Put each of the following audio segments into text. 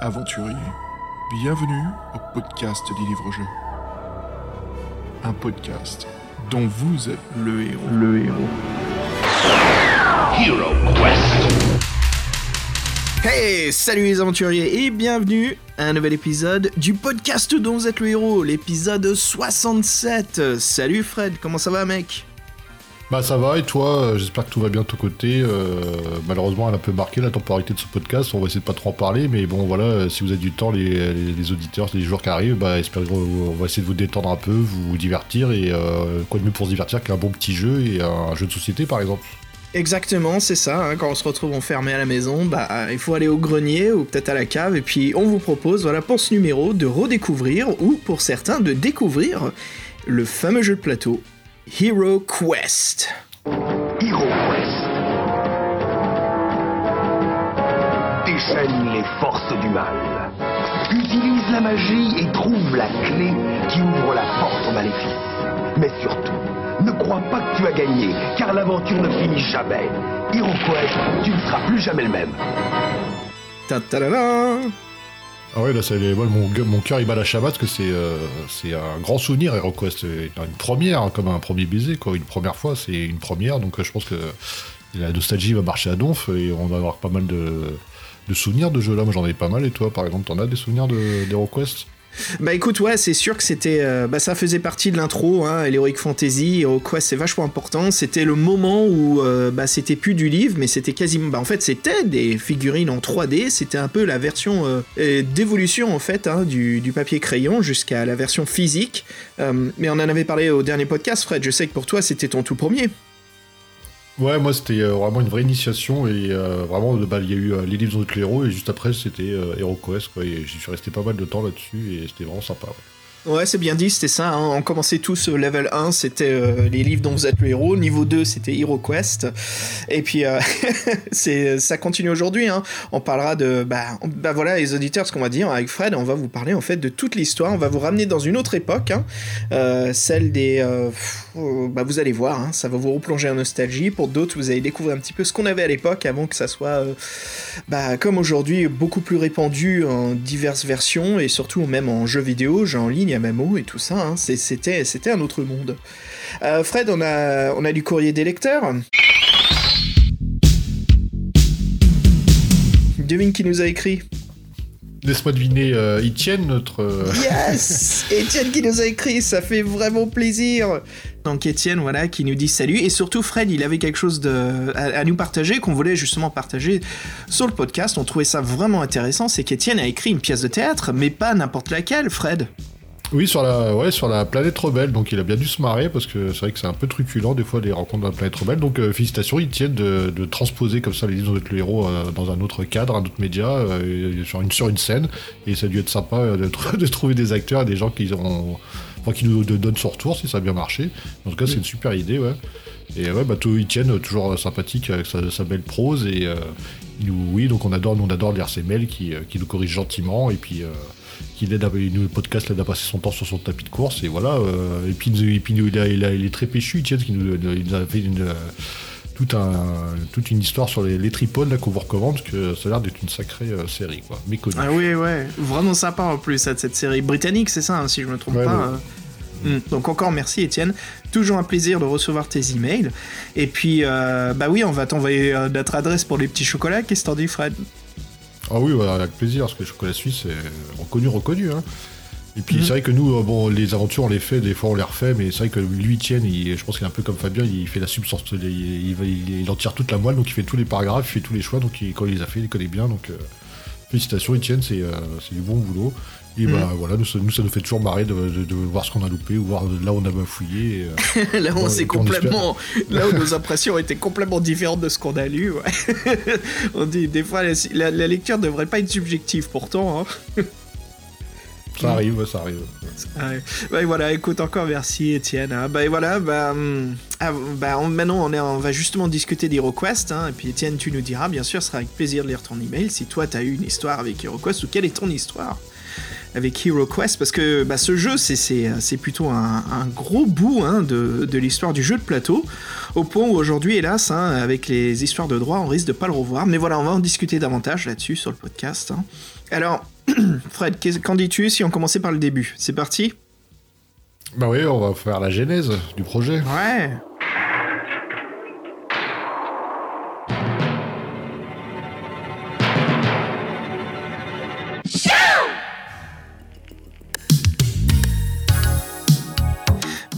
aventuriers, bienvenue au podcast des livres-jeux. Un podcast dont vous êtes le héros. Le héros. Hero Quest. Hey, salut les aventuriers et bienvenue à un nouvel épisode du podcast dont vous êtes le héros, l'épisode 67. Salut Fred, comment ça va mec? Bah ça va et toi euh, J'espère que tout va bien de ton côté. Euh, malheureusement elle a un peu marqué la temporalité de ce podcast, on va essayer de pas trop en parler, mais bon voilà, euh, si vous avez du temps, les, les- les auditeurs, les jours qui arrivent, bah espérons, on va essayer de vous détendre un peu, vous divertir et quoi de mieux pour se divertir qu'un bon petit jeu et un jeu de société par exemple. Exactement, c'est ça, hein, quand on se retrouve enfermé à la maison, bah il faut aller au grenier ou peut-être à la cave et puis on vous propose, voilà, pour ce numéro, de redécouvrir ou pour certains de découvrir le fameux jeu de plateau Hero Quest. Hero Quest. Déchaîne les forces du mal. Utilise la magie et trouve la clé qui ouvre la porte au maléfice. Mais surtout, ne crois pas que tu as gagné, car l'aventure ne finit jamais. Hero Quest, tu ne seras plus jamais le même. Ta-ta-da-da Ah ouais là c'est moi, mon, cœur il bat la chabat parce que c'est euh, un grand souvenir HeroQuest, une première, hein, comme un premier baiser quoi, une première fois c'est une première donc euh, je pense que la nostalgie va marcher à donf et on va avoir pas mal de, de souvenirs de jeux là, moi j'en ai pas mal et toi par exemple t'en as des souvenirs de Bah écoute, ouais, c'est sûr que c'était, euh, bah ça faisait partie de l'intro, hein, l'Heroic Fantasy, Hero Quest, c'est vachement important. C'était le moment où, euh, bah c'était plus du livre, mais c'était quasiment, bah en fait c'était des figurines en 3D, c'était un peu la version euh, d'évolution en fait hein, du, du papier crayon jusqu'à la version physique. Mais on en avait parlé au dernier podcast, Fred. Je sais que pour toi c'était ton tout premier. Ouais moi c'était euh, vraiment une vraie initiation et euh, vraiment il y a eu euh, les livres de notre héros et juste après c'était euh, HeroQuest quoi et j'y suis resté pas mal de temps là-dessus et c'était vraiment sympa. ouais. Ouais, c'est bien dit, c'était ça. hein. On commençait tous au level 1, c'était euh, les livres dont vous êtes le héros. Niveau 2, c'était Hero Quest. Et puis, euh, c'est ça continue aujourd'hui. hein. On parlera de. Bah, bah voilà, les auditeurs, ce qu'on va dire avec Fred, on va vous parler en fait de toute l'histoire. On va vous ramener dans une autre époque, hein. Euh, celle des. euh, euh, bah, vous allez voir, hein, ça va vous replonger en nostalgie. Pour d'autres, vous allez découvrir un petit peu ce qu'on avait à l'époque avant que ça soit. euh, bah, comme aujourd'hui, beaucoup plus répandu en diverses versions et surtout même en jeux vidéo, jeux en ligne, MMO et tout ça. hein. C'était, c'était un autre monde. Euh, Fred, on a, on a du courrier des lecteurs. Devine qui nous a écrit? Laisse-moi deviner euh, Etienne notre euh, Yes Étienne qui nous a écrit, ça fait vraiment plaisir Donc Étienne, voilà, qui nous dit salut, et surtout Fred, il avait quelque chose de, à, à nous partager, qu'on voulait justement partager sur le podcast, on trouvait ça vraiment intéressant, c'est qu'Étienne a écrit une pièce de théâtre, mais pas n'importe laquelle, Fred Oui, sur la, ouais, sur la planète rebelle. Donc il a bien dû se marrer parce que c'est vrai que c'est un peu truculent des fois les rencontres dans la planète rebelle. Donc euh, félicitations, ils tiennent de, de transposer comme ça les livres de le héros euh, dans un autre cadre, un autre média, euh, sur, une, sur une scène. Et ça a dû être sympa euh, de, tr- de trouver des acteurs et des gens qui, ont, enfin, qui nous de- donnent son retour si ça a bien marché. En tout cas, c'est une super idée, ouais. Et ouais, bah, tout, ils tiennent toujours sympathique avec sa, sa belle prose. Et euh, il nous- oui, donc on adore, nous, on adore lire ses mails qui, qui nous corrigent gentiment. Et puis. Euh, qui l'aide à, il nous- le podcast l'aide à passer son temps sur son tapis de course et voilà euh, et puis, et puis nous, il, a- il a- il est très péchu Etienne qui nous, il nous a fait une, euh, un, toute une histoire sur les, les tripodes là qu'on vous recommande parce que ça a l'air d'être une sacrée euh, série quoi méconnue Ah oui, ouais, vraiment sympa en plus, cette série britannique, c'est ça, hein, si je me trompe Ouais, pas. euh. Mm. Donc encore merci Étienne, toujours un plaisir de recevoir tes emails. Et puis, euh, bah oui, on va t'envoyer notre adresse pour les petits chocolats, qu'est-ce que t'en dis Fred? Ah oui ouais, avec plaisir parce que le chocolat suisse c'est reconnu reconnu hein. et puis Mhm. c'est vrai que nous euh, bon les aventures on les fait des fois on les refait mais c'est vrai que lui Etienne il- je pense qu'il est un peu comme Fabien il fait la substance il, en tire toute la moelle donc il fait tous les paragraphes il fait tous les choix donc il- quand il les a fait il les connaît bien donc euh, félicitations Etienne c'est euh, c'est du bon boulot et bah voilà nous ça, nous, ça nous fait toujours marrer de, de- de voir ce qu'on a loupé ou voir là où on a bafouillé et, euh, Là, on Bon, s'est on complètement. Là où nos impressions étaient complètement différentes de ce qu'on a lu. ouais. on dit des fois la, la- la lecture devrait pas être subjective pourtant. hein. ça arrive ça arrive Ouais. Bah, voilà, écoute encore merci Étienne. hein. Bah voilà, bah, hum, ah, bah, on- maintenant on, est, on va justement discuter d'HeroQuest. Hein, et puis Étienne, tu nous diras, bien sûr, ce sera avec plaisir de lire ton email si toi t'as eu une histoire avec HeroQuest ou quelle est ton histoire avec Hero Quest, parce que bah, ce jeu, c'est plutôt un, gros bout hein, de, de l'histoire du jeu de plateau, au point où aujourd'hui, hélas, hein, avec les histoires de droit, on risque de pas le revoir. Mais voilà, on va en discuter davantage là-dessus sur le podcast. Hein. Alors, Fred, qu'en dis-tu si on commençait par le début? C'est parti? Bah oui, on va faire la genèse du projet. Ouais.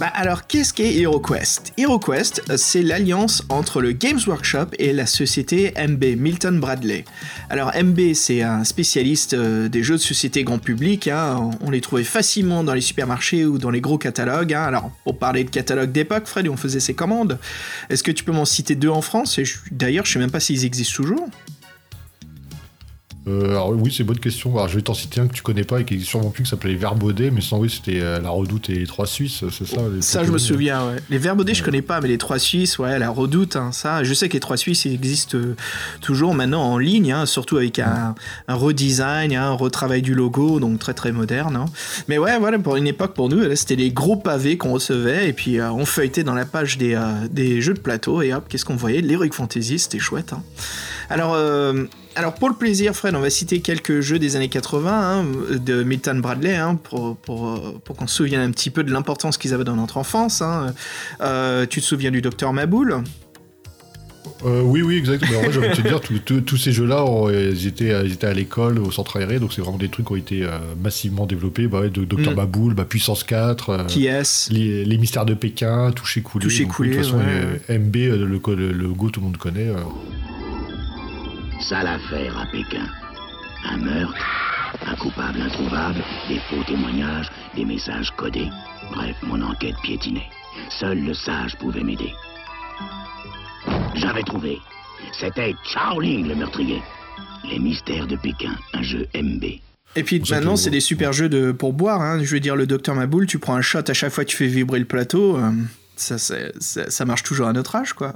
Bah alors, qu'est-ce qu'est HeroQuest? HeroQuest, c'est l'alliance entre le Games Workshop et la société MB, Milton Bradley. Alors MB, c'est un spécialiste euh, des jeux de société grand public, hein. on les trouvait facilement dans les supermarchés ou dans les gros catalogues. Hein. Alors, pour parler de catalogue d'époque, Fred, on faisait ses commandes. Est-ce que tu peux m'en citer deux en France? D'ailleurs, je sais même pas s'ils existent toujours. Euh, alors oui, c'est une bonne question. Alors, je vais t'en citer un que tu connais pas et qui existe sûrement plus, qui s'appelait les Verbaudet, mais sans oui, c'était euh, la Redoute et les Trois Suisses, c'est ça Ça, je me souviens, ouais. Les Verbaudet, je connais pas, mais les Trois Suisses, ouais, la Redoute, hein, ça. Je sais que les Trois Suisses, existent euh, toujours maintenant en ligne, hein, surtout avec un, redesign, hein, un retravail du logo, donc très très moderne. Mais ouais, voilà, pour une époque, pour nous, c'était les gros pavés qu'on recevait, et puis on feuilletait dans la page des, des jeux de plateau, et hop, qu'est-ce qu'on voyait? L'Heroic Fantasy, c'était chouette. Alors, alors pour le plaisir, Fred, on va citer quelques jeux des années 80 hein, de Milton Bradley hein, pour, pour, pour qu'on se souvienne un petit peu de l'importance qu'ils avaient dans notre enfance. Hein. Euh, tu te souviens du Docteur Maboul? Euh, oui, oui, exactement. Mais en vrai, te dire, tous ces jeux-là, ils étaient, à l'école, au centre aéré, donc c'est vraiment des trucs qui ont été euh, massivement développés. Bah, de, Docteur mm. Maboul, bah, Puissance 4, qui est les, les, Mystères de Pékin, Touché Coulé. Touché Coulé. De toute façon, MB, le, le, le, Go, tout le monde connaît. Sale affaire à Pékin. Un meurtre, un coupable introuvable, des faux témoignages, des messages codés. Bref, mon enquête piétinait. Seul le sage pouvait m'aider. J'avais trouvé. C'était Charlie le meurtrier. Les mystères de Pékin, un jeu MB. Et puis maintenant, c'est des super jeux de, pour boire. Hein. Je veux dire, le docteur Maboul, tu prends un shot à chaque fois que tu fais vibrer le plateau. Euh, ça, ça marche toujours à notre âge, quoi.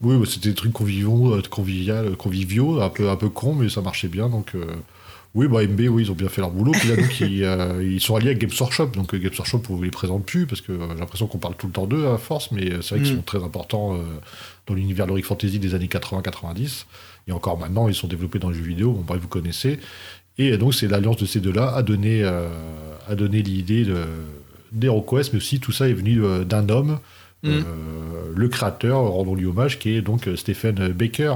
Oui, bah, c'était des trucs conviviaux, euh, convivial, conviviaux, un peu, un peu con, mais ça marchait bien. Donc, euh, oui, bah, MB, oui, ils ont bien fait leur boulot. Puis là, donc, ils, euh, ils, sont alliés avec Games Workshop. Donc, Games Workshop, on ne les présente plus parce que j'ai l'impression qu'on parle tout le temps d'eux à force, mais c'est vrai qu'ils mm. sont très importants dans l'univers de Fantasy des années 80-90. Et encore maintenant, ils sont développés dans le jeu vidéo. Bon, bref, vous connaissez. Et donc, c'est l'alliance de ces deux-là à donner, à donner l'idée d'HeroQuest, mais aussi tout ça est venu d'un homme Mm. Euh, le créateur, rendons-lui hommage, qui est donc euh, Stephen Baker.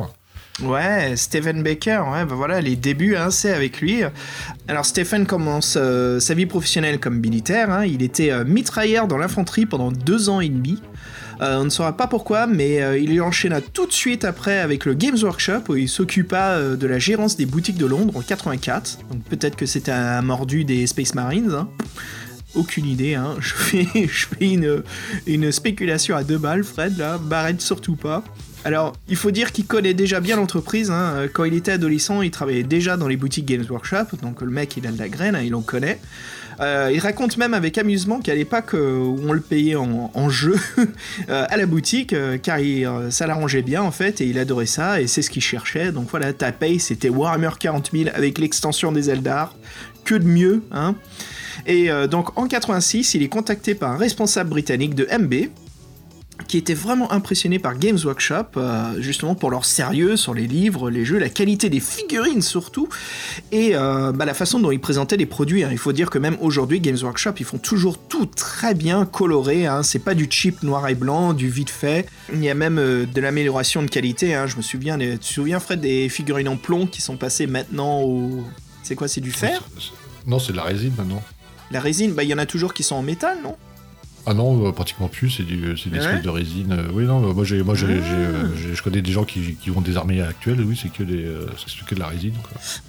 Ouais, Stephen Baker, ouais, bah voilà, les débuts, hein, c'est avec lui. Alors Stephen commence euh, sa vie professionnelle comme militaire, hein. il était mitrailleur dans l'infanterie pendant deux ans et demi. on ne saura pas pourquoi, mais il y enchaîna tout de suite après avec le Games Workshop où il s'occupa de la gérance des boutiques de Londres en 84. Donc peut-être que c'était un mordu des Space Marines. Hein aucune idée. Hein. Je fais, une, spéculation à deux balles, Fred, là. Barrette surtout pas. Alors, il faut dire qu'il connaît déjà bien l'entreprise. Hein. Quand il était adolescent, il travaillait déjà dans les boutiques Games Workshop. Donc, le mec, il a de la graine, hein, il en connaît. Euh, il raconte même avec amusement qu'à l'époque euh, où on le payait en, jeu euh, à la boutique, car il, ça l'arrangeait bien en fait, et il adorait ça, et c'est ce qu'il cherchait. Donc voilà, ta paye, c'était Warhammer 40 000 avec l'extension des Eldar. Que de mieux, hein et euh, donc en 86, il est contacté par un responsable britannique de MB, qui était vraiment impressionné par Games Workshop, euh, justement pour leur sérieux sur les livres, les jeux, la qualité des figurines surtout, et euh, bah, la façon dont ils présentaient les produits. Hein. Il faut dire que même aujourd'hui, Games Workshop, ils font toujours tout très bien coloré, hein. c'est pas du cheap noir et blanc, du vite fait, il y a même de l'amélioration de qualité. Hein. Je me souviens, tu te souviens Fred, des figurines en plomb qui sont passées maintenant au... C'est quoi, c'est du fer? Non, c'est de la résine maintenant. La résine, bah il y en a toujours qui sont en métal, non? Ah non, euh, pratiquement plus, c'est des espèces de résine. Euh, oui, non, moi, j'ai, moi ah. euh, je connais des gens qui, ont des armées actuelles, oui, c'est que, des, que de la résine.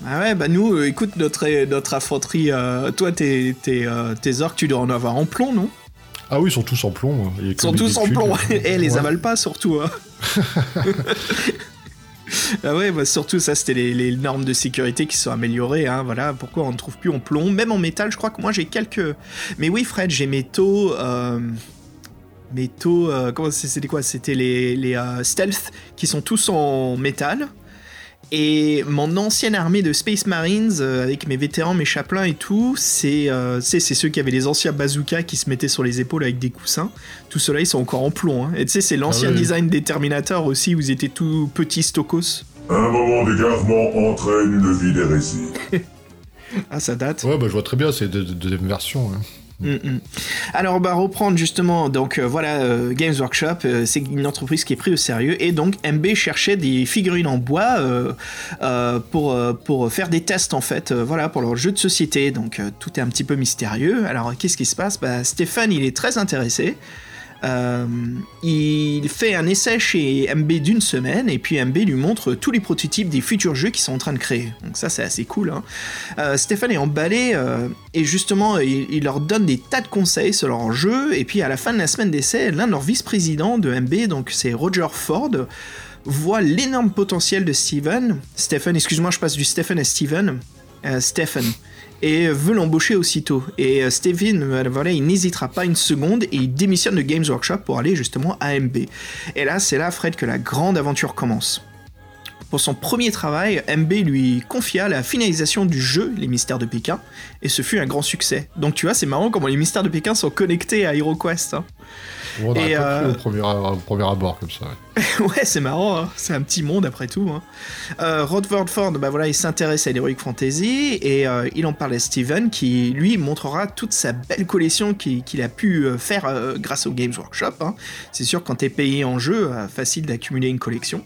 Ah ouais, bah nous, écoute, notre, notre infanterie, toi, tes, tes, tes orques, tu dois en avoir en plomb, non? Ah oui, ils sont tous en plomb. Hein. Ils sont tous en plomb, et les avale pas surtout. Hein. ah ouais, bah surtout ça, c'était les, normes de sécurité qui sont améliorées. Hein, voilà, pourquoi on ne trouve plus en plomb, même en métal. Je crois que moi j'ai quelques. Mais oui, Fred, j'ai mes taux. Euh... Mes taux, euh, comment c'était quoi? C'était les, les euh, stealth qui sont tous en métal. Et mon ancienne armée de Space Marines, euh, avec mes vétérans, mes chapelains et tout, c'est euh, c'est c'est ceux qui avaient les anciens bazookas qui se mettaient sur les épaules avec des coussins. Tout cela, ils sont encore en plomb. hein. Et tu sais, c'est l'ancien ouais. design des Terminator aussi, où ils étaient tout petits stokos. Un moment d'égarement entraîne une vie d'hérésie. Ah, ça date. Ouais, bah je vois très bien, c'est de, de- deuxième version. hein. Mm, mm. Alors, va reprendre justement, donc euh, voilà, euh, Games Workshop, euh, c'est une entreprise qui est prise au sérieux, et donc MB cherchait des figurines en bois pour, faire des tests en fait, voilà, pour leur jeu de société, donc tout est un petit peu mystérieux. Alors, qu'est-ce qui se passe? Bah, Stéphane, il est très intéressé. Euh, il fait un essai chez MB d'une semaine et puis MB lui montre tous les prototypes des futurs jeux qu'ils sont en train de créer. Donc ça c'est assez cool. hein. Euh, Stéphane est emballé euh, et justement il, leur donne des tas de conseils sur leur jeu et puis à la fin de la semaine d'essai, l'un de leurs vice-présidents de MB, donc c'est Roger Ford, voit l'énorme potentiel de Steven. Stephen, excuse-moi, je passe du Stephen à Steven. Stephen et veut l'embaucher aussitôt. Et euh, Steven, voilà, il n'hésitera pas une seconde et il démissionne de Games Workshop pour aller justement à MB. Et là, c'est là, Fred, que la grande aventure commence. Pour son premier travail, MB lui confia la finalisation du jeu Les Mystères de Pékin, et ce fut un grand succès. Donc tu vois, c'est marrant comment les Mystères de Pékin sont connectés à HeroQuest. hein. On Et, pas euh, au premier, au premier abord comme ça. ouais. ouais, c'est marrant, hein. c'est un petit monde après tout. Hein. Euh, Rodford Ford, bah voilà, il s'intéresse à l'Heroic Fantasy et euh, il en parle à Steven qui lui montrera toute sa belle collection qu'il a pu faire grâce au Games Workshop. hein. C'est sûr, quand t'es payé en jeu, facile d'accumuler une collection.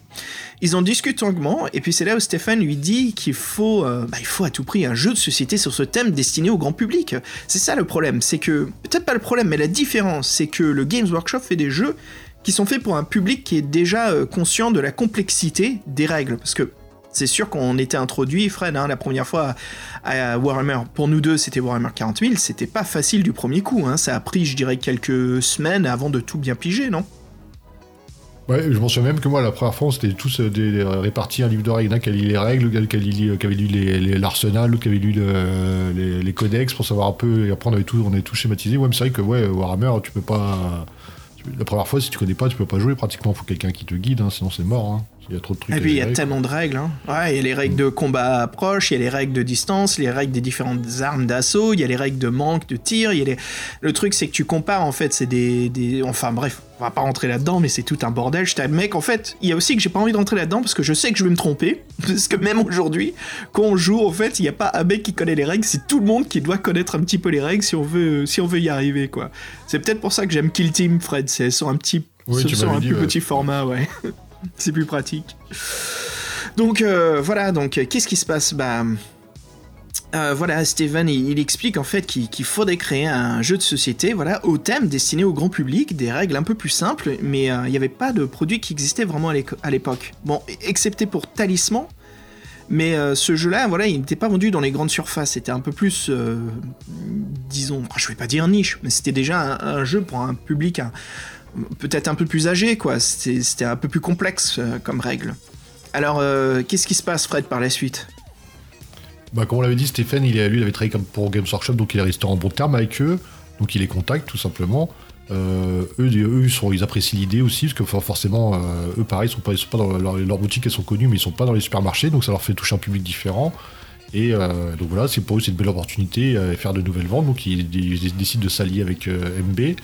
Ils en discutent longuement et puis c'est là où Stéphane lui dit qu'il faut, bah, il faut à tout prix un jeu de société sur ce thème destiné au grand public. C'est ça le problème, c'est que peut-être pas le problème, mais la différence, c'est que le Games Workshop fait des jeux qui sont faits pour un public qui est déjà euh, conscient de la complexité des règles. Parce que c'est sûr qu'on était introduit, Fred, hein, la première fois à, Warhammer. Pour nous deux, c'était Warhammer 40 000. C'était pas facile du premier coup. hein. Ça a pris, je dirais, quelques semaines avant de tout bien piger, non? Ouais, je m'en souviens même que moi, la première fois, on s'était tous euh, des- répartis un livre de règles. Un qui avait lu les règles, l'autre qui qui avait lu l'arsenal, l'autre qui avait lu le- les, codex pour savoir un peu. Et après, on avait tout, on schématisé. Ouais, mais c'est vrai que ouais, Warhammer, tu peux pas. La première fois, si tu connais pas, tu peux pas jouer. Pratiquement, faut quelqu'un qui te guide, hein, sinon c'est mort. hein. Il y a trop de trucs. Et puis il y a tellement de règles. Hein. Ouais, il y a les règles de combat à proche, il y a les règles de distance, les règles des différentes armes d'assaut, il y a les règles de manque, de tir. Il y a les... Le truc, c'est que tu compares en fait, c'est des, des. Enfin bref, on va pas rentrer là-dedans, mais c'est tout un bordel. Je t'admets mec, en fait, il y a aussi que j'ai pas envie de rentrer là-dedans parce que je sais que je vais me tromper. Parce que même aujourd'hui, quand on joue, en fait, il n'y a pas un mec qui connaît les règles, c'est tout le monde qui doit connaître un petit peu les règles si on veut, si on veut y arriver, quoi. C'est peut-être pour ça que j'aime Kill Team, Fred. C'est sur un petit, Oui, sur m'avais un dit, plus ouais. petit format, ouais. c'est plus pratique. Donc euh, voilà, donc euh, qu'est-ce qui se passe? Bah euh, voilà, Steven, il, explique en fait qu'il faudrait créer un jeu de société, voilà, au thème destiné au grand public, des règles un peu plus simples, mais il n'y avait pas de produit qui existait vraiment à l'époque. Bon, excepté pour Talisman, mais ce jeu-là, voilà, il n'était pas vendu dans les grandes surfaces. C'était un peu plus, disons, je vais pas dire niche, mais c'était déjà un, un jeu pour un public un- peut-être un peu plus âgé, quoi. C'était un peu plus complexe euh, comme règle. Alors, euh, qu'est-ce qui se passe, Fred, par la suite? Bah, comme on l'avait dit, Stéphane, il, lui, il avait travaillé pour Games Workshop, donc il est resté en bon terme avec eux. Donc il les contacte, tout simplement. Euh, eux, eux ils, apprécient l'idée aussi, parce que for- forcément, euh, eux, pareil, ils sont pas, sont pas dans leur, leur boutique, elles sont connues, mais ils sont pas dans les supermarchés, donc ça leur fait toucher un public différent. Et euh, donc voilà, c'est pour eux, c'est une belle opportunité à faire de nouvelles ventes. Donc ils, décident de s'allier avec euh, MB.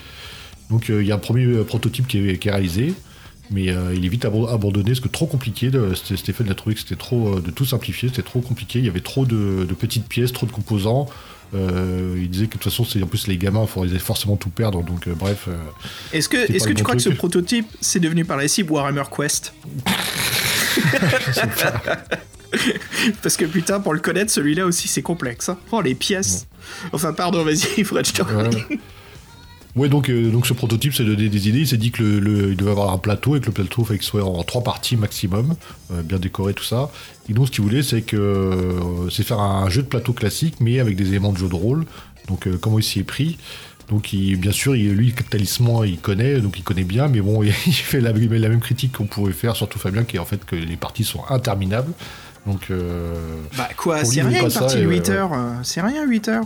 Donc euh, il y a un premier euh, prototype qui est, qui est réalisé, mais euh, il est vite abandonné parce que trop compliqué. De, Stéphane a trouvé que c'était trop de tout simplifier, c'était trop compliqué. Il y avait trop de, de petites pièces, trop de composants. Euh, il disait que de toute façon, c'est en plus les gamins, il faudrait forcément tout perdre. Donc euh, bref, euh, Est-ce que, est-ce que tu crois que ce prototype, c'est devenu par la cible Warhammer Quest? Parce que putain, pour le connaître, celui-là aussi, c'est complexe. hein. Oh, les pièces. Enfin, pardon, vas-y, Fred, je Ouais, donc, euh, donc ce prototype, c'est donné des idées. Il s'est dit que le, le- il devait avoir un plateau et que le plateau, il fallait qu'il soit en trois parties maximum, euh, bien décoré, tout ça. Et donc, ce qu'il voulait, c'est que euh, c'est faire un jeu de plateau classique, mais avec des éléments de jeu de rôle. Donc, comment il s'y est pris? Donc il- bien sûr, il- lui, le talisman, il connaît, donc il connaît bien, mais bon, il fait la, même critique qu'on pourrait faire, surtout Fabien, qui est en fait que les parties sont interminables. Donc, euh, Bah quoi, c'est rien une partie de ouais, 8 ouais. heures. C'est rien 8 heures.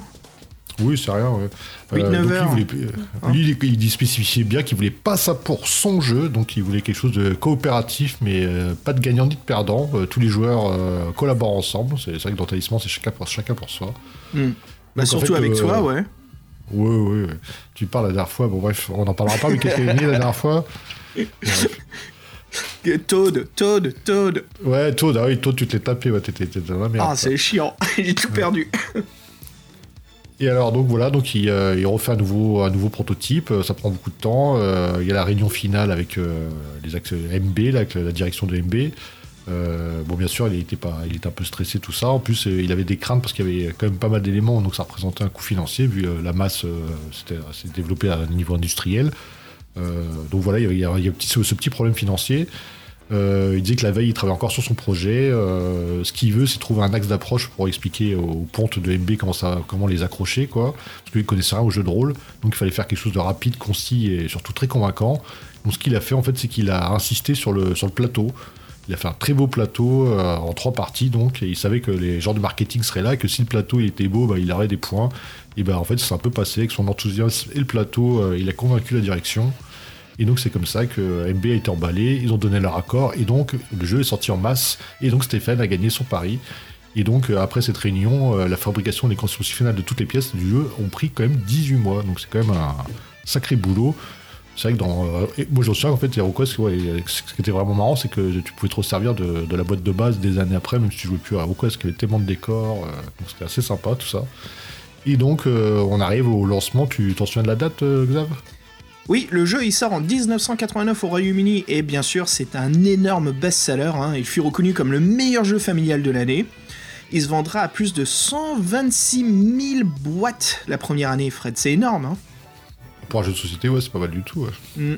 Oui, c'est rien, ouais. 8-9 donc lui, heures. il voulait- euh, lui, il, il spécifiait bien qu'il voulait pas ça pour son jeu, donc il voulait quelque chose de coopératif, mais euh, pas de gagnant ni de perdant. Euh, tous les joueurs euh, collaborent ensemble. C'est vrai que dans Talisman, c'est chacun pour, chacun pour soi. Hmm. Bah, en surtout fait, avec euh, toi, ouais. Oui, oui. Tu parles la dernière fois, bon bref, on n'en parlera pas, mais qu'est-ce qu'il a la dernière fois? Toad, Toad, Toad. Ouais, Toad, ah oui, Toad, tu te l'es tapé, ouais, t'étais dans la merde. Ah, c'est chiant. J'ai tout perdu. Et alors donc voilà, donc il, euh, il refait un nouveau, un nouveau prototype, euh, ça prend beaucoup de temps. euh, il y a la réunion finale avec les axes MB, là, avec la direction de MB. Bon bien sûr il était, pas, il un peu stressé tout ça. En plus il avait des craintes parce qu'il y avait quand même pas mal d'éléments, donc ça représentait un coût financier vu la masse s'est développée à un niveau industriel. Donc voilà, il y a, ce petit problème financier. Euh, il disait que la veille, il travaille encore sur son projet. Euh, ce qu'il veut, c'est trouver un axe d'approche pour expliquer aux pontes de MB comment, ça, comment les accrocher, quoi. Parce qu'il connaissait rien au jeu de rôle. Donc il fallait faire quelque chose de rapide, concis et surtout très convaincant. Donc ce qu'il a fait, en fait, c'est qu'il a insisté sur le, sur le plateau. Il a fait un très beau plateau euh, en trois parties, donc, il savait que les gens de marketing seraient là, et que si le plateau était beau, bah, il aurait des points. Et ben en fait, c'est un peu passé avec son enthousiasme et le plateau, euh, il a convaincu la direction. Et donc c'est comme ça que MB a été emballé, ils ont donné leur accord, et donc le jeu est sorti en masse, et donc Stéphane a gagné son pari. Et donc euh, après cette réunion, euh, la fabrication et les constructions finales de toutes les pièces du jeu ont pris quand même 18 mois, donc c'est quand même un sacré boulot. C'est vrai que dans. euh, moi, je me souviens qu'en fait, HeroQuest, ouais, ce qui était vraiment marrant, c'est que tu pouvais te resservir de, la boîte de base des années après, même si tu jouais plus à HeroQuest, qu'il y avait tellement de décors. donc c'était assez sympa tout ça. Et donc, on arrive au lancement. Tu t'en souviens de la date, Xav? Oui, le jeu il sort en 1989 au Royaume-Uni et bien sûr c'est un énorme best-seller. hein. Il fut reconnu comme le meilleur jeu familial de l'année. Il se vendra à plus de 126 000 boîtes la première année, Fred. C'est énorme. Hein Pour un jeu de société, ouais, c'est pas mal du tout. ouais. Mm.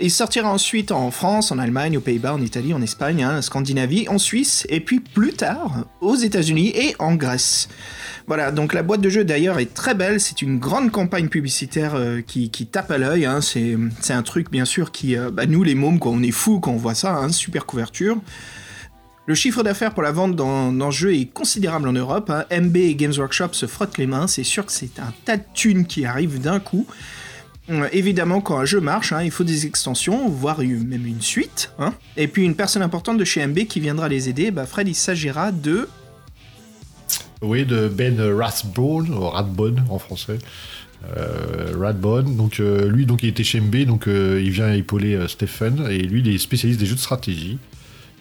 Il sortira ensuite en France, en Allemagne, aux Pays-Bas, en Italie, en Espagne, hein, en Scandinavie, en Suisse, et puis plus tard aux États-Unis et en Grèce. Voilà, donc la boîte de jeu d'ailleurs est très belle, c'est une grande campagne publicitaire euh, qui, tape à l'œil, hein. c'est un truc bien sûr qui... euh, bah, nous les mômes, on est fous quand on voit ça, hein, super couverture. Le chiffre d'affaires pour la vente dans, dans ce jeu est considérable en Europe. MB et Games Workshop se frottent les mains. C'est sûr que c'est un tas de thunes qui arrivent d'un coup. Euh, évidemment, quand un jeu marche, hein, il faut des extensions, voire même une suite. hein. Et puis une personne importante de chez MB qui viendra les aider. Bah, Fred, il s'agira de. Oui, de Ben Rathbone, ou Rathbone en français. Euh, Rathbone, donc euh, lui, donc il était chez MB, donc euh, il vient épauler euh, Stephen, et lui, il est spécialiste des jeux de stratégie.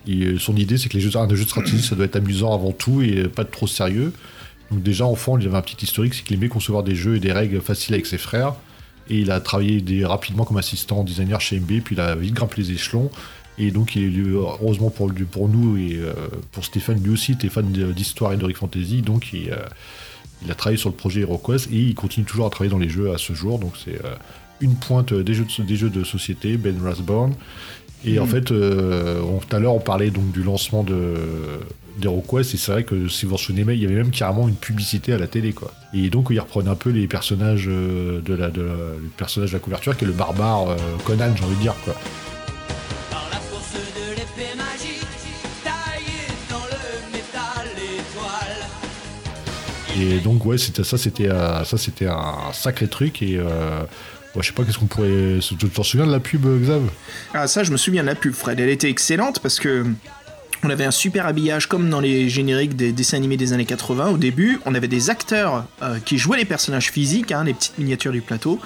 Et, euh, son idée, c'est que les jeux, de stratégie, ça doit être amusant avant tout et euh, pas trop sérieux. Donc déjà, enfant, il avait un petit historique, c'est qu'il aimait concevoir des jeux et des règles faciles avec ses frères. Et il a travaillé des- rapidement comme assistant designer chez MB, puis il a vite grimpé les échelons. Et donc, il heureusement pour, nous et euh, pour Stéphane, lui aussi, était fan d'histoire et de Rick Fantasy. Donc, il, euh, il a travaillé sur le projet HeroQuest et il continue toujours à travailler dans les jeux à ce jour. Donc, c'est euh, une pointe des jeux de, des jeux de société, Ben Rathbone. Et en fait, euh, on- tout à l'heure, on parlait donc du lancement de d'HeroQuest, et c'est vrai que si vous vous souvenez, il y avait même carrément une publicité à la télé, quoi. Et donc, il reprenait un peu les personnages euh, de la, de la- le personnage de la couverture, qui est le barbare euh, Conan, j'ai envie de dire, quoi. Et donc, ouais, c'était ça, c'était euh, ça, c'était un sacré truc, et euh, ouais, je sais pas, qu'est-ce qu'on pourrait. Tu t'en souviens de la pub, Xav? Ah, ça, je me souviens de la pub, Fred. Elle était excellente parce que. On avait un super habillage comme dans les génériques des dessins animés des années 80 au début. On avait des acteurs euh, qui jouaient les personnages physiques, hein, les petites miniatures du plateau.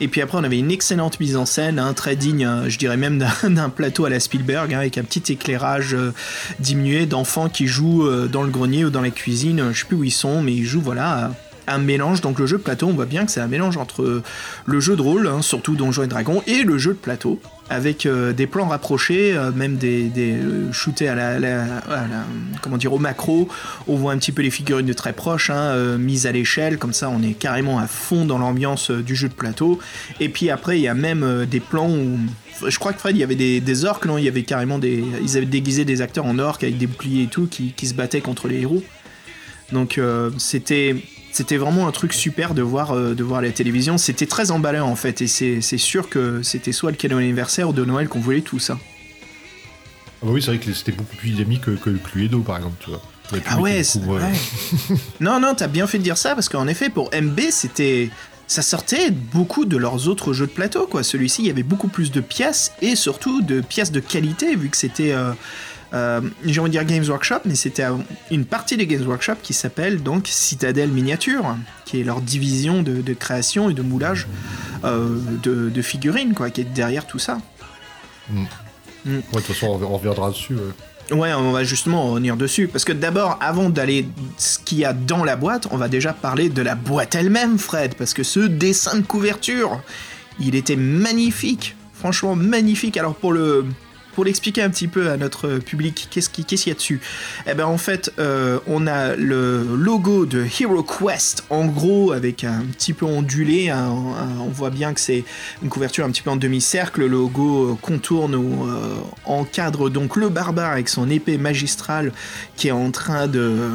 Et puis après, on avait une excellente mise en scène, hein, très digne, euh, je dirais même d'un plateau à la Spielberg, hein, avec un petit éclairage euh, diminué d'enfants qui jouent dans le grenier ou dans la cuisine. Je sais plus où ils sont, mais ils jouent voilà. Un mélange, donc le jeu de plateau, on voit bien que c'est un mélange entre le jeu de rôle, hein, surtout Donjons et Dragons, et le jeu de plateau, avec euh, des plans rapprochés, euh, même des, euh, shootés à la, comment dire, au macro. On voit un petit peu les figurines de très proche, hein, euh, mises à l'échelle, comme ça on est carrément à fond dans l'ambiance euh, du jeu de plateau. Et puis après, il y a même euh, des plans où. Je crois que Fred, il y avait des, orques, non? Il y avait carrément des. Ils avaient déguisé des acteurs en orques avec des boucliers et tout qui, se battaient contre les héros. Donc euh, c'était c'était vraiment un truc super de voir euh, de voir la télévision. C'était très emballant en fait, et c'est c'est sûr que c'était soit le cadeau anniversaire ou de Noël qu'on voulait tout ça. Ah bah oui, c'est vrai que c'était beaucoup plus dynamique que, que le Cluedo, par exemple, tu vois. Ah ouais. non, non, t'as bien fait de dire ça parce qu'en effet, pour MB, c'était. Ça sortait beaucoup de leurs autres jeux de plateau, quoi. Celui-ci, il y avait beaucoup plus de pièces et surtout de pièces de qualité, vu que c'était. Euh, euh, J'ai envie de dire Games Workshop, mais c'était une partie de Games Workshop qui s'appelle donc Citadel Miniature, qui est leur division de, de création et de moulage euh, de, de figurines, quoi, qui est derrière tout ça. Ouais, de toute façon, on rev- on reviendra dessus. ouais. Ouais, on va justement revenir dessus. Parce que d'abord, avant d'aller ce qu'il y a dans la boîte, on va déjà parler de la boîte elle-même, Fred. Parce que ce dessin de couverture, il était magnifique. Franchement, magnifique. Alors, pour le. Pour l'expliquer un petit peu à notre public, qu'est-ce qui- qu'est-ce qu'il y a dessus? Eh ben en fait, euh, on a le logo de Hero Quest, en gros avec un petit peu ondulé. on voit bien que c'est une couverture un petit peu en demi-cercle. Le logo euh, contourne ou euh, encadre donc le barbare avec son épée magistrale qui est en train de,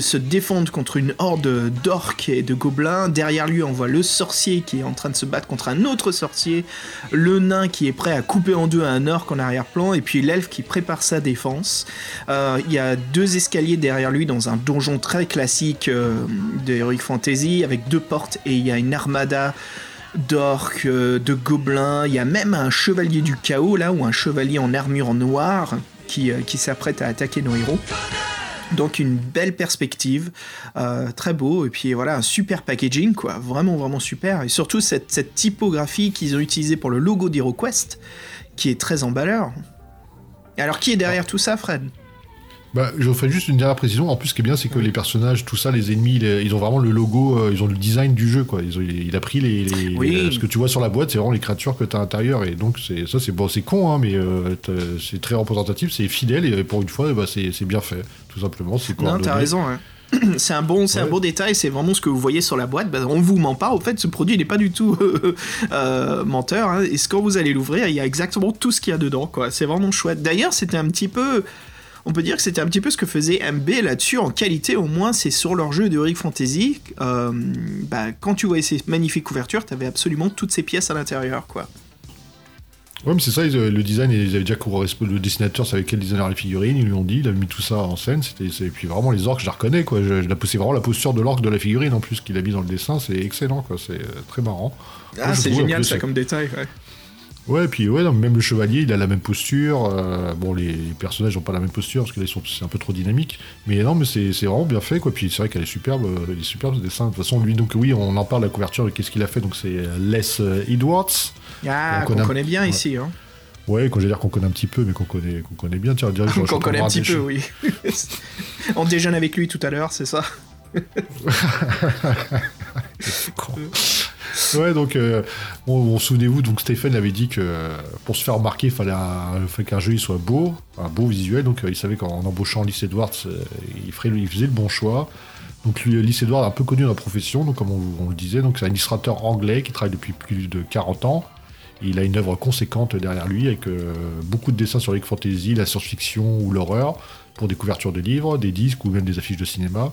se défendre contre une horde d'orques et de gobelins. Derrière lui, on voit le sorcier qui est en train de se battre contre un autre sorcier, le nain qui est prêt à couper en deux un orc en arrière-plan, et puis l'elfe qui prépare sa défense. Euh, Il y a deux escaliers derrière lui dans un donjon très classique euh, de Heroic Fantasy avec deux portes, et il y a une armada d'orques, euh, de gobelins, il y a même un chevalier du chaos là, ou un chevalier en armure noire qui, qui s'apprête à attaquer nos héros. Donc une belle perspective, très beau, et puis voilà, un super packaging, quoi, vraiment vraiment super, et surtout cette, cette typographie qu'ils ont utilisée pour le logo d'HeroQuest, qui est très emballeur. Alors qui est derrière tout ça, Fred? Bah, je ferai juste une dernière précision. En plus, ce qui est bien, c'est que les personnages, tout ça, les ennemis, les- ils ont vraiment le logo, euh, ils ont le design du jeu, quoi. Ils ont, il a pris les, les- Oui. les- ce que tu vois sur la boîte, c'est vraiment les créatures que tu as à l'intérieur. Et donc, c'est ça, c'est bon, c'est con, hein, mais euh, c'est très représentatif, c'est fidèle, et pour une fois, bah, c'est c'est bien fait, tout simplement. C'est Non, t'as raison. hein. C'est un bon, c'est un bon détail. C'est vraiment ce que vous voyez sur la boîte. Bah, on vous ment pas. Au fait, ce produit n'est pas du tout euh, euh, menteur. hein. Et quand vous allez l'ouvrir, il y a exactement tout ce qu'il y a dedans. Quoi. C'est vraiment chouette. D'ailleurs, c'était un petit peu. On peut dire que c'était un petit peu ce que faisait MB là-dessus en qualité. Au moins, c'est sur leur jeu de Heroic Fantasy. Euh, bah, quand tu voyais ces magnifiques couvertures, t'avais absolument toutes ces pièces à l'intérieur, quoi. Ouais, mais c'est ça, euh, le design, ils avaient déjà le dessinateur savait quel designer les figurines, ils lui ont dit, il a mis tout ça en scène, c'était, c'est- et puis vraiment les orques, je la reconnais, quoi, je, c'est vraiment la posture de l'orque de la figurine en plus qu'il a mis dans le dessin, c'est excellent, quoi, c'est euh, très marrant. Ah, c'est génial ça comme détail. Ouais. Ouais, et puis ouais, non, même le chevalier, il a la même posture, euh, bon, les, les personnages n'ont pas la même posture, parce que là, ils sont, c'est un peu trop dynamique, mais non, mais c'est, c'est vraiment bien fait, quoi, puis c'est vrai qu'elle est superbe, il est superbe ce dessin, de toute façon, lui, donc oui, on en parle, la couverture, qu'est-ce qu'il a fait, donc c'est Les Edwards, Ah, On qu'on connaît- connaît bien ouais. ici. Hein. ouais, quand je veux dire qu'on connaît un petit peu, mais qu'on connaît, qu'on connaît bien, tiens, direct, Qu'on connaît un petit peu, oui. On déjeune avec lui tout à l'heure, c'est ça. Ouais, donc, euh, bon, bon, souvenez-vous, donc Stephen avait dit que euh, pour se faire remarquer, il fallait, qu'un jeu il soit beau, un beau visuel. Donc, euh, il savait qu'en embauchant Lys Edwards, euh, il, ferait, il faisait le bon choix. Donc, Lys Edwards est un peu connu dans la profession, donc, comme on, on le disait, donc c'est un illustrateur anglais qui travaille depuis plus de 40 ans. Il a une œuvre conséquente derrière lui avec euh, beaucoup de dessins sur les fantasy, la science-fiction ou l'horreur pour des couvertures de livres, des disques ou même des affiches de cinéma.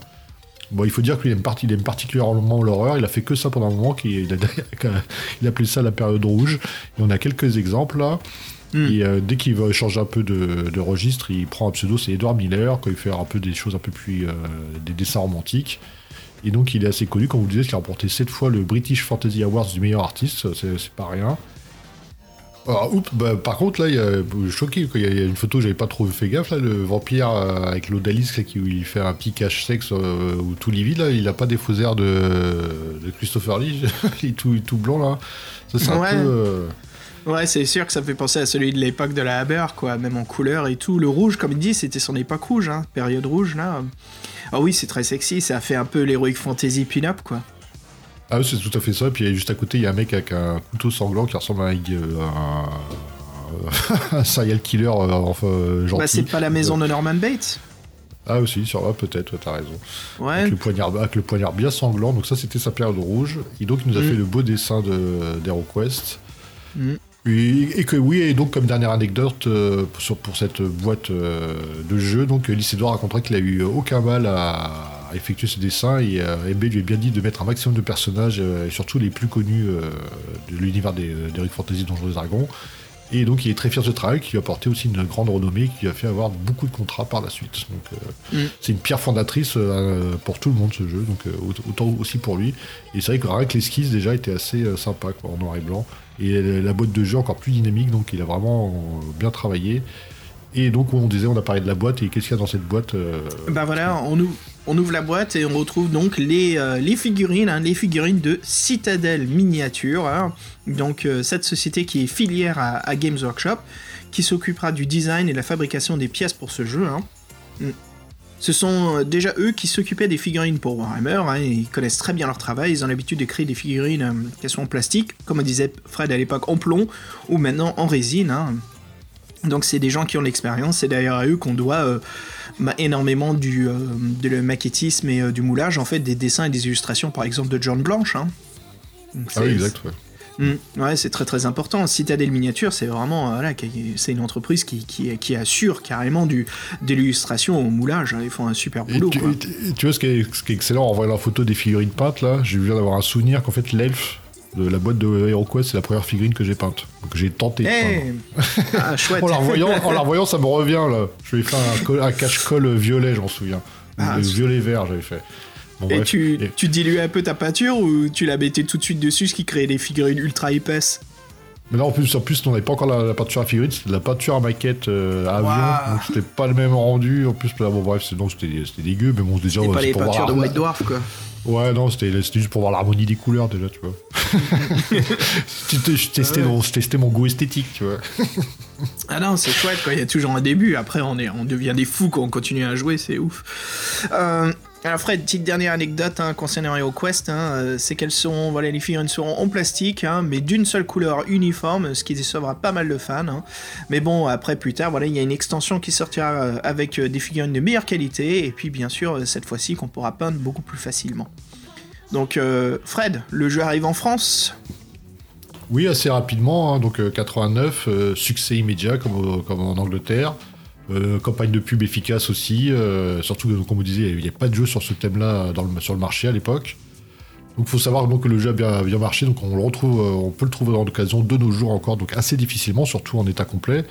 Bon, il faut dire qu'il aime, parti- il aime particulièrement l'horreur. Il a fait que ça pendant un moment. qu'il- Il, a, il appelait ça la période rouge. Et on a quelques exemples là. Mm. Et euh, dès qu'il va changer un peu de, de registre, il prend un pseudo, c'est Edward Miller, quand il fait un peu des choses un peu plus. euh, des dessins romantiques. Et donc il est assez connu, comme vous le disiez, il a remporté 7 fois le British Fantasy Awards du meilleur artiste, c'est pas rien. Alors, oups, bah, par contre, là, il y a, je suis choqué, il y a- il y a une photo, j'avais pas trop fait gaffe, là, le vampire euh, avec l'Odalis, qui où il fait un petit cache-sexe euh, ou tout livide, là, il a pas des faux airs de, de Christopher Lee, il est tout, blanc, là. Ça, c'est Ouais. un peu... euh, Ouais, c'est sûr que ça me fait penser à celui de l'époque de la Haber, quoi, même en couleur et tout. Le rouge, comme il dit, c'était son époque rouge, hein, période rouge, là. Ah oui, c'est très sexy, ça fait un peu l'heroic fantasy pin-up, quoi. Ah oui, c'est tout à fait ça. Puis juste à côté, il y a un mec avec un couteau sanglant qui ressemble à un, euh, un- serial killer euh, enfin, euh, gentil. Bah, c'est pas la maison de Norman Bates Ah aussi, sur là, peut-être, ouais, t'as raison. Ouais. Avec, le poignard, avec le poignard bien sanglant. Donc ça, c'était sa période rouge. Et donc, il nous a Mm. fait le beau dessin de d'HeroQuest. Mm. Et, que oui, et donc comme dernière anecdote euh, pour, cette boîte euh, de jeu, donc Lys Edouard raconterait qu'il a eu aucun mal à, à effectuer ce dessin et euh, MB lui a bien dit de mettre un maximum de personnages, euh, et surtout les plus connus euh, de l'univers des, Rick Fantasy Donjons et Dragons. Et donc il est très fier de ce travail qui lui a apporté aussi une grande renommée qui lui a fait avoir beaucoup de contrats par la suite. Donc euh, Mm. c'est une pierre fondatrice euh, pour tout le monde ce jeu, donc euh, aut- autant aussi pour lui. Et c'est vrai que rien que l'esquisse déjà était assez euh, sympa quoi, en noir et blanc. Et la boîte de jeu encore plus dynamique, donc il a vraiment euh, bien travaillé. Et donc on disait, on a parlé de la boîte et qu'est-ce qu'il y a dans cette boîte euh, Bah voilà, on ouvre, on ouvre la boîte et on retrouve donc les, euh, les figurines, hein, les figurines de Citadel Miniature. hein. Donc euh, cette société qui est filière à, à Games Workshop, qui s'occupera du design et de la fabrication des pièces pour ce jeu. hein. Ce sont euh, déjà eux qui s'occupaient des figurines pour Warhammer, hein, et ils connaissent très bien leur travail, ils ont l'habitude de créer des figurines euh, qui sont en plastique, comme on disait Fred à l'époque en plomb, ou maintenant en résine. hein. Donc c'est des gens qui ont l'expérience, c'est d'ailleurs à eux qu'on doit euh, ma- énormément du, euh, de le maquettisme et du moulage, en fait, des dessins et des illustrations, par exemple, de John Blanche. hein. Donc, Ah oui, exact. ouais. Mm, ouais, c'est très très important. Citadel Miniature, c'est vraiment euh, voilà, c'est une entreprise qui, qui, qui assure carrément du, de l'illustration au moulage. Ils font un super boulot. tu, quoi. et tu vois ce qui, est, ce qui est excellent en voyant la photo des figurines peintes là, j'ai eu d'avoir un souvenir qu'en fait l'elfe de la boîte de HeroQuest c'est la première figurine que j'ai peinte. Donc j'ai tenté. de Eh ah, chouette. En la revoyant, en la revoyant, ça me revient là. Je lui ai fait un, col- un cache-colle violet, je m'en souviens. Ah, violet vert j'avais fait. Bon, Et bref. tu, Et- tu diluais un peu ta peinture ou tu la mettais tout de suite dessus, ce qui créait des figurines ultra épaisses Mais là en plus, en plus on n'avait pas encore la, la peinture à figurine, c'était de la peinture à maquette euh, à avion, Waouh. donc c'était pas le même rendu. En plus, là, bon bref, non, c'était c'était dégueu, mais bon, déjà, ouais, pas c'est les pour voir peintures de la- White Dwarf, quoi. Ouais, non, c'était c'était juste pour voir l'harmonie des couleurs déjà, tu vois. C'était- je, testais mon, je testais mon goût esthétique, tu vois. Ah non, c'est chouette, quoi. Il y a toujours un début. Après, on, est, on devient des fous quand on continue à jouer, c'est ouf. Euh, alors, Fred, petite dernière anecdote hein, concernant HeroQuest, hein, euh, c'est qu'elles sont, voilà, les figurines seront en plastique, hein, mais d'une seule couleur uniforme, ce qui décevra pas mal de fans. Mais bon, après, plus tard, voilà, il y a une extension qui sortira euh, avec euh, des figurines de meilleure qualité, et puis bien sûr, cette fois-ci, qu'on pourra peindre beaucoup plus facilement. Donc, Fred, le jeu arrive en France? Oui, assez rapidement, donc euh, 89, euh, succès immédiat comme en Angleterre. Euh, campagne de pub efficace aussi, euh, surtout comme vous disiez, il n'y a pas de jeu sur ce thème-là sur le marché à l'époque. Donc il faut savoir donc, que le jeu a bien, bien marché, donc on, le retrouve, euh, on peut le trouver dans l'occasion de nos jours encore, donc assez difficilement, surtout en état complet.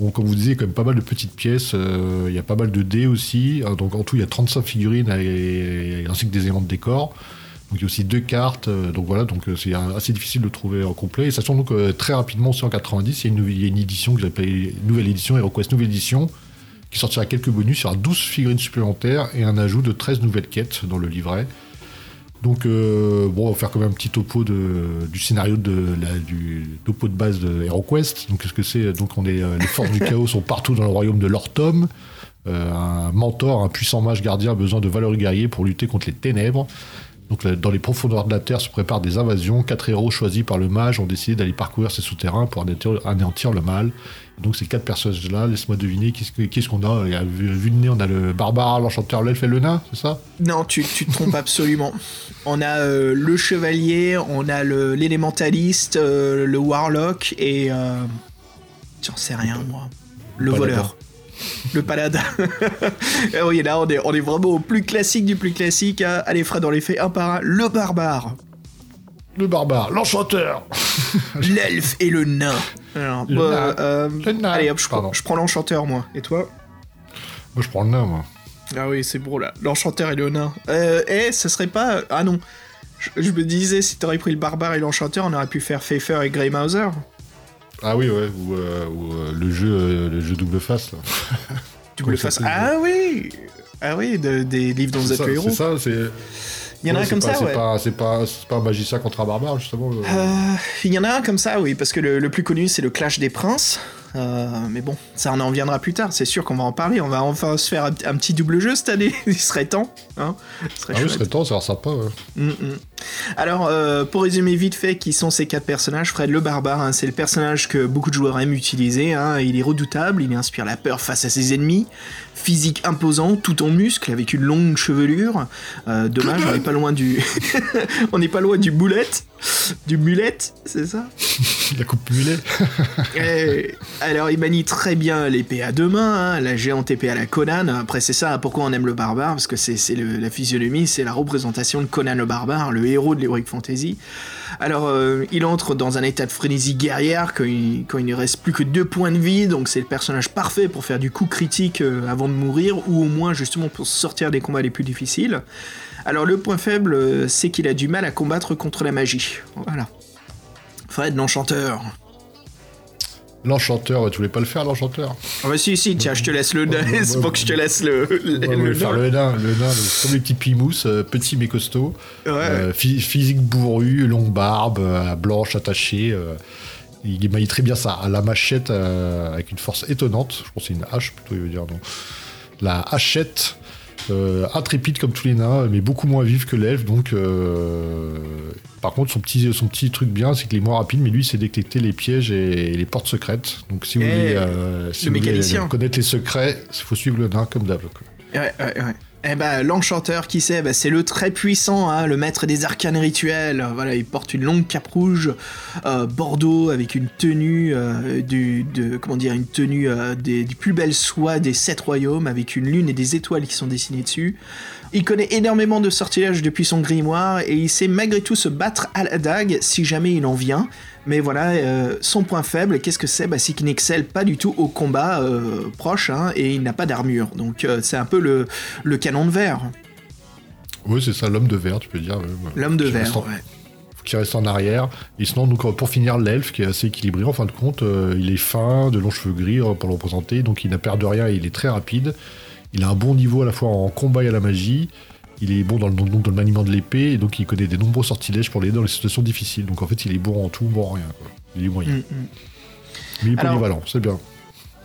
Bon, comme vous disiez, il y a quand même pas mal de petites pièces, il y a pas mal de dés aussi, hein, donc en tout il y a 35 figurines et, ainsi que des éléments de décor. Donc il y a aussi deux cartes, euh, donc voilà, donc euh, c'est assez difficile de trouver en complet. Et sachant donc euh, très rapidement, aussi en 90, il y a une, nouvelle- il y a une édition que j'appelle nouvelle édition, HeroQuest nouvelle édition, qui sortira quelques bonus, il y aura 12 figurines supplémentaires et un ajout de 13 nouvelles quêtes dans le livret. Donc euh, bon, on va faire quand même un petit topo de, du scénario de la, du topo de base de HeroQuest. Donc qu'est-ce que c'est? Donc on est euh, les forces du chaos sont partout dans le royaume de Lortom. Euh, un mentor, un puissant mage gardien a besoin de valeureux guerriers pour lutter contre les ténèbres. Donc dans les profondeurs de la Terre se préparent des invasions. Quatre héros choisis par le mage ont décidé d'aller parcourir ces souterrains pour anéantir, le mal. Donc ces quatre personnages-là, laisse-moi deviner, qu'est-ce que- qu'est-ce qu'on a Il y a vu, de nez, on a le barbare, l'enchanteur, l'elfe et le nain, c'est ça? Non, tu, tu te trompes absolument. On a euh, le chevalier, on a le- l'élémentaliste, euh, le warlock et. euh, J'en sais rien, moi. Le voleur. Le paladin. Ah oui, là, on est, on est vraiment au plus classique du plus classique. hein. Allez, Fred, on les fait un par un. Le barbare, Le barbare, l'enchanteur l'elfe et le nain. Alors, Le bah, nain. euh, Le nain. allez, hop, je, prends- je prends l'enchanteur, moi. Et toi Moi je prends le nain, moi. Ah oui, c'est beau là. L'enchanteur et le nain. Euh, eh, ce serait pas. Ah non. Je, je me disais, si t'aurais pris le barbare et l'enchanteur, on aurait pu faire Pfeiffer et Grey Mouser. Ah oui, ouais, ou, euh, ou, euh, le jeu euh, le jeu double face. Là. Double face. Ah oui Ah oui, de- des livres dont vous êtes ça, le héros. c'est ça, c'est. Il y en a ouais, un comme pas- ça, c'est ouais. Pas, c'est pas, c'est pas un magicien contre un barbare, justement. le- il y en a un comme ça, oui, parce que le, le plus connu, c'est le Clash des Princes. Mais bon, ça on en viendra plus tard, c'est sûr qu'on va en parler. On va enfin se faire un, un petit double jeu cette année. Il serait temps. Hein Ce serait Ah oui, serait temps, ça l'air sympa. ouais. Mm, mm. Alors, euh, pour résumer vite fait, qui sont ces quatre personnages? Fred le Barbare, hein, c'est le personnage que beaucoup de joueurs aiment utiliser. hein. Il est redoutable, il inspire la peur face à ses ennemis. Physique imposant, tout en muscles, avec une longue chevelure. Euh, dommage, on n'est pas loin du, on n'est pas loin du boulette, du mulette, c'est ça? La coupe mulet. Eh, alors, il manie très bien l'épée à deux mains, hein, la géante épée à la Conan. Après, c'est ça, pourquoi on aime le barbare? Parce que c'est la physionomie, c'est la représentation de Conan le barbare, le héros de l'Heroic Fantasy. Alors, euh, il entre dans un état de frénésie guerrière quand il, ne reste plus que deux points de vie, donc c'est le personnage parfait pour faire du coup critique euh, avant de mourir, ou au moins justement pour sortir des combats les plus difficiles. Alors, le point faible, euh, c'est qu'il a du mal à combattre contre la magie. Voilà. Fred, l'enchanteur. L'enchanteur, tu voulais pas le faire, l'enchanteur Ah bah si, si, tiens, je te laisse le nain, c'est pour que je te laisse le... le- Ouais, le faire nain. le nain, le nain, le- comme les petits pimous, euh, petit mais costaud, Ouais. Euh, phy- physique bourru, longue barbe, euh, blanche attachée. euh, il maille très bien ça à la machette avec une force étonnante. Je pense que c'est une hache plutôt, il veut dire non. La hachette, intrépide comme tous les nains, mais beaucoup moins vive que l'elfe. Donc, euh, par contre, son petit, son petit truc bien, c'est qu'il est moins rapide, mais lui, c'est détecter les pièges et les portes secrètes. Donc, si vous Eh, voulez, euh, si le vous voulez mécanicien. connaître les secrets, il faut suivre le nain comme d'hab. quoi. Ouais, ouais, ouais. Eh ben, l'enchanteur, qui c'est ben, C'est le très puissant, hein, le maître des arcanes rituels. Voilà, il porte une longue cape rouge, euh, bordeaux, avec une tenue, euh, du, de, comment une tenue euh, des, plus belle soie des sept royaumes, avec une lune et des étoiles qui sont dessinées dessus. Il connaît énormément de sortilèges depuis son grimoire, et il sait malgré tout se battre à la dague si jamais il en vient. Mais voilà, euh, son point faible, qu'est-ce que c'est? Bah, C'est qu'il n'excelle pas du tout au combat euh, proche, hein, et il n'a pas d'armure. Donc euh, c'est un peu le, le canon de verre. Oui, c'est ça, l'homme de verre, tu peux dire. L'homme de verre, en- ouais. qui reste en arrière. Et sinon, donc, pour finir, l'elfe, qui est assez équilibré, en fin de compte, il est fin, de longs cheveux gris pour le représenter, donc il n'a peur de rien et il est très rapide. Il a un bon niveau à la fois en combat et à la magie. Il est bon dans le, donc, dans le maniement de l'épée, et donc il connaît des nombreux sortilèges pour l'aider dans les situations difficiles. Donc en fait, il est bon en tout, bon en rien. quoi. Il est moyen. Mm, mm. Mais il est Alors- polyvalent, c'est bien.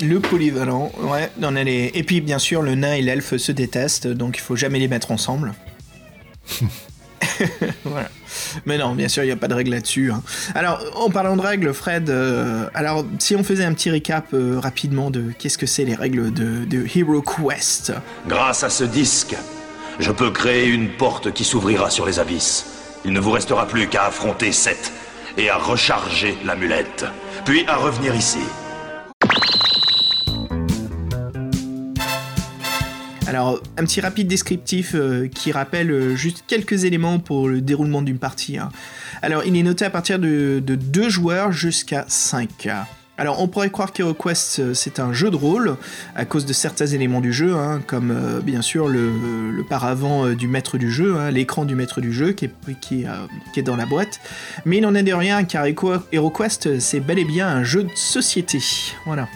Le polyvalent, ouais. on a les- Et puis bien sûr, le nain et l'elfe se détestent, donc il faut jamais les mettre ensemble. voilà. Mais non, bien sûr, il n'y a pas de règle là-dessus. hein. Alors, en parlant de règles, Fred, euh, alors si on faisait un petit récap euh, rapidement de qu'est-ce que c'est les règles de, de Hero Quest. Grâce à ce disque, je peux créer une porte qui s'ouvrira sur les abysses. Il ne vous restera plus qu'à affronter Seth et à recharger l'amulette, puis à revenir ici. Alors, un petit rapide descriptif euh, qui rappelle euh, juste quelques éléments pour le déroulement d'une partie. hein. Alors, il est noté à partir de, de 2 joueurs jusqu'à 5. Alors, on pourrait croire qu'HeroQuest, euh, c'est un jeu de rôle, à cause de certains éléments du jeu, hein, comme euh, bien sûr le, paravent euh, du maître du jeu, hein, l'écran du maître du jeu qui est, dans la boîte. Mais il en est de rien, car HeroQuest, c'est bel et bien un jeu de société. Voilà.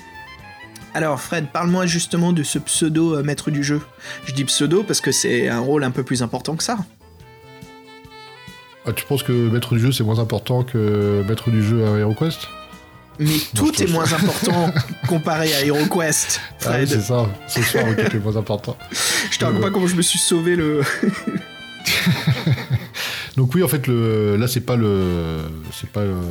Alors Fred, parle-moi justement de ce pseudo maître du jeu. Je dis pseudo parce que c'est un rôle un peu plus important que ça. Ah, tu penses que maître du jeu c'est moins important que maître du jeu à HeroQuest? Mais tout est moins important comparé à HeroQuest. Ah oui, c'est ça, ce soir ok, c'est le moins important. je te raconte pas comment je me suis sauvé le. Donc oui, en fait, le, là, c'est pas le, c'est pas, euh,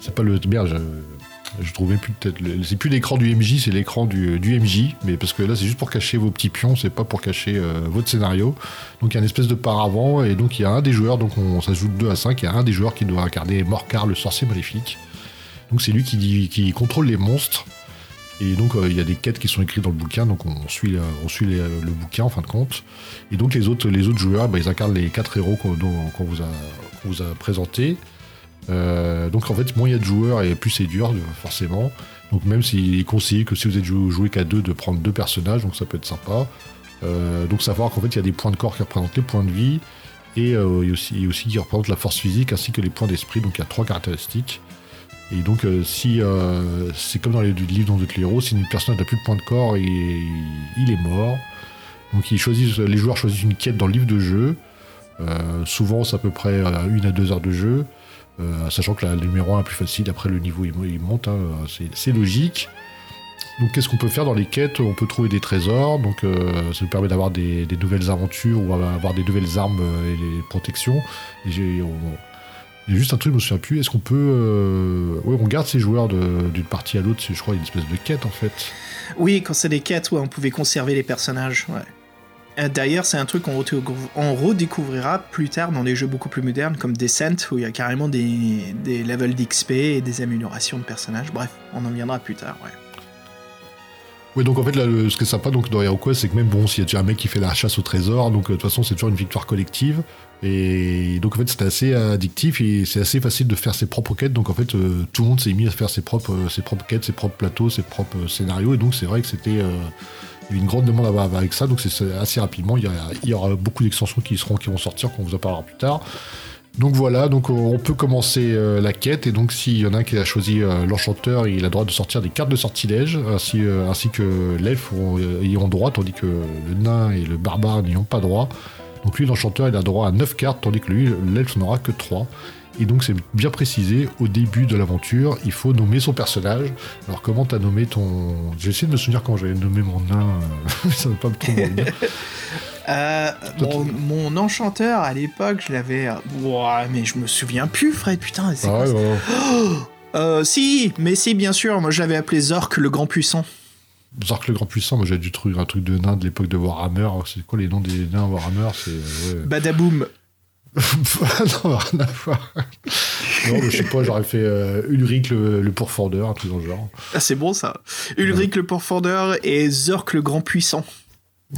c'est pas le, merde, je, je trouvais plus peut-être, c'est plus l'écran du MJ, c'est l'écran du, du MJ, mais parce que là, c'est juste pour cacher vos petits pions, c'est pas pour cacher euh, votre scénario. Donc il y a une espèce de paravent, et donc il y a un des joueurs, donc on, de 2 à 5, il y a un des joueurs qui doit incarner Morcar, le sorcier maléfique. Donc c'est lui qui, contrôle les monstres. Et donc euh, il y a des quêtes qui sont écrites dans le bouquin, donc on suit, euh, on suit les- le bouquin en fin de compte. Et donc les autres, les autres joueurs, bah, ils incarnent les quatre héros qu'on vous, a- présentés. Euh, donc en fait, moins il y a de joueurs et plus c'est dur, forcément. Donc même s'il est conseillé que si vous êtes joué, qu'à deux, de prendre deux personnages, donc ça peut être sympa. Euh, donc savoir qu'en fait il y a des points de corps qui représentent les points de vie et, euh, aussi, et aussi qui représentent la force physique ainsi que les points d'esprit. Donc il y a trois caractéristiques. Et donc euh, si euh, c'est comme dans les livres dont les héros, si une personne n'a plus de points de corps, il, est mort. Donc ils choisissent, les joueurs choisissent une quête dans le livre de jeu. Euh, souvent c'est à peu près euh, une à deux heures de jeu. Euh, sachant que la, numéro 1 est plus facile, après le niveau il, mo- il monte, hein, c'est- logique. Donc qu'est-ce qu'on peut faire dans les quêtes? On peut trouver des trésors, donc ça nous permet d'avoir des, nouvelles aventures ou avoir des nouvelles armes et des protections. Et y a juste un truc, je me souviens plus, est-ce qu'on peut... euh, on garde ses joueurs d'une partie à l'autre, je crois une espèce de quête en fait. Oui, quand c'est des quêtes, ouais, on pouvait conserver les personnages. Ouais. Euh, D'ailleurs, c'est un truc qu'on redécouvrira plus tard dans des jeux beaucoup plus modernes comme Descent, où il y a carrément des, des levels d'XP et des améliorations de personnages. Bref, on en viendra plus tard, ouais. Ouais, donc en fait, là, le- ce qui est sympa donc, dans HeroQuest, c'est que même bon, s'il y a un mec qui fait la chasse au trésor, donc euh, de toute façon, c'est toujours une victoire collective. Et donc en fait, c'était assez addictif et c'est assez facile de faire ses propres quêtes. Donc en fait, euh, tout le monde s'est mis à faire ses propres, euh, ses propres quêtes, ses propres plateaux, ses propres euh, scénarios. Et donc c'est vrai que c'était. euh, une grande demande avec ça, donc c'est assez rapidement. Il y, il y aura beaucoup d'extensions qui seront qui vont sortir, qu'on vous en parlera plus tard. Donc voilà, donc euh, on peut commencer euh, la quête et donc s'il y en a un qui a choisi euh, l'enchanteur, il a le droit de sortir des cartes de sortilège, ainsi, que l'elfe y ont droit, tandis que le nain et le barbare n'y ont pas droit. Donc lui, l'enchanteur, il a droit à 9 cartes, tandis que lui, l'elfe n'aura que 3. Et donc c'est bien précisé, au début de l'aventure, il faut nommer son personnage. Alors comment t'as nommé ton... J'ai essayé de me souvenir quand j'avais nommé mon nain, ça ne va pas me trop me revenir. Euh, mon, mon enchanteur à l'époque, je l'avais. Ouah, mais je me souviens plus, Fred. Putain, c'est Ah quoi ouais, ouais. Euh, si, mais si, bien sûr. Moi, je l'avais appelé Zork le Grand Puissant. Zark le Grand Puissant, moi j'avais du truc, un truc de nain de l'époque de Warhammer. C'est quoi les noms des nains Warhammer? C'est. ouais. non, rien à voir. non, mais je sais pas, j'aurais fait euh, Ulrich le, le pourfendeur, un truc dans le genre. Ah, c'est bon ça. Ulrich le Pourfendeur et Zork le Grand Puissant.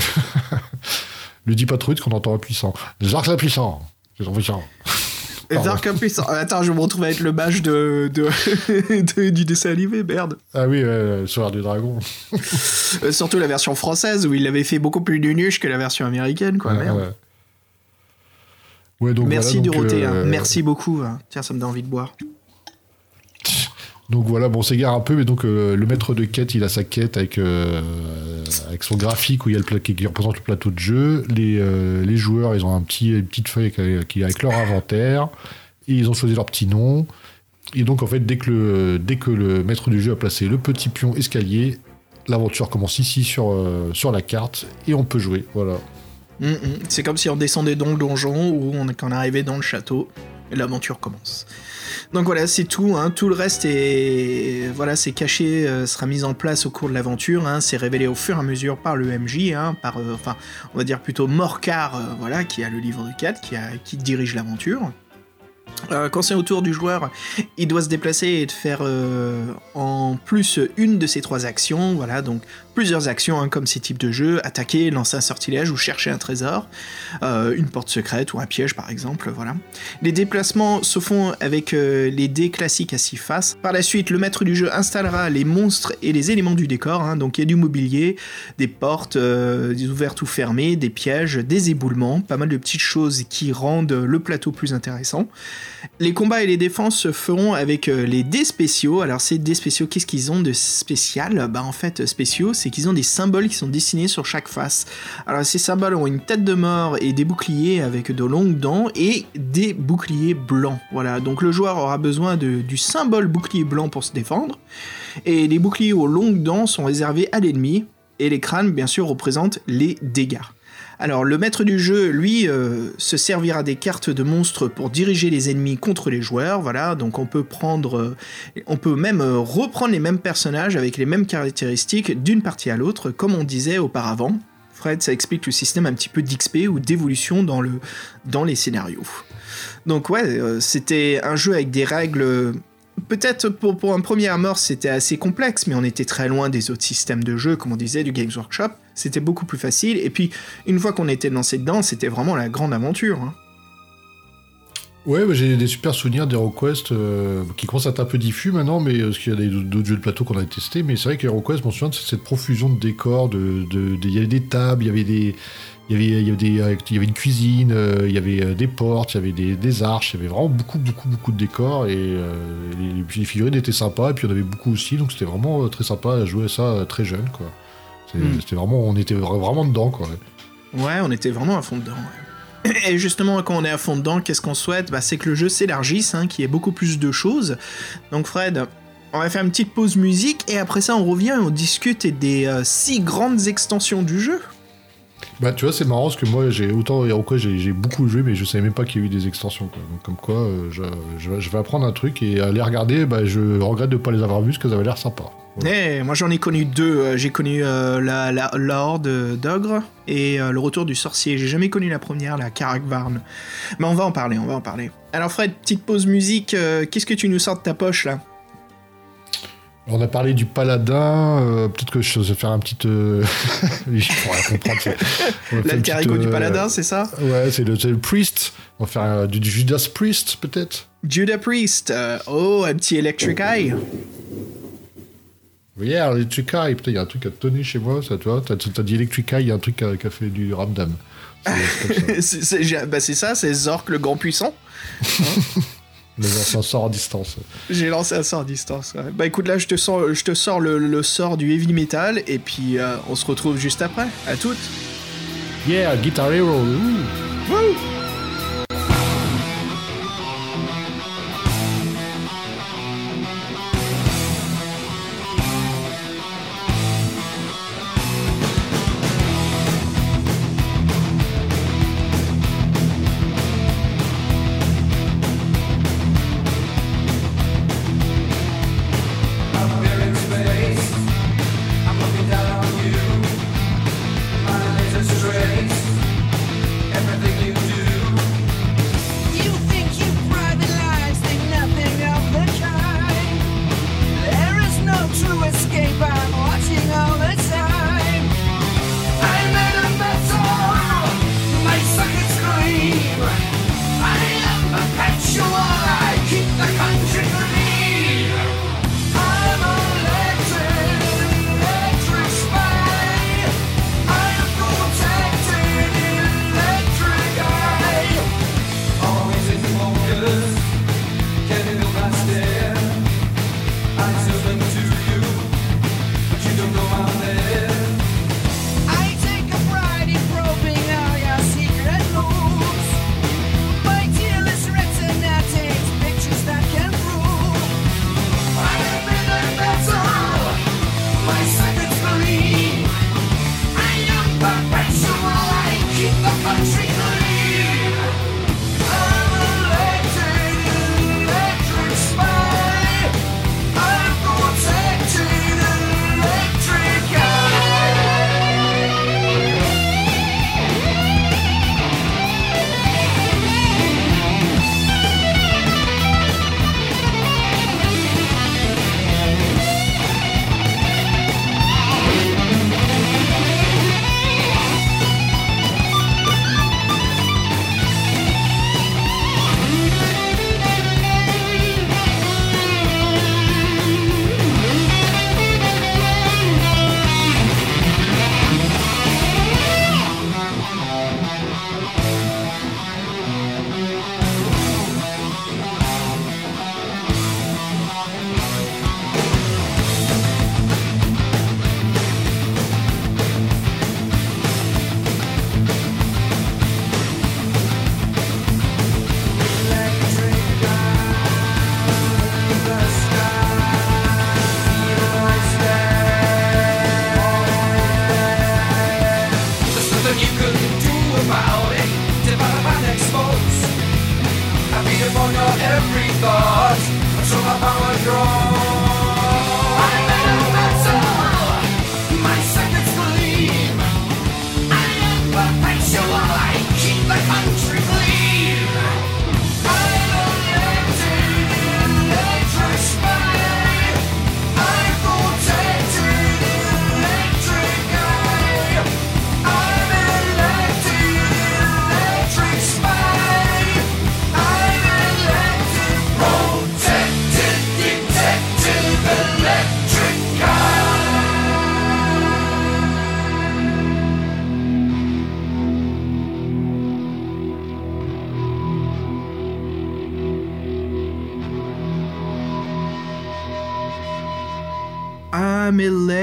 Le dis pas trop vite qu'on entend un puissant. Zark le puissant C'est son puissant. Le Puissant. Attends, je vais me retrouver avec le mage de, de, de- du dessin animé, merde. Ah oui, ouais, le soir du dragon. Euh, surtout la version française où il avait fait beaucoup plus nunuche que la version américaine, quoi. Ouais, merde. ouais. Ouais, donc Merci voilà, donc, Dorothée, hein. euh, merci beaucoup. hein. Tiens, ça me donne envie de boire. Donc voilà, bon, on s'égare un peu, mais donc euh, le maître de quête, il a sa quête avec, euh, avec son graphique où il y a le qui, représente le plateau de jeu. Les, euh, les joueurs, ils ont un petit, une petite feuille avec, leur inventaire. Et ils ont choisi leur petit nom. Et donc, en fait, dès que le, dès que le maître du jeu a placé le petit pion escalier, l'aventure commence ici sur, sur la carte et on peut jouer. Voilà. Mm, mm. C'est comme si on descendait dans le donjon ou on, qu'on arrivait dans le château l'aventure commence. Donc voilà, c'est tout. hein. Tout le reste est voilà, c'est caché, euh, sera mis en place au cours de l'aventure. hein. C'est révélé au fur et à mesure par le MJ, hein, par euh, enfin, on va dire plutôt Morcar, euh, voilà, qui a le livre de 4, qui, qui dirige l'aventure. Euh, quand c'est au tour du joueur, il doit se déplacer et faire euh, en plus une de ces trois actions. Voilà, donc plusieurs actions hein, comme ces types de jeux attaquer, lancer un sortilège ou chercher un trésor, euh, une porte secrète ou un piège par exemple. Voilà. Les déplacements se font avec les dés classiques à six faces. Par la suite, le maître du jeu installera les monstres et les éléments du décor. hein. donc il y a du mobilier, des portes, des ouvertes ou fermées, des pièges, des éboulements, pas mal de petites choses qui rendent le plateau plus intéressant. Les combats et les défenses se feront avec euh, les dés spéciaux. Alors ces dés spéciaux, qu'est-ce qu'ils ont de spécial? Bah en fait, spéciaux, c'est qu'ils ont des symboles qui sont dessinés sur chaque face. Alors ces symboles ont une tête de mort et des boucliers avec de longues dents et des boucliers blancs. Voilà, donc le joueur aura besoin du symbole bouclier blanc pour se défendre. Et les boucliers aux longues dents sont réservés à l'ennemi. Et les crânes, bien sûr, représentent les dégâts. Alors, le maître du jeu, lui, euh, se servira des cartes de monstres pour diriger les ennemis contre les joueurs. Voilà, donc on peut prendre, euh, on peut même euh, reprendre les mêmes personnages avec les mêmes caractéristiques d'une partie à l'autre, comme on disait auparavant. Fred, ça explique le système un petit peu d'XP ou d'évolution dans, dans les scénarios. Donc ouais, c'était un jeu avec des règles... Peut-être pour, un premier Armor c'était assez complexe, mais on était très loin des autres systèmes de jeu, comme on disait, du Games Workshop. C'était beaucoup plus facile, et puis une fois qu'on était lancé dedans, c'était vraiment la grande aventure. hein. Ouais, bah, j'ai des super souvenirs d'HeroQuest euh, qui commencent à être un peu diffus maintenant, mais euh, parce qu'il y a d'autres jeux de plateau qu'on a testés. Mais c'est vrai qu'HeroQuest, je m'en souviens de cette profusion de décors, de, de- de- il y avait des tables, il y avait des, il y avait, il y avait des, il y avait une cuisine, il y avait des portes, il y avait des, des arches, il y avait vraiment beaucoup, beaucoup, beaucoup de décors et euh, les, puis les figurines étaient sympas et puis il y en avait beaucoup aussi, donc c'était vraiment euh, très sympa à jouer à ça très jeune, quoi. C'est- Mm. C'était vraiment, on était vra- vraiment dedans, quoi. Ouais, on était vraiment à fond dedans. ouais. Et justement, quand on est à fond dedans, qu'est-ce qu'on souhaite? Bah, C'est que le jeu s'élargisse, hein, qu'il y ait beaucoup plus de choses. Donc Fred, on va faire une petite pause musique, et après ça, on revient et on discute des euh, six grandes extensions du jeu. Bah tu vois c'est marrant parce que moi j'ai autant HeroQuest j'ai j'ai beaucoup joué mais je savais même pas qu'il y a eu des extensions quoi. Donc comme quoi euh, je, vais apprendre un truc et les regarder bah je regrette de pas les avoir vus parce que ça avait l'air sympa. Voilà. Eh, moi j'en ai connu deux. Euh, J'ai connu euh, la, la, Horde d'Ogre et le Retour du Sorcier. J'ai jamais connu la première, la Karakvarn. Mais on va en parler, on va en parler. Alors Fred, petite pause musique. Qu'est-ce que tu nous sors de ta poche là? On a parlé du paladin, euh, peut-être que je vais faire un petit... Euh... je pourrais comprendre. L'alter ego du euh, paladin, c'est ça? Ouais, c'est le, le priest. On va faire euh, du, du Judas Priest, peut-être Judah Priest. euh, oh, un petit Electric Eye. Yeah, Electric Eye. Putain, il y a un truc à tonner chez moi, ça, toi. T'as t'as dit Electric Eye, il y a un truc qui a, fait du ramdam. C'est ça. bah, c'est ça, c'est Zork le grand puissant. Mais on s'en sort en distance. J'ai lancé un sort à distance. ouais. Bah écoute, là, je te, sors, je te sors le, le sort du heavy metal et puis euh, on se retrouve juste après. À toutes. Yeah, Guitar Hero. ouh. You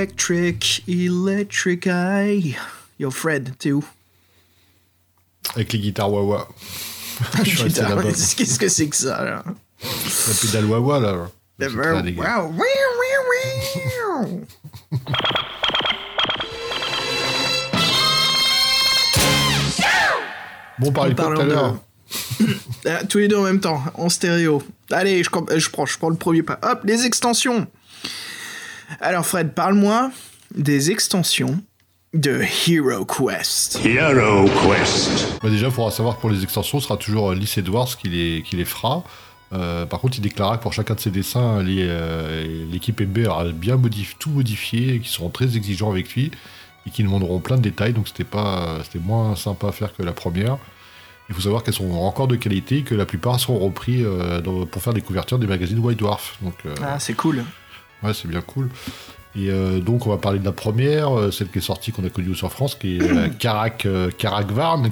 electric, electric eye. Yo, Fred, t'es où? Avec les guitares wah-wah. Je suis resté Putain, là-bas. Qu'est-ce que c'est que ça, là? La pédale wah-wah, là. C'est très dégueu. Wow, wow, wow, wow. Bon, de quoi tout à l'heure? Ah, tous les deux en même temps, en stéréo. Allez, je, je, prends, je prends le premier pas. Hop, les extensions. Alors Fred, parle-moi des extensions de Hero Quest. Hero Quest. Bah déjà, il faudra savoir que pour les extensions, ce sera toujours euh, Lys Edwards qui les, qui les fera. Euh, par contre, il déclara que pour chacun de ses dessins, euh, l'équipe MB a bien modif- tout modifié, et qu'ils seront très exigeants avec lui et qu'ils demanderont plein de détails. Donc c'était pas, c'était moins sympa à faire que la première. Il faut savoir qu'elles sont encore de qualité et que la plupart seront repris euh, dans- pour faire des couvertures des magazines White Dwarf. Donc euh, Ah, c'est cool. Ouais, c'est bien cool. Et euh, donc, on va parler de la première, euh, celle qui est sortie, qu'on a connue aussi en France, qui est euh, Karak, euh,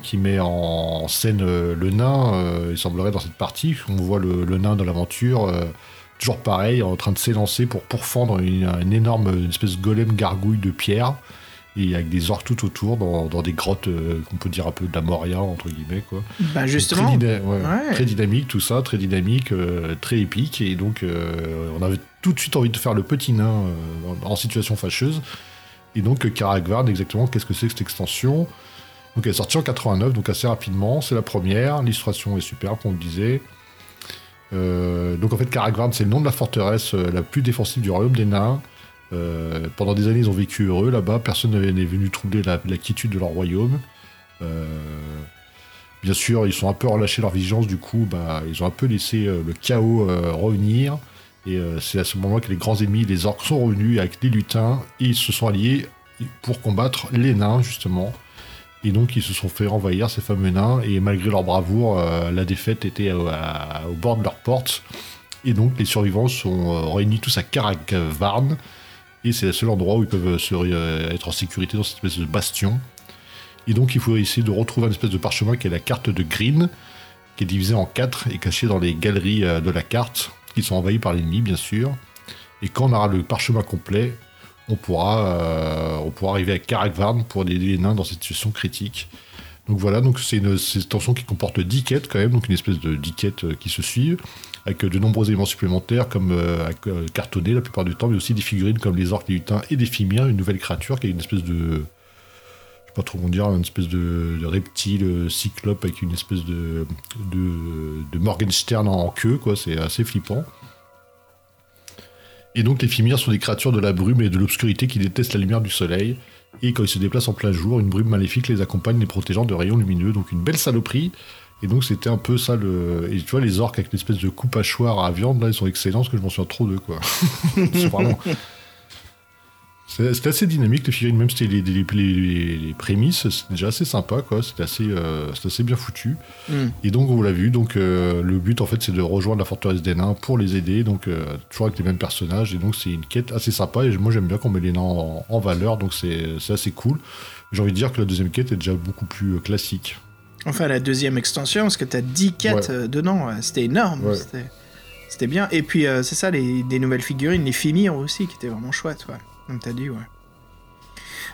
qui met en scène le nain, il semblerait, dans cette partie. On voit le, le nain dans l'aventure, toujours pareil, en train de s'élancer pour pourfendre une, une énorme une espèce de golem gargouille de pierre, et avec des orques tout autour, dans, dans des grottes euh, qu'on peut dire un peu de la Moria, entre guillemets, quoi. Bah justement. Très, dyna- ouais, Ouais. très dynamique, tout ça, très dynamique, euh, très épique. Et donc, euh, on avait tout de suite envie de faire le petit nain en, situation fâcheuse. Et donc, Karagvard, exactement, qu'est-ce que c'est que cette extension? Donc, elle est sortie en 89, donc assez rapidement. C'est la première. L'illustration est superbe, comme on le disait. Donc, en fait, Karagvard, c'est le nom de la forteresse la plus défensive du royaume des nains. Euh, pendant des années, ils ont vécu heureux là-bas. Personne n'est venu troubler la, quiétude de leur royaume. Euh, Bien sûr, ils sont un peu relâchés leur vigilance, du coup, bah, ils ont un peu laissé euh, le chaos revenir. Et c'est à ce moment que les grands ennemis, les orques, sont revenus avec les lutins et ils se sont alliés pour combattre les nains, justement. Et donc, ils se sont fait envahir ces fameux nains. Et malgré leur bravoure, la défaite était au bord de leur porte. Et donc, les survivants sont réunis tous à Karakvarn. Et c'est le seul endroit où ils peuvent euh, être en sécurité dans cette espèce de bastion. Et donc, il faut essayer de retrouver une espèce de parchemin qui est la carte de Green, qui est divisée en quatre et cachée dans les galeries euh, de la carte, qui sont envahies par l'ennemi, bien sûr. Et quand on aura le parchemin complet, on pourra, euh, on pourra arriver à Karakvarn pour aider les nains dans cette situation critique. Donc voilà, donc c'est une, une extension qui comporte 10 quêtes quand même, donc une espèce de 10 quêtes qui se suivent, avec euh, de nombreux éléments supplémentaires comme euh, euh, cartonnés la plupart du temps, mais aussi des figurines comme les orques, les lutins et des fimiens, une nouvelle créature qui est une espèce de, je sais pas trop comment dire, une espèce de, reptile cyclope avec une espèce de, de, de Morgenstern en, queue, quoi, c'est assez flippant. Et donc les Fimir sont des créatures de la brume et de l'obscurité qui détestent la lumière du soleil. Et quand ils se déplacent en plein jour, une brume maléfique les accompagne, les protégeant de rayons lumineux. Donc une belle saloperie. Et donc c'était un peu ça le. Et tu vois, les orques avec l'espèce de coupe hachoir à viande, là, ils sont excellents parce que je m'en souviens trop d'eux, quoi. C'est vraiment. C'était assez dynamique, les figurines, même si c'était les, les, les- les prémices, c'était déjà assez sympa, quoi. C'était assez, euh, assez bien foutu. Mm. Et donc, on l'a vu, donc euh, le but, en fait, c'est de rejoindre la forteresse des nains pour les aider, donc euh, toujours avec les mêmes personnages. Et donc, c'est une quête assez sympa. Et moi, j'aime bien qu'on met les nains en, en valeur, donc c'est c'est assez cool. J'ai envie de dire que la deuxième quête est déjà beaucoup plus euh, classique. Enfin, la deuxième extension, parce que t'as 10 quêtes Ouais. euh, dedans, c'était énorme. Ouais. C'était- C'était bien. Et puis, euh, c'est ça, les, des nouvelles figurines, les Fimir aussi, qui étaient vraiment chouettes, ouais. Comme t'as dit, ouais.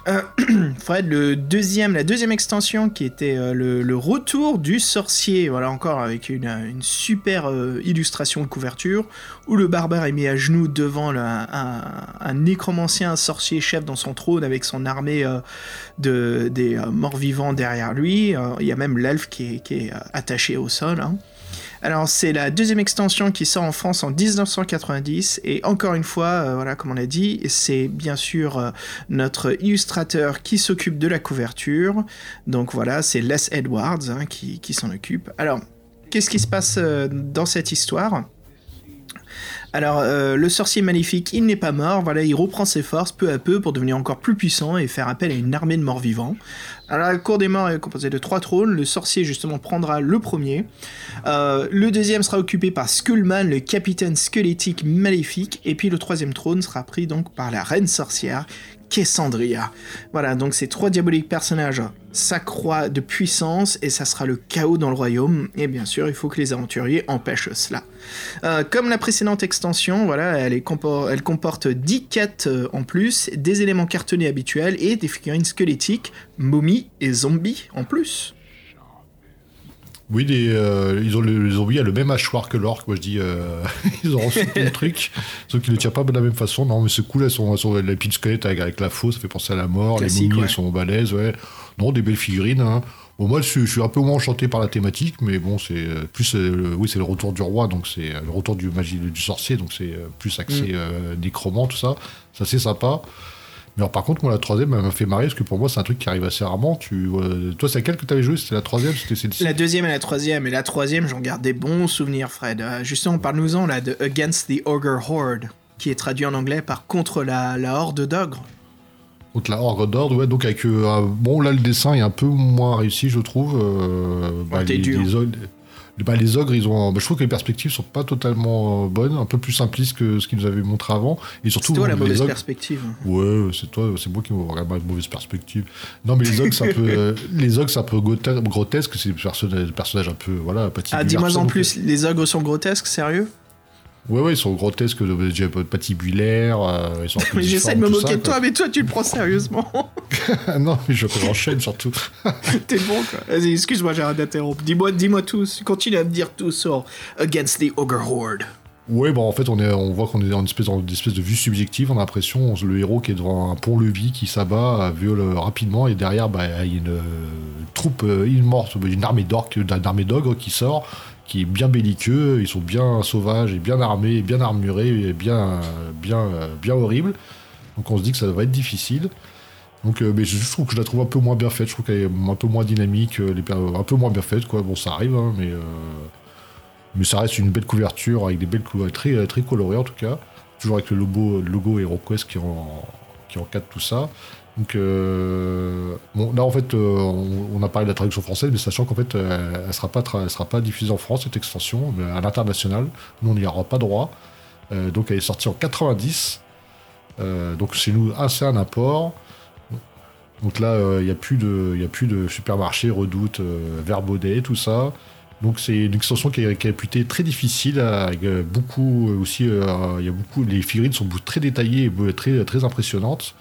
Fred, le deuxième, la deuxième extension qui était euh, le, retour du sorcier, voilà encore avec une, super euh, illustration de couverture où le barbare est mis à genoux devant un, un, nécromancien, un sorcier chef dans son trône avec son armée euh, de, des morts-vivants derrière lui. Il y a même l'elfe qui est, attaché au sol. hein. Alors c'est la deuxième extension qui sort en France en 1990 et encore une fois, euh, voilà comme on l'a dit, c'est bien sûr euh, notre illustrateur qui s'occupe de la couverture. Donc voilà, c'est Les Edwards hein, qui, s'en occupe. Alors qu'est-ce qui se passe euh, dans cette histoire? Alors, le sorcier maléfique, il n'est pas mort, voilà, il reprend ses forces peu à peu pour devenir encore plus puissant et faire appel à une armée de morts-vivants. Alors, la cour des morts est composée de trois trônes, le sorcier, justement, prendra le premier. Euh, le deuxième sera occupé par Skullman, le capitaine squelettique maléfique, et puis le troisième trône sera pris donc par la reine sorcière, Kessandria. Voilà, donc ces trois diaboliques personnages s'accroît de puissance et ça sera le chaos dans le royaume. Et bien sûr, il faut que les aventuriers empêchent cela. Euh, comme la précédente extension, voilà, elle, elle comporte 10 quêtes euh, en plus, des éléments cartonnés habituels et des figurines squelettiques, momies et zombies en plus. Oui, les, euh, ils ont le, les zombies a le même hachoir que l'orque. Moi, je dis, euh, ils ont reçu le truc, sauf qu'ils ne tirent pas de la même façon. Non, mais c'est cool. Elles sont, elles sont les squelettes avec, avec la faux, ça fait penser à la mort. Classique, les momies, ouais. elles sont balèzes, ouais. Non, des belles figurines. Hein. Bon, moi, je suis, je suis un peu moins enchanté par la thématique, mais bon, c'est euh, plus, euh, oui, c'est le retour du roi, donc c'est euh, le retour du magie du sorcier, donc c'est euh, plus axé Mm. euh, nécromant, tout ça. Ça, c'est sympa. Mais alors, par contre, moi, la troisième, elle m'a fait marrer parce que pour moi, c'est un truc qui arrive assez rarement. Tu, euh, toi, c'est laquelle que t'avais joué? C'était la troisième C'était La deuxième et la troisième. Et la troisième, j'en garde des bons souvenirs, Fred. Euh, justement, parle-nous-en là de Against the Ogre Horde, qui est traduit en anglais par Contre la, la Horde d'Ogre. Contre la Horde d'Ordre, ouais, donc avec. euh, bon, là, le dessin est un peu moins réussi, je trouve. Euh, bah, t'es les, dur. les bah, les ogres, ils ont. bah, je trouve que les perspectives sont pas totalement euh, bonnes, un peu plus simplistes que ce qu'ils nous avaient montré avant. Et surtout, C'est toi la mauvaise ogres- perspective. Ouais, c'est toi, c'est moi qui me regarde avec mauvaise perspective. Non, mais les ogres, c'est un peu, euh, les ogres, c'est un peu grotesque. C'est des personnages, un peu, voilà, patibulaires. Ah, dis-moi en plus, les ogres sont grotesques, sérieux? Ouais, ouais, ils sont grotesques, euh, patibulaires. euh, ils sont Mais j'essaie de me moquer ça, de toi, mais toi tu le prends sérieusement. non, mais je j'enchaîne surtout. T'es bon quoi. Vas-y, excuse-moi, j'arrête d'interrompre. Dis-moi, dis-moi tout. Continue à me dire tout sur Against the Ogre Horde. Ouais, bon, en fait, on, est, on voit qu'on est dans une espèce, dans une espèce de vue subjective. On a l'impression, on- le héros qui est devant un pont-levis qui s'abat, euh, viole euh, rapidement, et derrière, bah, il y a une troupe immorte, une armée d'orques, d'une armée d'ogres qui sort, qui est bien belliqueux. Ils sont bien sauvages, et bien armés, bien armurés, bien, bien, euh, bien horribles. Donc on se dit que ça va être difficile. Donc, euh, mais je trouve que je la trouve un peu moins bien faite. Je trouve qu'elle est un peu moins dynamique, euh, un peu moins bien faite, quoi. Bon, ça arrive, hein, mais. mais ça reste une belle couverture avec des belles couleurs très, colorées en tout cas. Toujours avec le logo, HeroQuest qui encadre tout ça. Donc euh, bon, là en fait euh, on, a parlé de la traduction française, mais sachant qu'en fait euh, elle elle sera pas diffusée en France cette extension, mais à l'international. Nous on n'y aura pas droit. Euh, donc elle est sortie en 90. Euh, donc chez nous ah, c'est un apport. Donc là il n'y a plus de y a plus de supermarché, redoute, Verbaudet, tout ça. Donc c'est une extension qui est, qui très difficile, beaucoup aussi, il y a beaucoup, les figurines sont très détaillées et très impressionnantes.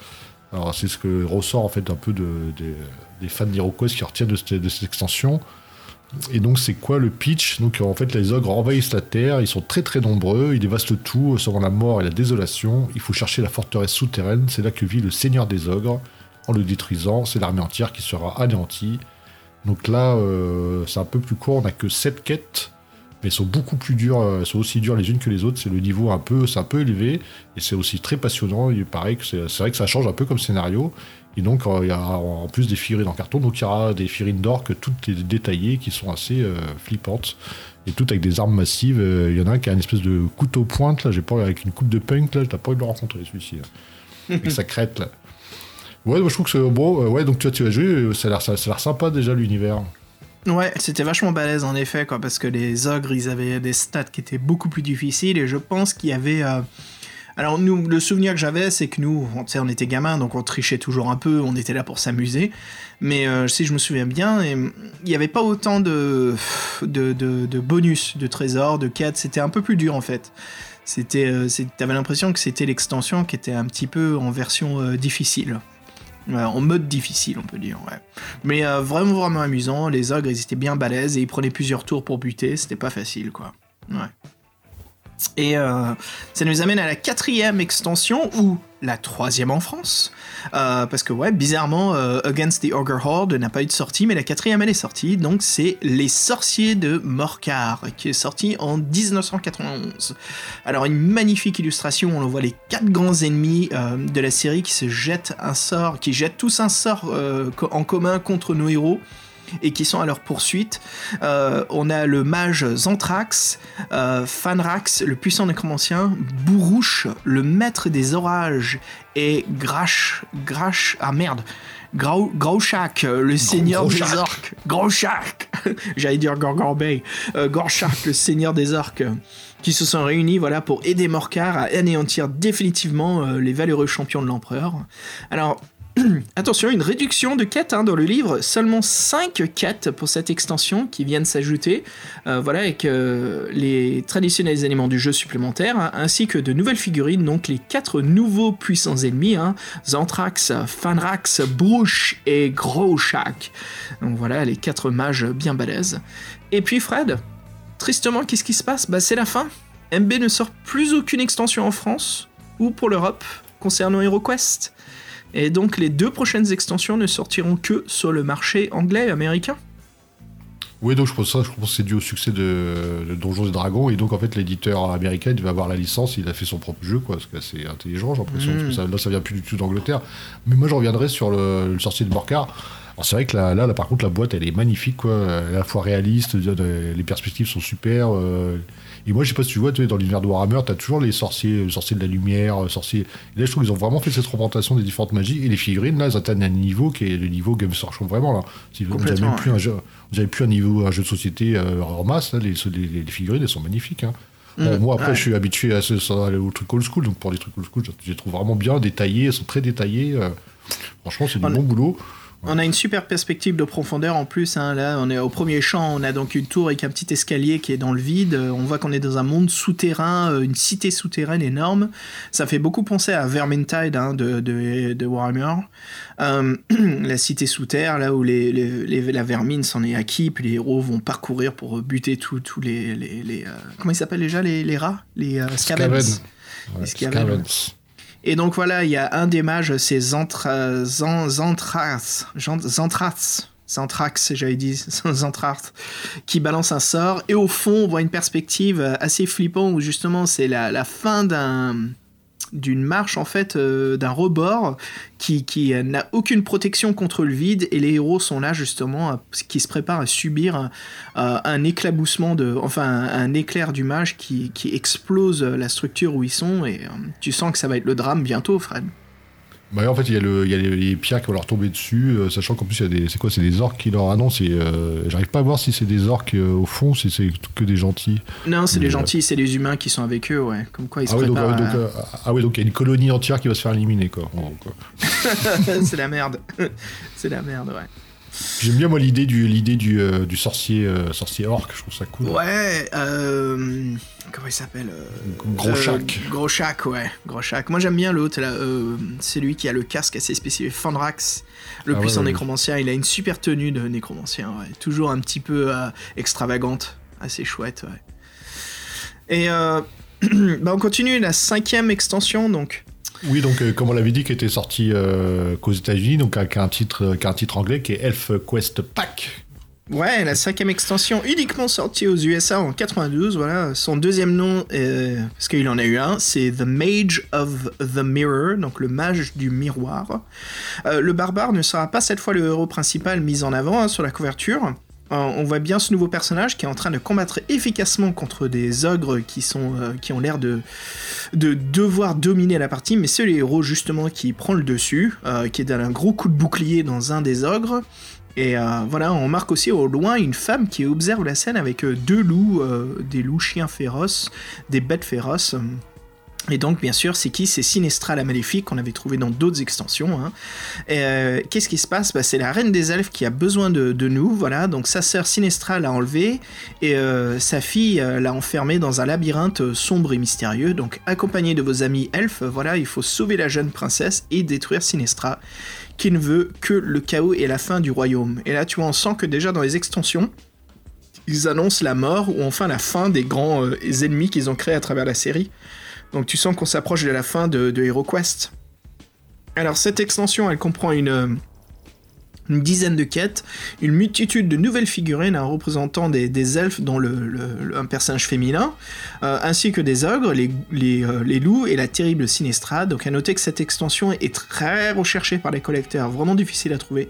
Alors c'est ce que ressort en fait un peu de, de- des fans d'HeroQuest qui retiennent de cette, extension. Et donc c'est quoi le pitch? Donc en fait les ogres envahissent la Terre, ils sont très très nombreux, ils dévastent tout, sauvant la mort et la désolation. Il faut chercher la forteresse souterraine, c'est là que vit le seigneur des ogres. En le détruisant, c'est l'armée entière qui sera anéantie. Donc là, euh, c'est un peu plus court, on n'a que 7 quêtes, mais sont beaucoup plus dures, euh, elles sont aussi dures les unes que les autres, c'est le niveau un peu, c'est un peu élevé, et c'est aussi très passionnant, il paraît que c'est vrai que ça change un peu comme scénario, et donc euh, il y a en plus des figurines en carton, donc il y aura des figurines d'orques toutes détaillées qui sont assez euh, flippantes, et toutes avec des armes massives, il y en a un qui a une espèce de couteau pointe, là, j'ai pas avec une coupe de punk, là, t'as pas envie de le rencontrer celui-ci, avec sa crête là. Ouais, moi je trouve que c'est bon. ouais, donc tu, vois, tu as joué, ça a l'air sympa déjà l'univers. Ouais, c'était vachement balèze en effet, quoi, parce que les ogres, ils avaient des stats qui étaient beaucoup plus difficiles, et je pense qu'il y avait. euh, Alors, nous, le souvenir que j'avais, c'est que nous, on, on était gamins, donc on trichait toujours un peu, on était là pour s'amuser. Mais euh, si je me souviens bien, et, il n'y avait pas autant de, de, bonus, de trésors, de quêtes, c'était un peu plus dur en fait. C'était, euh, T'avais l'impression que c'était l'extension qui était un petit peu en version euh, difficile. En mode difficile, on peut dire, ouais. Mais euh, vraiment, vraiment amusant. Les ogres, ils étaient bien balèzes et ils prenaient plusieurs tours pour buter. C'était pas facile, quoi. Et euh, ça nous amène à la quatrième extension, ou la troisième en France. Euh, parce que, ouais, bizarrement, euh, Against the Ogre Horde n'a pas eu de sortie, mais la quatrième, elle est sortie. Donc, c'est Les Sorciers de Morcar, qui est sorti en 1991. Alors, une magnifique illustration, on voit les quatre grands ennemis euh, de la série qui se jettent un sort, qui jettent tous un sort en commun contre nos héros et qui sont à leur poursuite. Euh, on a le mage Zantrax, euh, Fanrax, le puissant nécromancien, Bourouche, le maître des orages, et Grash, Grash, ah merde, Grau, Grauchak, euh, le seigneur des orques, Grauchak, j'allais dire Gorgorbey, euh, Gorchak, le seigneur des orques, qui se sont réunis voilà pour aider Morcar à anéantir définitivement euh, les valeureux champions de l'empereur. Alors Attention, une réduction de quêtes hein, dans le livre, seulement 5 quêtes pour cette extension qui viennent s'ajouter, euh, voilà, avec euh, les traditionnels éléments du jeu supplémentaires, hein, ainsi que de nouvelles figurines, donc les 4 nouveaux puissants ennemis, hein, Fanrax, Brouche et Grauchak. Donc voilà, les 4 mages bien balèzes. Et puis Fred, tristement, qu'est-ce qui se passe? Bah c'est la fin. MB ne sort plus aucune extension en France ou pour l'Europe concernant HeroQuest. Et donc les deux prochaines extensions ne sortiront que sur le marché anglais et américain. Oui, donc je pense ça, je pense que c'est dû au succès de, de Donjons et Dragons, et donc en fait l'éditeur américain il va avoir la licence, il a fait son propre jeu, quoi, ce qui est assez intelligent, j'ai l'impression, Mm. parce que ça, là ça vient plus du tout d'Angleterre. Mais moi je reviendrai sur le, le sorcier de Morcar. Alors c'est vrai que là, là, là, par contre la boîte elle est magnifique, quoi, elle est à la fois réaliste, les perspectives sont super. euh, et moi je sais pas si tu vois, tu dans l'univers de Warhammer, t'as toujours les sorciers, euh, sorciers de la lumière, euh, sorciers. Et là je trouve qu'ils ont vraiment fait cette représentation des différentes magies, et les figurines là elles atteignent un niveau qui est le niveau Games Workshop vraiment là. Si vous n'avez plus un jeu, vous avez plus un niveau un jeu de société euh, en masse, là, les, les, les figurines elles sont magnifiques. Hein. Bon, Mm, moi après ouais. je suis habitué à ce, au truc old school, donc pour les trucs old school, je je les trouve vraiment bien détaillés, elles sont très détaillées. euh, franchement c'est du On- bon boulot. On a une super perspective de profondeur en plus. hein. Là, on est au premier champ, on a donc une tour avec un petit escalier qui est dans le vide. Euh, On voit qu'on est dans un monde souterrain, euh, une cité souterraine énorme. Ça fait beaucoup penser à Vermintide hein, de, de, de Warhammer. Euh, la cité sous terre, là où les, les- les- la vermine s'en est acquis, puis les héros vont parcourir pour buter tous les. les, les, euh, comment ils s'appellent déjà les, les rats? Les euh, scavens. Ouais. Et donc voilà, il y a un des mages, c'est Zantra, Zan- Zantrax, Jean- Zantrax, j'avais dit, Zantrax, qui balance un sort. Et au fond, on voit une perspective euh, assez flippant où justement c'est la fin d'un d'une marche en fait euh, d'un rebord qui, qui n'a aucune protection contre le vide. Et les héros sont là justement qui se préparent à subir un, euh, un éclaboussement de enfin un, un éclair du mage qui, qui explose la structure où ils sont. Et euh, tu sens que ça va être le drame bientôt Fred Bah, en fait, il y a, le, il y a les, les pierres qui vont leur tomber dessus, euh, sachant qu'en plus, il y a des. C'est quoi C'est des orques qui leur annoncent. euh, J'arrive pas à voir si c'est des orques euh, au fond, si c'est que des gentils. non c'est euh, gentils c'est les humains qui sont avec eux ouais comme quoi ils se Ah oui, donc, préparent à- donc, ah oui, donc il y a une colonie entière qui va se faire éliminer, quoi. quoi. c'est la merde c'est la merde ouais J'aime bien, moi, l'idée du, l'idée du, euh, du sorcier, euh, sorcier orque, je trouve ça cool. Ouais, euh, comment il s'appelle euh, Gros Shack. Gros Shack, ouais, Gros Shack. Moi j'aime bien l'autre, là, c'est lui qui a le casque assez spécifique, Fandrax, le Ah puissant ouais, nécromancien. Il a une super tenue de nécromancien, ouais. toujours un petit peu extravagante, assez chouette, ouais. Et euh, bah, on continue la cinquième extension, donc. Oui, donc, euh, comme on l'avait dit, qui était sorti euh, qu'aux États-Unis, donc avec un titre, euh, qui a un titre anglais qui est Elf Quest Pack. Ouais, la cinquième extension uniquement sortie aux USA en 92, voilà. Son deuxième nom, euh, parce qu'il en a eu un, c'est The Mage of the Mirror, donc le mage du miroir. Euh, le barbare ne sera pas cette fois le héros principal mis en avant hein, sur la couverture. Euh, on voit bien ce nouveau personnage qui est en train de combattre efficacement contre des ogres qui, euh, ont l'air de, de devoir dominer la partie, mais c'est le héros justement qui prend le dessus, euh, qui donne un gros coup de bouclier dans un des ogres. Et voilà, on marque aussi au loin une femme qui observe la scène avec deux loups, des loups chiens féroces, des bêtes féroces. Et donc, bien sûr, c'est qui? C'est Sinestra la Maléfique qu'on avait trouvé dans d'autres extensions. hein. Euh, Qu'est-ce qui se passe? Bah, C'est la reine des elfes qui a besoin de, nous. Voilà, donc sa sœur Sinestra l'a enlevée et euh, sa fille euh, l'a enfermée dans un labyrinthe sombre et mystérieux. Donc, accompagné de vos amis elfes, voilà, il faut sauver la jeune princesse et détruire Sinestra, qui ne veut que le chaos et la fin du royaume. Et là, tu vois, on sent que déjà dans les extensions, ils annoncent la mort ou enfin la fin des grands ennemis qu'ils ont créés à travers la série. Donc tu sens qu'on s'approche de la fin de, de HeroQuest. Alors cette extension, elle comprend une, euh, dizaine de quêtes, une multitude de nouvelles figurines hein, représentant des, elfes dont un personnage féminin, euh, ainsi que des ogres, euh, les loups et la terrible Sinestra. Donc à noter que cette extension est très recherchée par les collecteurs, vraiment difficile à trouver.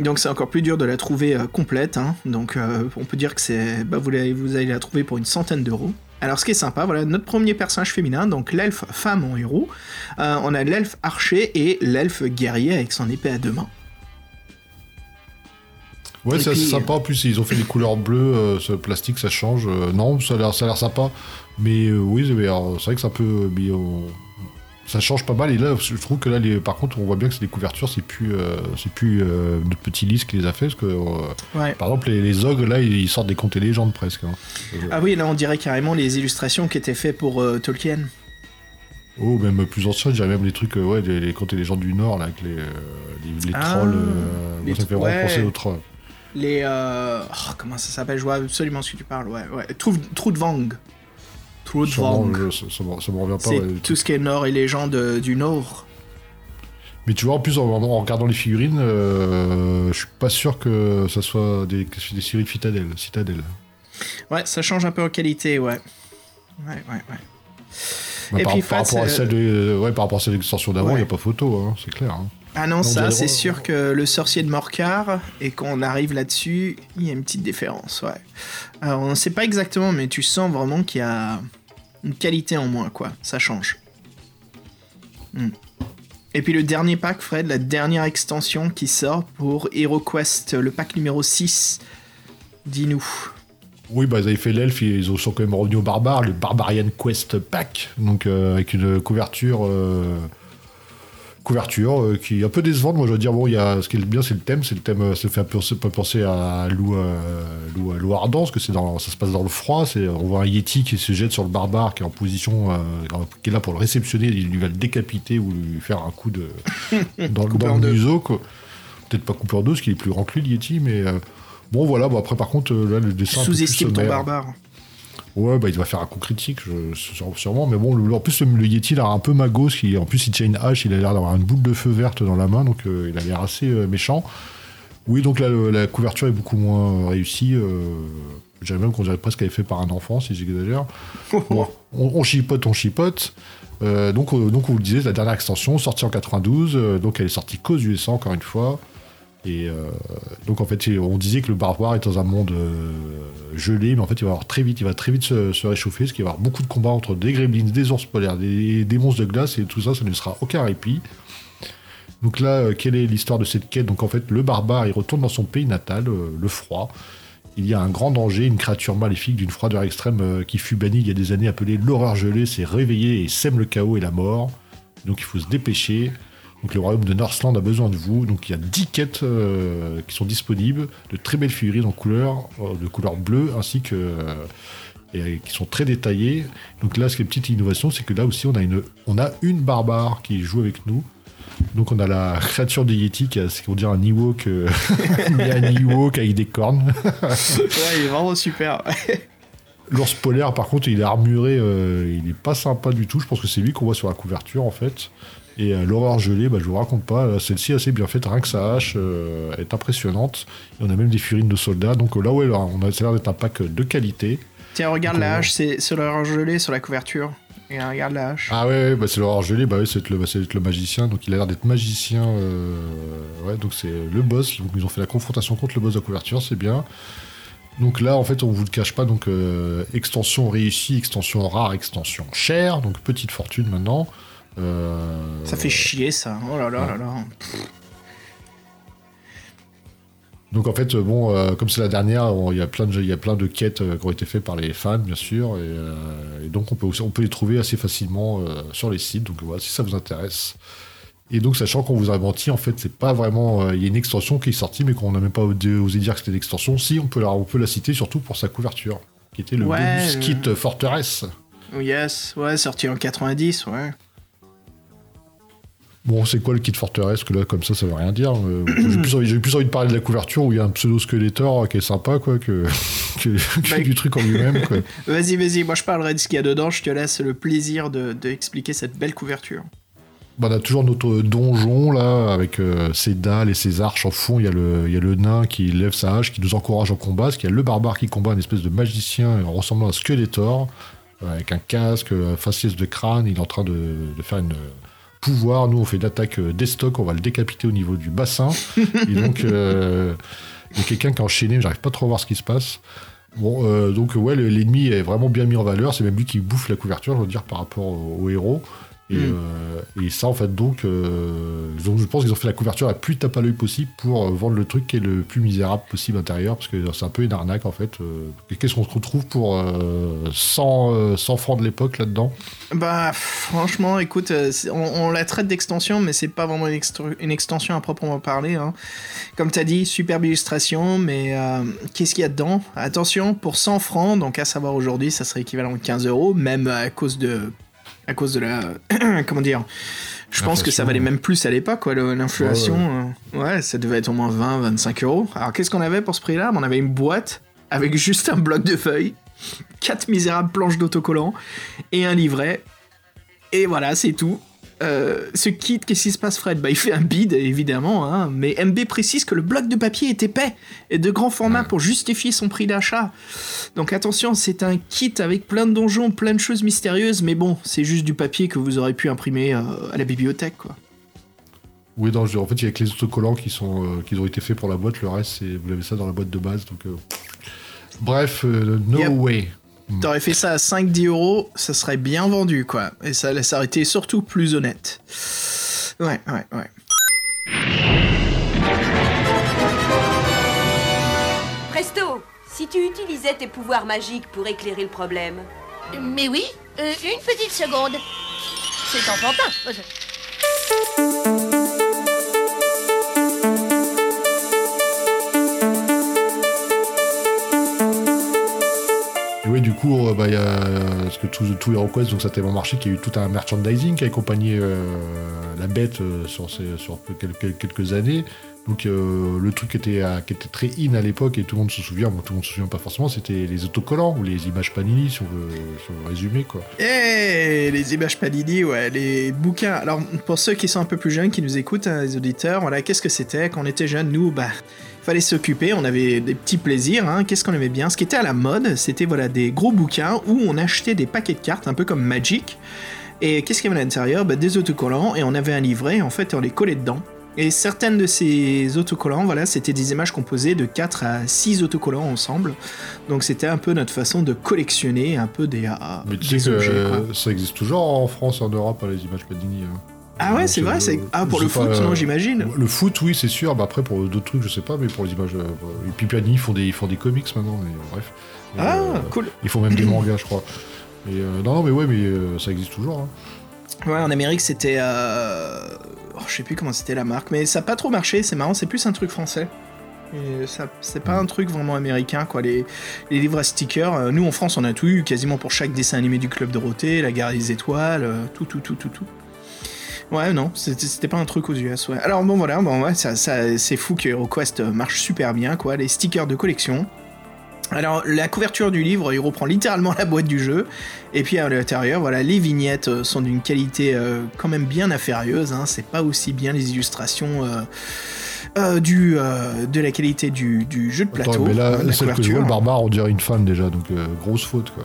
Donc c'est encore plus dur de la trouver complète, hein. donc on peut dire que c'est, bah, vous allez la trouver pour une centaine d'euros. Alors ce qui est sympa, voilà notre premier personnage féminin, donc l'elfe femme en héros. Euh, on a l'elfe archer et l'elfe guerrier avec son épée à deux mains. Ouais, c'est sympa. En plus, ils ont fait les couleurs bleues, euh, ce plastique, ça change. Euh, non, ça a l'air, ça sympa. Mais euh, oui, c'est vrai que c'est un peu. mais, Ça change pas mal. Et là, je trouve que là, les... par contre, on voit bien que c'est des couvertures, c'est plus, euh, c'est plus euh, notre petit qui les a fait. Parce que, euh, Ouais. par exemple, les, les ogres, là, ils sortent des contes et légendes presque. hein. Ah oui, là on dirait carrément les illustrations qui étaient faites pour euh, Tolkien. Oh, même plus anciens, je dirais même les trucs, euh, ouais, les, les contes et légendes du Nord, là, avec les, les, les Ah, trolls. moi, ça me fait vraiment ouais. penser aux trolls. Les. oh, comment ça s'appelle? Je vois absolument ce que tu parles, ouais. ouais. Trou- Trudvang. Sûrement, Trudvang. je- ça, ça me- ça me revient pas. C'est ouais, tout ce qui est Nord et légendes euh, du Nord. Mais tu vois, en plus, en, en regardant les figurines, euh, je suis pas sûr que ça soit des, des séries Citadel. Citadel. Ouais, ça change un peu en qualité, ouais. Ouais, ouais, ouais. Bah, Et par, puis, par Fats, rapport à euh, celle de, ouais, par rapport à celle de l'extension d'avant, il Ouais. n'y a pas photo, hein, c'est clair. hein. Ah non, ça, c'est sûr que le sorcier de Morcar, et quand on arrive là-dessus, il y a une petite différence, ouais. Alors, on ne sait pas exactement, mais tu sens vraiment qu'il y a une qualité en moins, quoi. Ça change. Hmm. Et puis le dernier pack, Fred, la dernière extension qui sort pour HeroQuest, le pack numéro 6. Dis-nous. Oui, bah, ils avaient fait l'elfe, ils ont- sont quand même revenus au barbare, le Barbarian Quest Pack, donc euh, avec une couverture. euh, couverture euh, qui est un peu décevante. Moi, je veux dire, bon, il y a, ce qui est bien, c'est le thème. C'est le thème, euh, ça fait un peu penser, à Loup, euh, Loup, Loup Ardent, parce que c'est dans, ça se passe dans le froid. C'est, on voit un Yeti qui se jette sur le barbare, qui est en position, euh, qui est là pour le réceptionner. Il va le décapiter ou lui faire un coup de dans, dans le deux. museau. quoi. Peut-être pas coupé en deux, parce qu'il est plus grand que lui, le Yeti, mais euh, bon, voilà. Bon, après, par contre, euh, là, le dessin. Sous-estime ton barbare. Ouais, bah il va faire un coup critique, je- sûrement. Mais bon, le- en plus, le, Yeti, il a l'air un peu magos. Qui, en plus, il tient une hache, il a l'air d'avoir une boule de feu verte dans la main, donc euh, il a l'air assez euh, méchant. Oui, donc là, le- la couverture est beaucoup moins réussie. Euh, je dirais même qu'on dirait presque qu'elle est faite par un enfant, si j'exagère. Bon, on, on chipote, on chipote. Euh, donc, euh, donc, on vous le disait, la dernière extension, sortie en 92, euh, donc elle est sortie qu'aux USA, encore une fois. Et euh, donc en fait, on disait que le barbare est dans un monde euh, gelé, mais en fait, il va très vite, il va très vite se, réchauffer, parce qu'il va avoir beaucoup de combats entre des gremlins, des ours polaires, des, monstres de glace, et tout ça, ça ne sera aucun répit. Donc là, euh, quelle est l'histoire de cette quête? Donc en fait, le barbare, il retourne dans son pays natal, le froid. Il y a un grand danger, une créature maléfique d'une froideur extrême qui fut bannie il y a des années, appelée l'horreur gelée, s'est réveillée et sème le chaos et la mort. Donc il faut se dépêcher. Donc le royaume de Northland a besoin de vous. Donc il y a 10 quêtes euh, qui sont disponibles, de très belles figurines en couleur, euh, de couleur bleue, ainsi que euh, et qui sont très détaillées. Donc là, ce qui est une petite innovation, c'est que là aussi, on a une, on a une barbare qui joue avec nous. Donc on a la créature de Yeti qui a ce qu'on dirait un Ewok, un Ewok avec des cornes. Ouais, il est vraiment super. L'ours polaire, par contre, il est armuré, euh, il est pas sympa du tout. Je pense que c'est lui qu'on voit sur la couverture, en fait. Et euh, l'horreur gelée, bah, je vous raconte pas. euh, Celle-ci est assez bien faite, rien que sa hache euh, est impressionnante. Et on a même des figurines de soldats. Donc là, ouais, là, on a, ça a l'air d'être un pack de qualité. Tiens, regarde la hache, c'est sur l'horreur gelée sur la couverture. Et regarde la hache. Ah ouais, ouais, bah, c'est l'horreur gelée, bah ouais, c'est le, bah, le magicien. Donc il a l'air d'être magicien. euh, ouais, donc c'est le boss. Donc ils ont fait la confrontation contre le boss de la couverture, c'est bien. Donc là, en fait, on vous le cache pas. Donc euh, extension réussie, extension rare, extension chère. Donc petite fortune maintenant. Euh, Ça fait chier ça. Oh là là là là. Donc en fait, euh, bon, euh, comme c'est la dernière, il y a plein de, y a plein de quêtes euh, qui ont été faites par les fans, bien sûr, et, euh, et donc on peut, aussi- on peut les trouver assez facilement sur les sites. Donc voilà, si ça vous intéresse. Et donc sachant qu'on vous a menti, en fait, c'est pas vraiment, il y a une extension qui est sortie, mais qu'on n'a même pas osé dire que c'était une extension. Si, on peut la, on peut la citer surtout pour sa couverture, qui était le Ouais, bonus kit forteresse. Yes, ouais, sorti en 90, ouais. Bon, c'est quoi le kit forteresse Que là, comme ça, ça veut rien dire. Euh, j'ai, plus envie, j'ai plus envie de parler de la couverture où il y a un pseudo Skeletor qui est sympa, quoi, que, que, que Bah, du truc en lui-même. Vas-y, vas-y, moi je parlerai de ce qu'il y a dedans, je te laisse le plaisir de, de expliquer cette belle couverture. Bah, on a toujours notre donjon là, avec euh, ses dalles et ses arches en fond. Il y, a le, il y a le nain qui lève sa hache, qui nous encourage en combat. Parce qu'il y a le barbare qui combat, une espèce de magicien euh, ressemblant à Skeletor, euh, avec un casque, euh, faciès de crâne. Il est en train de, de faire une euh, pouvoir. Nous, on fait une attaque euh, d'estoc, on va le décapiter au niveau du bassin. et donc, euh, il y a quelqu'un qui est enchaîné, mais j'arrive pas trop à voir ce qui se passe. Bon, euh, donc ouais, le- l'ennemi est vraiment bien mis en valeur. C'est même lui qui bouffe la couverture, je veux dire, par rapport au, au héros. Et, Mm. euh, et ça, en fait, donc, euh, donc, je pense qu'ils ont fait la couverture la plus tape à l'œil possible pour euh, vendre le truc qui est le plus misérable possible intérieur, parce que c'est un peu une arnaque, en fait. Qu'est-ce qu'on se retrouve pour euh, 100, euh, 100 francs de l'époque là-dedans? Bah, franchement, écoute, on, on la traite d'extension, mais c'est pas vraiment une, extension à proprement parler. hein. Comme t'as dit, superbe illustration, mais qu'est-ce qu'il y a dedans? Attention, pour 100 francs, donc à savoir aujourd'hui, ça serait équivalent à 15 euros, même à cause de. À cause de la. comment dire Je pense que ça valait ouais. même plus à l'époque, quoi, l'inflation. euh, Ouais, ça devait être au moins 20, 25 euros. Alors qu'est-ce qu'on avait pour ce prix-là? On avait une boîte avec juste un bloc de feuilles, quatre misérables planches d'autocollants et un livret. Et voilà, c'est tout. Euh, ce kit, qu'est-ce qui se passe, Fred? Bah, il fait un bid, évidemment, hein, mais MB précise que le bloc de papier est épais et de grand format pour justifier son prix d'achat. Donc attention, c'est un kit avec plein de donjons, plein de choses mystérieuses, mais bon, c'est juste du papier que vous aurez pu imprimer euh, à la bibliothèque, quoi. Oui, non, je- en fait, il y a que les autocollants qui, sont, euh, qui ont été faits pour la boîte. Le reste, c'est- vous avez ça dans la boîte de base. Donc, Bref, no Yep. way. T'aurais fait ça à 5-10 euros, ça serait bien vendu, quoi. Et ça, ça aurait été surtout plus honnête. Ouais, ouais, ouais. Presto, si tu utilisais tes pouvoirs magiques pour éclairer le problème. Mais oui, euh, une petite seconde. C'est enfantin. Oui, du coup, euh, bah, il y a euh, parce que tous les requests, donc ça a tellement marché qu'il y a eu tout un merchandising qui a accompagné euh, la bête sur, ces- sur quelques, années. Donc le truc qui était, qui était très in à l'époque et tout le monde se souvient, bon tout le monde se souvient pas forcément, c'était les autocollants ou les images Panini si on veut, si on veut résumer quoi. Eh, les images Panini, ouais, les bouquins. Alors, pour ceux qui sont un peu plus jeunes, qui nous écoutent, hein, les auditeurs, voilà, qu'est-ce que c'était quand on était jeunes Nous, bah, fallait s'occuper, on avait des petits plaisirs, hein, qu'est-ce qu'on aimait bien? Ce qui était à la mode, c'était voilà des gros bouquins où on achetait des paquets de cartes, un peu comme Magic. Et qu'est-ce qu'il y avait à l'intérieur? Bah, Des autocollants, et on avait un livret, en fait, et on les collait dedans. Et certaines de ces autocollants, voilà, c'était des images composées de 4 à 6 autocollants ensemble. Donc c'était un peu notre façon de collectionner un peu des, ah, Mais tu des sais que objets. quoi. ça existe toujours en France et en Europe, hein, les images Panini. hein. Ah ouais, c'est vrai, euh, c'est... Ah, pour le foot, pas, non, euh, j'imagine. Le foot, oui, c'est sûr. Bah, après, pour d'autres trucs, je sais pas, mais pour les images. euh, et puis Panini, ils font des, ils font des comics maintenant, mais bref. Et, Ah, euh, cool. Ils font même des mangas, je crois. Euh, non, non, mais ouais, mais euh, ça existe toujours. hein. Ouais, en Amérique, c'était... euh, oh, je sais plus comment c'était la marque, mais ça a pas trop marché, c'est marrant, c'est plus un truc français. Et ça, c'est pas un truc vraiment américain, quoi. Les, les livres à stickers, euh, nous en France, on a tout eu, quasiment pour chaque dessin animé du Club Dorothée, La Guerre des Étoiles, euh, tout, tout, tout, tout, tout. Ouais, non, c'était pas un truc aux US, ouais. Alors bon, voilà, bon, ouais, ça, ça- c'est fou que HeroQuest marche super bien, quoi. Les stickers de collection. Alors, la couverture du livre, il reprend littéralement la boîte du jeu. Et puis à l'intérieur, voilà, les vignettes euh, sont d'une qualité euh, quand même bien inférieuse. hein. C'est pas aussi bien les illustrations euh, euh, du, euh, de la qualité du, du jeu de plateau. Attends, mais là, celle que je vois, le barbare, on dirait une fan déjà, donc euh, grosse faute, quoi.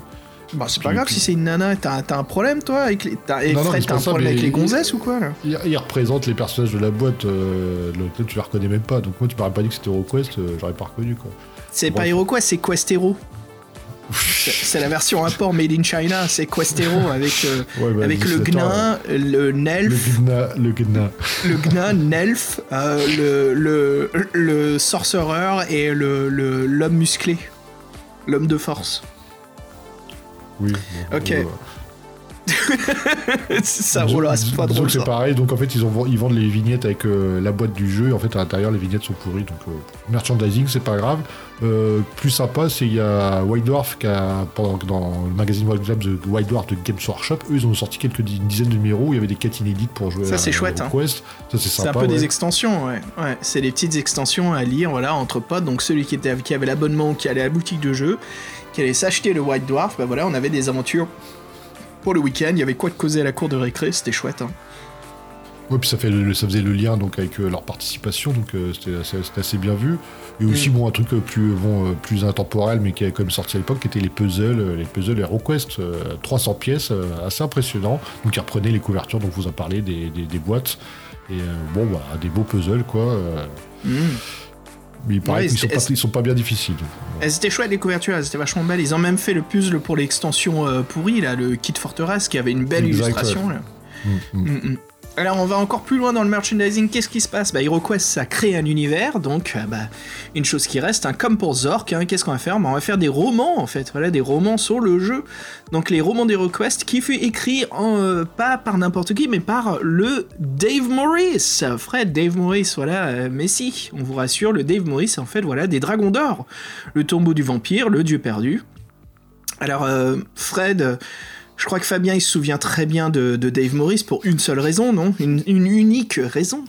Bah, c'est pas grave si c'est une nana. T'as t'as un problème, toi avec les... t'as- un problème avec les gonzesses ou quoi, là? Il, représente les personnages de la boîte, euh, lequel tu la reconnais même pas. Donc moi, tu m'aurais pas dit que c'était HeroQuest, euh, j'aurais pas reconnu, quoi. C'est pas HeroQuest, c'est Questero. C'est c'est la version import made in China, c'est Questero avec, euh, Ouais, bah, avec le dessinateur, gnain, le Le nelf, gna, le gna. le gnain, Nelf, euh, le, le, le sorcerer et le le- l'homme musclé. L'homme de force. Oui. bon, Ok. ouais. ça roule, c'est pas disons drôle que c'est pareil, donc en fait ils, ont, ils vendent les vignettes avec euh, la boîte du jeu, et en fait à l'intérieur les vignettes sont pourries, donc euh, merchandising c'est pas grave. Euh, plus sympa c'est il y a White Dwarf qui a, pendant, dans le magazine White Dwarf de, White Dwarf de Games Workshop, eux ils ont sorti quelques di- une dizaine de numéros, où il y avait des quêtes inédites pour jouer Ça, à c'est chouette, hein. Quest. Ça c'est C'est un sympa. peu des extensions, ouais. ouais c'est des petites extensions à lire, voilà, entre potes. Donc celui qui, était, qui avait l'abonnement, qui allait à la boutique de jeu, qui allait s'acheter le White Dwarf, bah voilà, on avait des aventures pour le week-end. Il y avait quoi de causer à la cour de récré, c'était chouette. Hein. Ouais, puis ça, fait le- ça faisait le lien donc avec euh, leur participation, donc euh, c'était assez, bien vu. Et aussi, Mm. bon, un truc euh, plus, bon, euh, plus intemporel, mais qui est quand même sorti à l'époque, qui était les puzzles, les puzzles HeroQuest, euh, 300 pièces, assez impressionnant. Donc, ils reprenaient les couvertures, donc vous en parlez, des, des, des boîtes. Et bon, bah, des beaux puzzles, quoi. Mm. Mais il paraît Ouais, qu'ils sont, pas- ils sont pas bien difficiles. Elles étaient chouettes les couvertures, elles étaient vachement belles. Ils ont même fait le puzzle pour l'extension euh, pourrie, là, le kit forteresse, qui avait une belle Exact, illustration. ouais. Là. Mm, mm. Mm, mm. Alors on va encore plus loin dans le merchandising, qu'est-ce qui se passe? Bah HeroQuest ça crée un univers, donc euh, bah, une chose qui reste, hein, comme pour Zork, hein, qu'est-ce qu'on va faire? Bah, On va faire des romans en fait, voilà, des romans sur le jeu. Donc les romans d'HeroQuest qui fut écrit euh, pas par n'importe qui, mais par le Dave Morris. Fred, Dave Morris, voilà, euh, mais si, on vous rassure, le Dave Morris en fait, voilà, des dragons d'or. Le tombeau du vampire, le dieu perdu. Alors euh, Fred... je crois que Fabien, il se souvient très bien de, Dave Morris pour une seule raison, non? Une unique raison.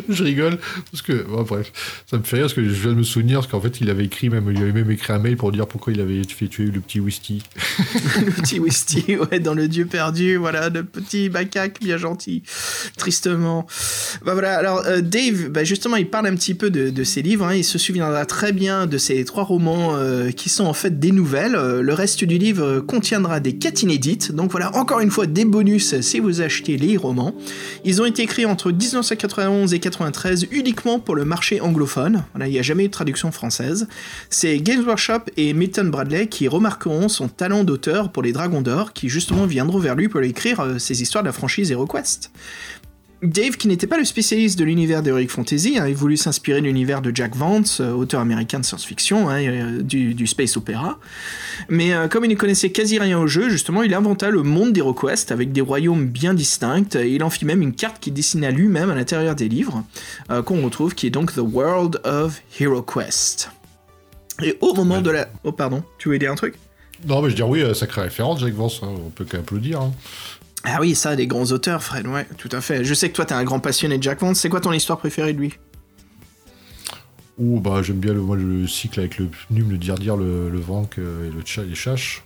je rigole parce que bref, ça me fait rire parce que je viens de me souvenir parce qu'en fait il avait écrit même il avait même écrit un mail pour dire pourquoi il avait fait tuer le petit Wisty. le petit Wisty, ouais, dans le Dieu perdu, voilà, le petit macaque bien gentil, tristement. Bah voilà, alors euh, Dave, bah, justement, il parle un petit peu de, de ses livres. hein. il se souviendra très bien de ces trois romans euh, qui sont en fait des nouvelles. Euh, le reste du livre contiendra des quêtes inédites. Donc voilà, encore une fois, des bonus si vous achetez les romans. Ils ont été écrits entre 1991 et 93 uniquement pour le marché anglophone. Il n'y a jamais eu de traduction française. C'est Games Workshop et Milton Bradley qui remarqueront son talent d'auteur pour les Dragons d'Or, qui justement viendront vers lui pour écrire euh, ces histoires de la franchise HeroQuest. Dave, qui n'était pas le spécialiste de l'univers d'Heroic Fantasy, a voulu s'inspirer de l'univers de Jack Vance, euh, auteur américain de science-fiction, hein, euh, du, du space opéra. Mais euh, comme il ne connaissait quasi rien au jeu, justement, il inventa le monde d'HeroQuest avec des royaumes bien distincts, et il en fit même une carte qu'il dessinait lui-même à l'intérieur des livres, euh, qu'on retrouve, qui est donc The World of HeroQuest. Et au moment de la... Oh pardon, tu voulais dire un truc? Non, mais je veux dire oui, sacrée référence, Jack Vance, hein, on peut qu'applaudir. Hein. Ah oui, ça, des grands auteurs, Fred, ouais, tout à fait. Je sais que toi, t'es un grand passionné de Jack Vance. C'est quoi ton histoire préférée de lui? Ou bah j'aime bien le, moi, le cycle avec le Num, le dire dire, le, le Vank euh, et le tcha, les chaches.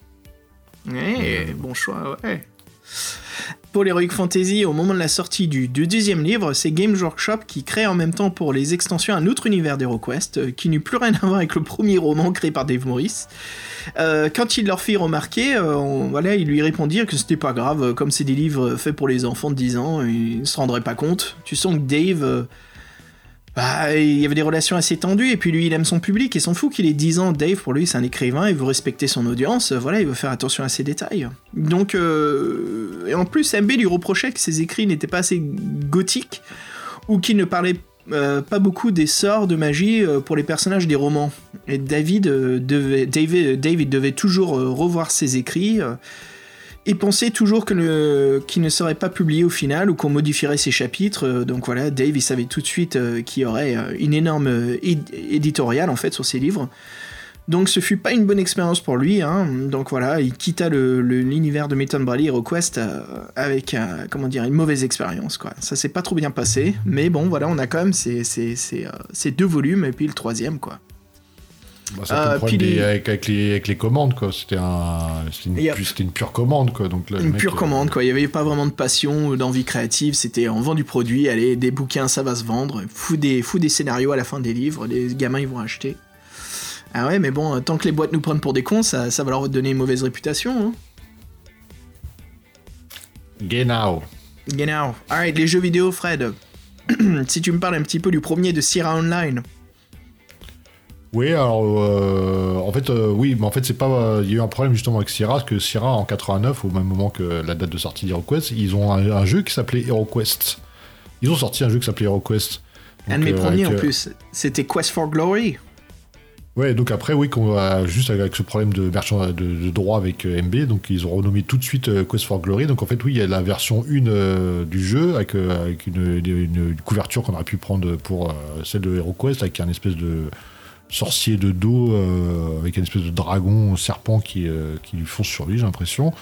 Eh, bon choix, ouais. Pour l'Heroic Fantasy, au moment de la sortie du, du deuxième livre, c'est Games Workshop qui crée en même temps pour les extensions un autre univers d'HeroQuest, euh, qui n'eut plus rien à voir avec le premier roman créé par Dave Morris. Euh, quand il leur fit remarquer, euh, voilà, ils lui répondirent que c'était pas grave, euh, comme c'est des livres faits pour les enfants de 10 ans, ils ne se rendraient pas compte. Tu sens que Dave... bah, il y avait des relations assez tendues, et puis lui, il aime son public, et s'en fout qu'il ait 10 ans. Dave, pour lui, c'est un écrivain, il veut respecter son audience, voilà, il veut faire attention à ses détails. Donc, et en plus, MB lui reprochait que ses écrits n'étaient pas assez gothiques, ou qu'il ne parlait euh, pas beaucoup des sorts de magie euh, pour les personnages des romans. Et David, euh, devait, David, devait toujours revoir ses écrits. et pensait toujours qu'il ne serait pas publié au final ou qu'on modifierait ses chapitres. Donc voilà, Dave, savait tout de suite qu'il y aurait une énorme éd- éditoriale en fait sur ses livres. Donc ce fut pas une bonne expérience pour lui. hein. Donc voilà, il quitta le- le- l'univers de Milton Bradley et HeroQuest euh, avec euh, comment dire une mauvaise expérience quoi. Ça s'est pas trop bien passé, mais bon voilà, on a quand même ces, ces, ces, euh, ces deux volumes et puis le troisième quoi. Bah, le problème les- avec, avec les, avec les commandes, quoi. C'était un, c'était une, a- pure commande, quoi. Donc, là, Une mec, pure commande, quoi. Il n'y avait pas vraiment de passion ou d'envie créative. C'était on vend du produit, allez, des bouquins, ça va se vendre. Fous des, fous des scénarios à la fin des livres, les gamins ils vont acheter. Ah ouais, mais bon, euh, tant que les boîtes nous prennent pour des cons, ça, ça va leur donner une mauvaise réputation. Hein. Genau. Genau. Alright, les jeux vidéo, Fred. si tu me parles un petit peu du premier de Sierra Online. Oui, alors, euh, en fait, euh, oui, mais en fait, c'est pas. Il y a eu un problème justement avec Sierra, parce que Sierra, en 89, au même moment que la date de sortie d'HeroQuest, ils ont un, un jeu qui s'appelait HeroQuest. Ils ont sorti un jeu qui s'appelait HeroQuest. un de mes premiers en plus. C'était Quest for Glory. Ouais, donc après, oui, qu'on a, juste avec ce problème de, marchand, de, droit avec euh, MB, donc ils ont renommé tout de suite euh, Quest for Glory. Donc en fait, oui, il y a la version 1 euh, du jeu avec, une, couverture qu'on aurait pu prendre pour celle de HeroQuest avec un espèce de sorcier de dos avec une espèce de dragon serpent qui, qui lui fonce sur lui, j'ai l'impression.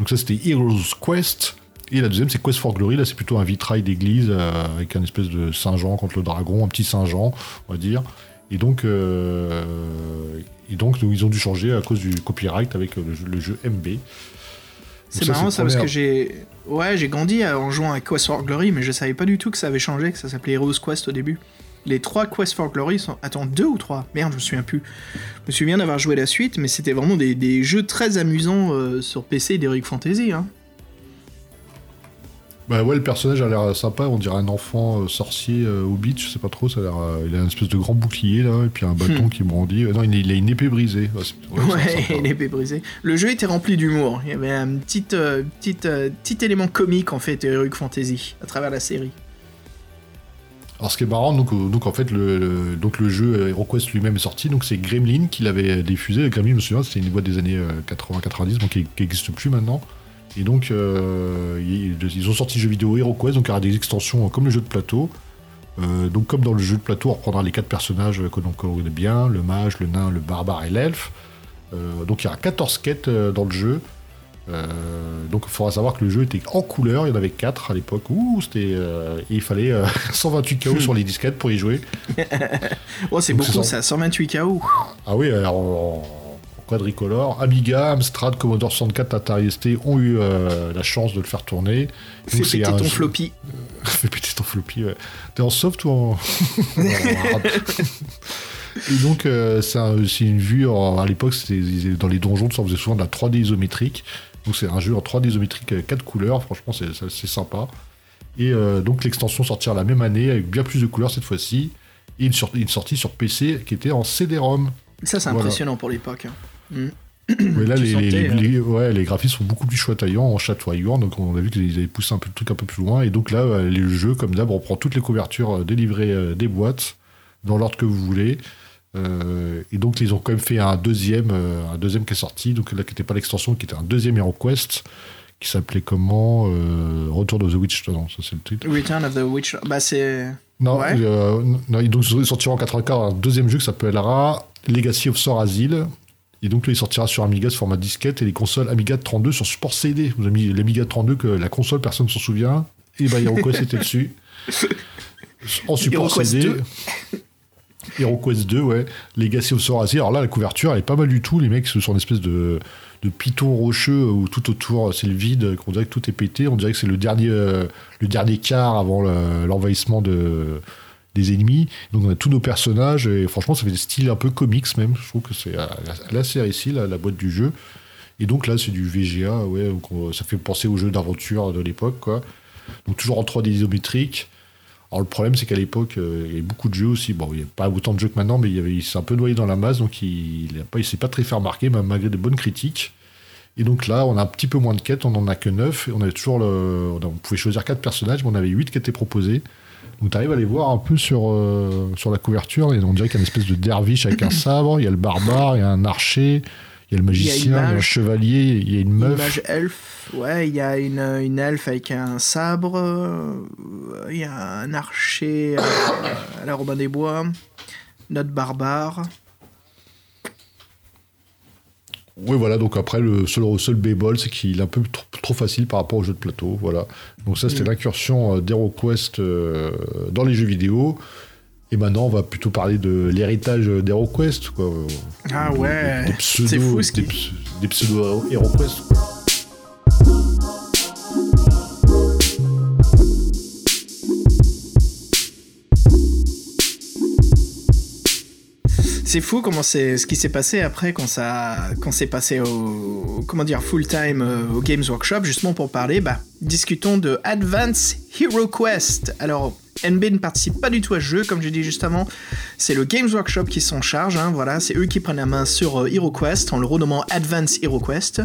Donc ça, c'était Heroes Quest. Et la deuxième, c'est Quest for Glory. Là, c'est plutôt un vitrail d'église avec un espèce de Saint-Jean contre le dragon, un petit Saint-Jean, on va dire. Et donc, euh, et donc, ils ont dû changer à cause du copyright avec le jeu, le jeu MB. C'est marrant ça parce que j'ai. Ouais, j'ai grandi euh, en jouant à Quest for Glory, mais je savais pas du tout que ça avait changé, que ça s'appelait Heroes Quest au début. Les trois Quest for Glory sont. Attends, deux ou trois? Merde, je me souviens plus. Je me souviens d'avoir joué la suite, mais c'était vraiment des, des jeux très amusants euh, sur PC d'Heroic Fantasy. Hein. Bah ouais, le personnage a l'air sympa, on dirait un enfant euh, sorcier euh, hobbit, je sais pas trop, ça a l'air, euh, il a une espèce de grand bouclier là, et puis un bâton qui brandit. Euh, non, il, a- il a une épée brisée. Ouais, c'est- ouais, Ouais, sympa. l'épée brisée. Le jeu était rempli d'humour. Il y avait un petit, petit, petit élément comique en fait, Heroic Fantasy, à travers la série. Alors ce qui est marrant, donc, donc en fait le, le- donc le jeu HeroQuest lui-même est sorti, donc c'est Gremlin qui l'avait diffusé. Gremlin, je me souviens, c'était une boîte des années 80-90, donc qui n'existe plus maintenant. Et donc euh, ils, ils ont sorti le jeu vidéo HeroQuest, donc il y aura des extensions comme le jeu de plateau. Euh, donc comme dans le jeu de plateau, on reprendra les quatre personnages que l'on connaît bien, le mage, le nain, le barbare et l'elfe. Euh, donc il y aura 14 quêtes dans le jeu. Donc il faudra savoir que le jeu était en couleur, il y en avait 4 à l'époque. Ouh, c'était. et il fallait euh, 128 KO sur les disquettes pour y jouer. Oh, c'est beaucoup ça, 128 KO. Ah oui, alors en quadricolore. Amiga, Amstrad, Commodore 64, Atari ST ont eu euh, la chance de le faire tourner. Fais péter un ton jeu- floppy. Fais péter ton floppy, ouais. T'es en soft ou en. Et donc, euh, c'est un- une vue. à l'époque, c'était dans les donjons, ça faisait souvent de la 3D isométrique. Donc, c'est un jeu en 3D isométrique, 4 couleurs. Franchement, c'est sympa. Et euh, donc, l'extension sortira la même année avec bien plus de couleurs cette fois-ci. Et une, sortie sur PC qui était en CD-ROM. Ça, c'est Voilà. impressionnant pour l'époque. hein. Mm. Mais là, les, sentais, les- euh, les- ouais, les graphismes sont beaucoup plus chatoyants, en chatoyants. Donc, on a vu qu'ils avaient poussé un peu le truc un peu plus loin. Et donc, là, euh, le jeu, comme d'hab, on prend toutes les couvertures euh, délivrées des boîtes dans l'ordre que vous voulez. Euh, et donc, ils ont quand même fait un deuxième, un deuxième qui est sorti. Donc, là, qui n'était pas l'extension, qui était un deuxième HeroQuest, qui s'appelait comment euh, Retour de The Witch. Non, ça, c'est le titre. Return of the Witch. Bah, c'est. Non, Ouais. euh, non, donc il sortira en 84 un deuxième jeu qui s'appellera Legacy of Sor Asile. Et donc là, il sortira sur Amiga sous format disquette et les consoles Amiga 32 sur support CD. Vous avez mis l'Amiga 32 que la console, personne ne s'en souvient. Et bah, HeroQuest était dessus. En support HeroQuest CD. 2. HeroQuest 2, ouais. Legacy of Sor Asile. Alors là, la couverture, elle est pas mal du tout. Les mecs, ce sont une espèce de, de piton rocheux où tout autour, c'est le vide. On dirait que tout est pété. On dirait que c'est le dernier, euh, le dernier quart avant le- l'envahissement de, des ennemis. Donc on a tous nos personnages. Et franchement, ça fait des styles un peu comics même. Je trouve que c'est euh, assez réussi, la, la boîte du jeu. Et donc là, c'est du VGA. Ouais, donc, on- ça fait penser aux jeux d'aventure de l'époque. Donc toujours en 3D isométrique. Alors le problème, c'est qu'à l'époque, euh, il y avait beaucoup de jeux aussi. Bon, il n'y a pas autant de jeux que maintenant, mais il, s'est un peu noyé dans la masse, donc il ne il s'est pas très fait remarquer, même malgré de bonnes critiques. Et donc là, on a un petit peu moins de quêtes, on en a que 9. Et on avait toujours le, on pouvait choisir 4 personnages, mais on avait 8 qui étaient proposés. Donc tu arrives à les voir un peu sur, euh, sur la couverture, et on dirait qu'il y a une espèce de derviche avec un sabre, il y a le barbare, il y a un archer, il y a le magicien, il y a, un mage. chevalier, il y a une meuf. Elfe. Ouais, il y a une, une elfe avec un sabre. euh, Il y a un archer euh, à la Robin des Bois. Notre barbare. Oui, voilà, donc après, le seul, seul bémol, c'est qu'il est un peu trop, trop facile par rapport aux jeux de plateau. Voilà. Donc, ça, c'était Mm. l'incursion euh, d'HeroQuest euh, dans les jeux vidéo. Et maintenant, on va plutôt parler de l'héritage d'HeroQuest. quoi. Ah ouais. C'est fou ce des, qui. des pseudo C'est fou comment c'est ce qui s'est passé après quand ça quand c'est passé au comment dire full time euh, au Games Workshop justement pour parler bah discutons de Advance Hero Quest. Alors NB ne participe pas du tout à ce jeu comme j'ai dit juste avant. C'est le Games Workshop qui s'en charge hein, voilà, c'est eux qui prennent la main sur euh, Hero Quest en le renommant Advance Hero Quest.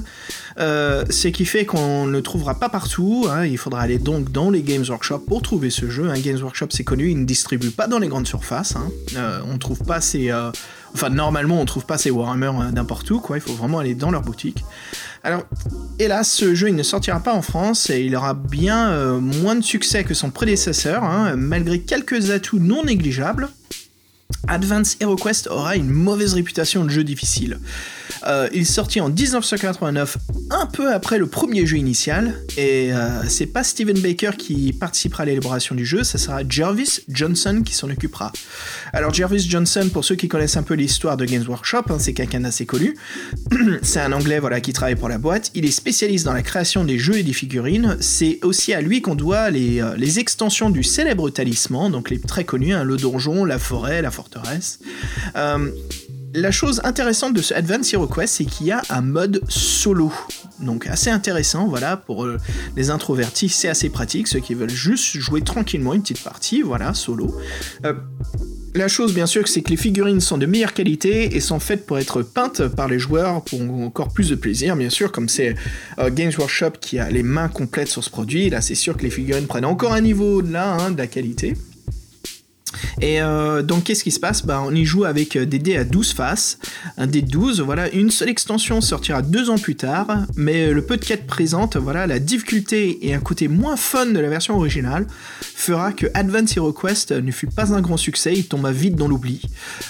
Euh, ce qui fait qu'on ne le trouvera pas partout. hein. Il faudra aller donc dans les Games Workshop pour trouver ce jeu. Un Games Workshop, c'est connu, il ne distribue pas dans les grandes surfaces. hein. Euh, on trouve pas ces. Enfin, normalement, on trouve pas ces Warhammer euh, n'importe où, quoi. Il faut vraiment aller dans leur boutique. Alors, hélas, ce jeu, il ne sortira pas en France et il aura bien euh, moins de succès que son prédécesseur, hein, malgré quelques atouts non négligeables. Advance HeroQuest aura une mauvaise réputation de jeu difficile. Euh, il sortit en 1989, un peu après le premier jeu initial, et euh, c'est pas Steven Baker qui participera à l'élaboration du jeu, ça sera Jarvis Johnson qui s'en occupera. Alors Jarvis Johnson, pour ceux qui connaissent un peu l'histoire de Games Workshop, hein, c'est quelqu'un d'assez connu. c'est un Anglais voilà qui travaille pour la boîte. Il est spécialiste dans la création des jeux et des figurines. C'est aussi à lui qu'on doit les, euh, extensions du célèbre talisman, donc les très connus, hein, le donjon, la forêt, la Euh, la chose intéressante de ce Advance Hero Quest, c'est qu'il y a un mode solo. Donc assez intéressant, voilà, pour euh, les introvertis, c'est assez pratique, ceux qui veulent juste jouer tranquillement une petite partie, voilà, solo. Euh, la chose, bien sûr, c'est que les figurines sont de meilleure qualité et sont faites pour être peintes par les joueurs pour encore plus de plaisir, bien sûr, comme c'est Games Workshop qui a les mains complètes sur ce produit. Là, c'est sûr que les figurines prennent encore un niveau au-delà hein, de la qualité. Et euh, donc, qu'est-ce qui se passe? Bah, On y joue avec des dés à 12 faces. Un dé de 12, voilà. Une seule extension sortira deux ans plus tard, mais le peu de quêtes présente, voilà, la difficulté et un côté moins fun de la version originale fera que Advance Hero Quest ne fut pas un grand succès, il tomba vite dans l'oubli.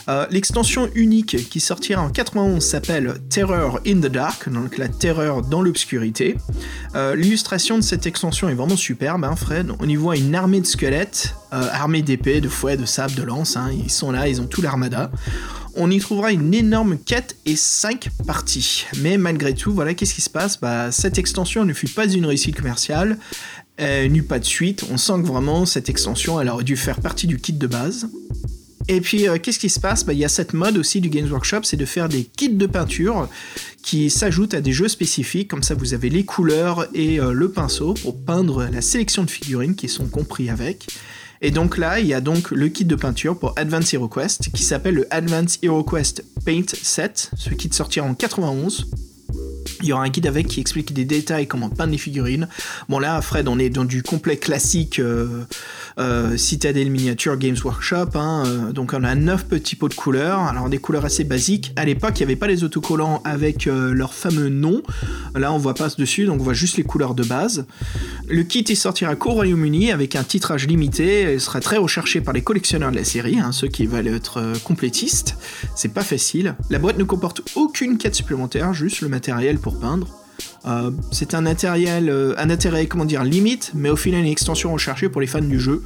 Euh, L'extension unique qui sortira en 91 s'appelle Terror in the Dark, donc la terreur dans l'obscurité. Euh, L'illustration de cette extension est vraiment superbe, hein, Fred. On y voit une armée de squelettes, euh, armée d'épées, de fouets, de sables, de lances, hein. ils sont là, ils ont tout l'armada on y trouvera une énorme quête et 5 parties. Mais malgré tout, voilà, qu'est-ce qui se passe? Bah, Cette extension ne fut pas une réussite commerciale, elle n'eut pas de suite. On sent que vraiment cette extension, elle aurait dû faire partie du kit de base. Et puis, euh, qu'est-ce qui se passe? Bah, Il y a cette mode aussi du Games Workshop, c'est de faire des kits de peinture qui s'ajoutent à des jeux spécifiques. Comme ça, vous avez les couleurs et euh, le pinceau pour peindre la sélection de figurines qui sont compris avec. Et donc là, il y a donc le kit de peinture pour Advance Hero Quest qui s'appelle le Advance Hero Quest Paint Set. Ce kit sortira en 91. Il y aura un guide avec qui explique des détails, comment peindre les figurines. Bon là, Fred, on est dans du complet classique euh, euh, Citadel Miniature Games Workshop. Hein, euh, donc on a 9 petits pots de couleurs. Alors des couleurs assez basiques. À l'époque, il n'y avait pas les autocollants avec leur fameux nom. Là, on voit pas ce dessus, donc on voit juste les couleurs de base. Le kit il sortira qu'au Royaume-Uni avec un titrage limité. Il sera très recherché par les collectionneurs de la série, hein, ceux qui veulent être complétistes. C'est pas facile. La boîte ne comporte aucune quête supplémentaire, juste le matériel pour peindre. Euh, c'est euh, un intérêt, comment dire, limite, mais au final une extension recherchée pour les fans du jeu.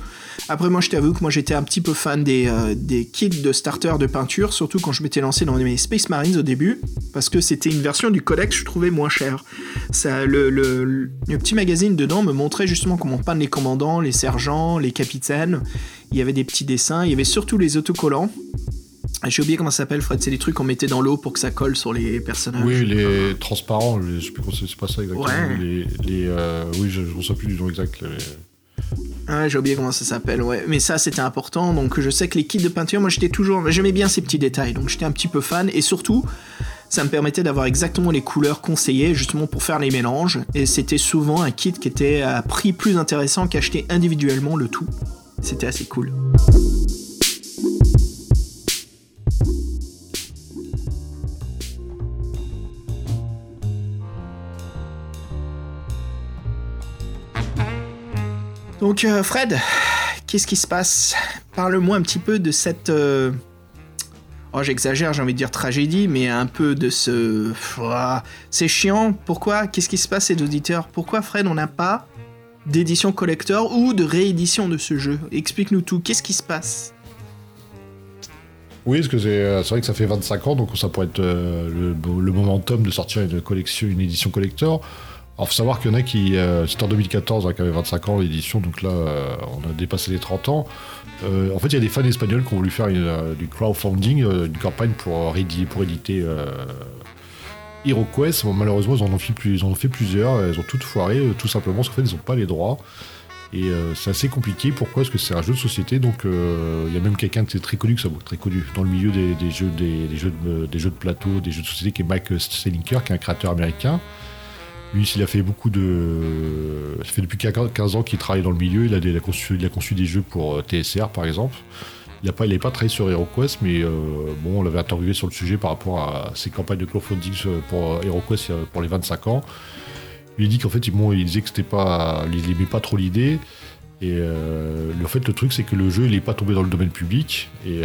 Après, moi, je t'avoue que moi j'étais un petit peu fan des, euh, kits de starter de peinture, surtout quand je m'étais lancé dans mes Space Marines au début, parce que c'était une version du codex que je trouvais moins cher. Ça, le, le- le petit magazine dedans me montrait justement comment peindre les commandants, les sergents, les capitaines. Il y avait des petits dessins, il y avait surtout les autocollants. J'ai oublié comment ça s'appelle, Fred. C'est les trucs qu'on mettait dans l'eau pour que ça colle sur les personnages. Oui, les transparents, les- je sais plus comment c'est pas ça exactement. Ouais. Les, les, euh, oui, je ne souviens plus du nom exact. Ah, j'ai oublié comment ça s'appelle, ouais. Mais ça, c'était important. Donc, je sais que les kits de peinture, moi, j'étais toujours. J'aimais bien ces petits détails. Donc, j'étais un petit peu fan. Et surtout, ça me permettait d'avoir exactement les couleurs conseillées, justement pour faire les mélanges. Et c'était souvent un kit qui était à prix plus intéressant qu'acheter individuellement le tout. C'était assez cool. Donc, euh, Fred, qu'est-ce qui se passe? Parle-moi un petit peu de cette. euh, Oh, j'exagère, j'ai envie de dire tragédie, mais un peu de ce. C'est chiant. Pourquoi? Qu'est-ce qui se passe, ces auditeurs? Pourquoi, Fred, on n'a pas d'édition collector ou de réédition de ce jeu? Explique-nous tout. Qu'est-ce qui se passe? Oui, parce que c'est euh, vrai que ça fait 25 ans, donc ça pourrait être le, le momentum de sortir une collection, une édition collector. Alors, faut savoir qu'il y en a qui, euh, c'était en 2014, hein, qui avait 25 ans l'édition, donc là, euh, on a dépassé les 30 ans. Euh, en fait, il y a des fans espagnols qui ont voulu faire euh, du crowdfunding, une campagne pour, pour éditer HeroQuest. Bon, malheureusement, ils en, ont fait plus, ils ont plusieurs, elles ont toutes foiré, tout simplement parce qu'en fait, ils n'ont pas les droits. Et c'est assez compliqué. Pourquoi Parce que c'est un jeu de société, donc il y a même quelqu'un qui est très connu, très connu dans le milieu des, jeux, des, des jeux de, des jeux de plateau, des jeux de société, qui est Mike Selinker, qui est un créateur américain. Lui, il a fait beaucoup de. Ça fait depuis 15 ans qu'il travaille dans le milieu. Il a, a conçu, il a conçu des jeux pour euh, TSR, par exemple. Il n'a pas, pas travaillé sur HeroQuest, mais euh, bon, on l'avait interviewé sur le sujet par rapport à ses campagnes de crowdfunding pour euh, HeroQuest pour les 25 ans. Il dit qu'en fait, bon, il disait que c'était pas, il aimait pas trop l'idée. Et euh, le fait, le truc, c'est que le jeu, il est pas tombé dans le domaine public. Et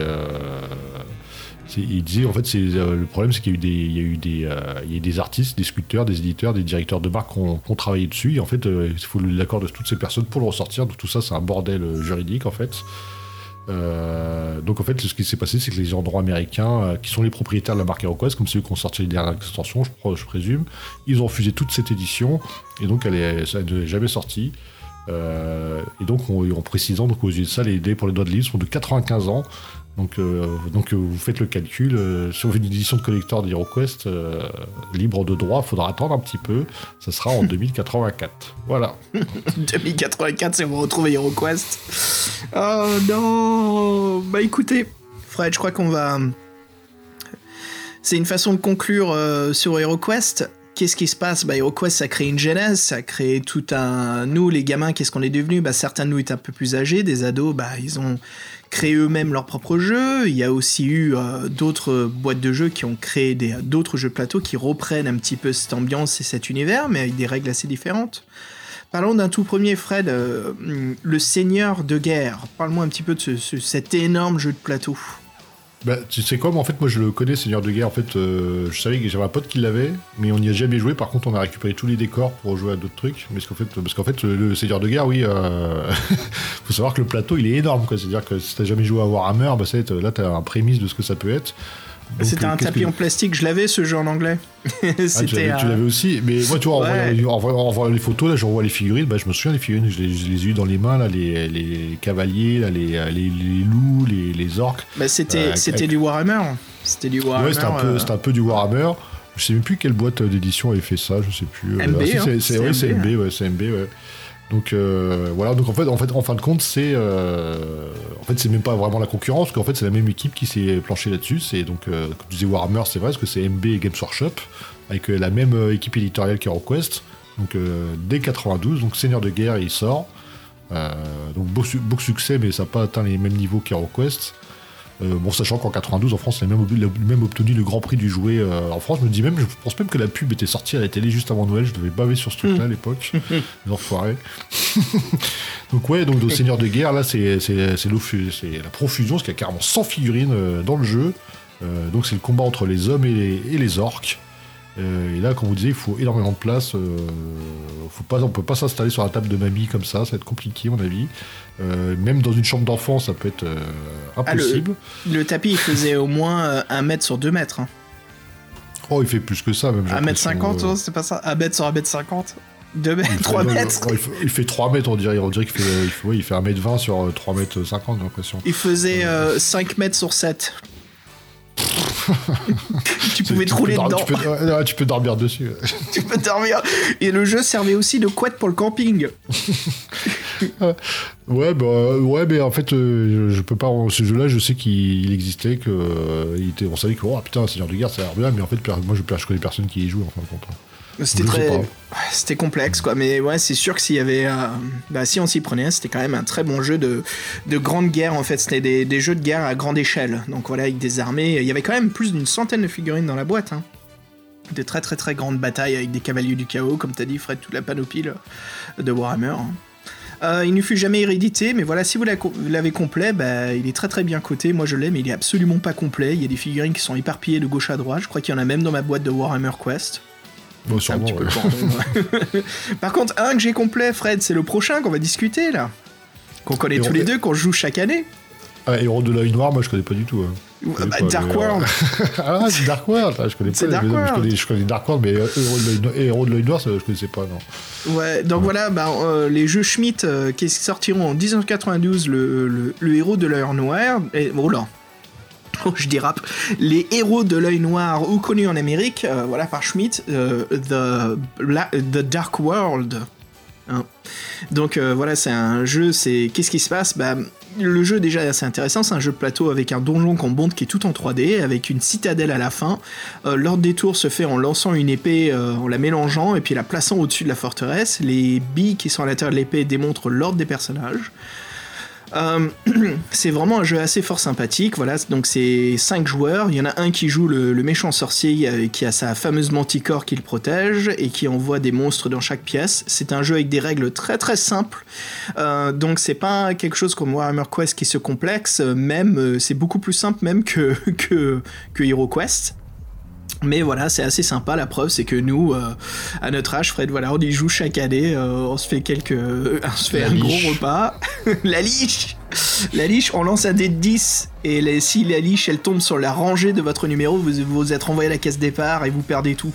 il disait, en fait, c'est euh, le problème, c'est qu'il y a eu des, y artistes, des sculpteurs, des éditeurs, des directeurs de marque qui ont, travaillé dessus. Et en fait, euh, il faut l'accord de toutes ces personnes pour le ressortir. Donc tout ça, c'est un bordel euh, juridique, en fait. Donc en fait, ce qui s'est passé, c'est que les endroits américains, euh, qui sont les propriétaires de la marque HeroQuest, comme ceux qui ont sorti les dernières extensions, je, présume, ils ont refusé toute cette édition, et donc elle est, n'est jamais sortie. Et donc en, en précisant, donc aux yeux de ça, les délais pour les droits de livre sont de 95 ans. Donc, euh, donc euh, vous faites le calcul, euh, sur une édition de collector d'HeroQuest, euh, libre de droit, il faudra attendre un petit peu, ça sera en 2084. Voilà. 2084, c'est vous retrouver HeroQuest. Oh non Bah écoutez, Fred, je crois qu'on va... C'est une façon de conclure sur HeroQuest. Qu'est-ce qui se passe? Bah, HeroQuest, ça a créé une genèse, ça a créé tout un. Nous, les gamins, qu'est-ce qu'on est devenus? Bah, certains de nous étaient un peu plus âgés, des ados, bah, ils ont créé eux-mêmes leurs propres jeux. Il y a aussi eu euh, d'autres boîtes de jeux qui ont créé des- d'autres jeux de plateau qui reprennent un petit peu cette ambiance et cet univers, mais avec des règles assez différentes. Parlons d'un tout premier, Fred, euh, le Seigneur de guerre. Parle-moi un petit peu de ce- ce- cet énorme jeu de plateau. Bah, tu sais quoi, moi, en fait, moi je le connais, Seigneur de Guerre. En fait, euh, je savais que j'avais un pote qui l'avait, mais on n'y a jamais joué. Par contre, on a récupéré tous les décors pour jouer à d'autres trucs. Mais parce qu'en fait, parce qu'en fait, le Seigneur de Guerre, oui, euh, faut savoir que le plateau, il est énorme. C'est-à-dire que si t'as jamais joué à Warhammer, bah, être- là, t'as un prémisse de ce que ça peut être. C'était euh, un qu'est-ce tapis que- en plastique, je l'avais ce jeu en anglais. Ah, tu l'avais euh, aussi, mais moi, tu vois, en, Ouais. voyant les photos, là, je revois les figurines, bah, je me souviens des figurines, je les, je les ai eues dans les mains, là, les, les cavaliers, là, les, les, les loups, les, orques. bah, c'était Euh, c'était avec- du Warhammer. C'était du Warhammer. Ouais, c'était un, peu, euh, c'était un peu du Warhammer. Je sais même plus quelle boîte d'édition avait fait ça, je sais plus. Euh, MB, ah, hein, c'est- MB, ouais, MB, ouais. Donc euh, voilà, donc en fait, en fait, en fin de compte, c'est euh, en fait, c'est même pas vraiment la concurrence, qu'en fait, c'est la même équipe qui s'est planchée là-dessus. C'est donc, euh, comme tu disais Warhammer, c'est vrai, parce que c'est MB et Games Workshop avec euh, la même euh, équipe éditoriale qu'HeroQuest. Donc dès 92, donc Seigneur de guerre, il sort. Donc beau succès, mais ça n'a pas atteint les mêmes niveaux qu'HeroQuest. Euh, bon, sachant qu'en 92, en France, il a même, obtenu le Grand Prix du jouet euh, en France. Je me dis même, je pense même que la pub était sortie à la télé juste avant Noël. Je devais baver sur ce truc-là à l'époque. Les enfoirés. donc, ouais, donc, le Seigneur de Guerre, là, c'est la profusion, parce qu'il y a carrément 100 figurines euh, dans le jeu. Donc, c'est le combat entre les hommes et les, et les orques. Euh, et là, comme vous disiez, il faut énormément de place. euh, faut pas, on peut pas s'installer sur la table de mamie comme ça, ça va être compliqué, à mon avis. Euh, même dans une chambre d'enfant, ça peut être euh, Ah, le- impossible. Le tapis, il faisait au moins euh, 1 mètre sur 2 mètres. Hein. Oh, il fait plus que ça, même. j'ai 1 mètre l'impression, 50, euh, oh, c'est pas ça 1 mètre sur 1 mètre 50 2 mètres, il fait- 3 non, mètres non, il, fait, il fait 3 mètres, on dirait. On dirait qu'il fait, il fait, ouais, il fait 1 mètre 20 sur euh, 3 mètres 50, j'ai l'impression. Il faisait euh, 5 mètres sur 7. Tu pouvais te rouler dedans. Tu peux, tu peux dormir dessus. tu peux dormir. Et le jeu servait aussi de couette pour le camping. Ouais, bah, ouais, mais en fait, euh, je, peux pas. Ce jeu-là, je sais qu'il il existait, que euh, il était, on savait que oh putain, Seigneur de guerre, ça a l'air bien, mais en fait, moi, je, je connais personne qui y joue en fin de compte. C'était très. C'était complexe, quoi. Mais ouais, c'est sûr que s'il y avait. euh, Bah, si on s'y prenait, c'était quand même un très bon jeu de, de grande guerre, en fait. C'était des, des jeux de guerre à grande échelle. Donc voilà, avec des armées. Il y avait quand même plus d'une centaine de figurines dans la boîte, hein. De très très très grandes batailles avec des cavaliers du chaos, comme t'as dit, Fred, toute la panoplie de Warhammer. hein. Euh, il ne fut jamais hérédité, mais voilà, si vous l'avez complet, bah, il est très très bien coté. Moi je l'ai, mais il est absolument pas complet. Il y a des figurines qui sont éparpillées de gauche à droite. Je crois qu'il y en a même dans ma boîte de Warhammer Quest. Bon, sûrement, ouais. Par contre, un que j'ai complet, Fred, c'est le prochain qu'on va discuter là. Qu'on connaît tous les deux, qu'on joue chaque année. Ah, Héros de l'œil noir, moi, je connais pas du tout. hein. Bah, pas, Dark mais, euh, World. ah, c'est Dark World, ah, je connais pas. Dark je, World. connais, je connais Dark World, mais euh, Héros de l'œil noir, ça, je connaissais pas, non. Ouais, donc voilà, bah, euh, les jeux Schmidt euh, qui sortiront en 1992, le, le- le héros de l'œil noir. Et, oh là. Je dérape. Les héros de l'œil noir, ou connus en Amérique, euh, voilà, par Schmidt, euh, the, Dark World. Hein. Donc euh, voilà, c'est un jeu, c'est... Qu'est-ce qui se passe? Bah, Le jeu déjà assez intéressant, c'est un jeu de plateau avec un donjon qu'on monte qui est tout en 3D, avec une citadelle à la fin. L'ordre des tours se fait en lançant une épée, en la mélangeant, et puis la plaçant au-dessus de la forteresse. Les billes qui sont à l'intérieur de l'épée démontrent l'ordre des personnages. Euh, c'est vraiment un jeu assez fort sympathique. Voilà, donc c'est 5 joueurs. Il y en a un qui joue le, méchant sorcier euh, qui a sa fameuse manticore qui le protège et qui envoie des monstres dans chaque pièce. C'est un jeu avec des règles très très simples. Euh, donc c'est pas quelque chose comme Warhammer Quest qui se complexe. Même c'est beaucoup plus simple même que que, que Hero Quest. Mais voilà, c'est assez sympa. La preuve, c'est que nous, euh, à notre âge, Fred, voilà, on y joue chaque année. euh, on se fait quelques, on se fait La un liche. gros repas. la liche, la liche. On lance un dé de 10 et les- si la liche, elle tombe sur la rangée de votre numéro, vous vous êtes renvoyé à la caisse départ et vous perdez tout.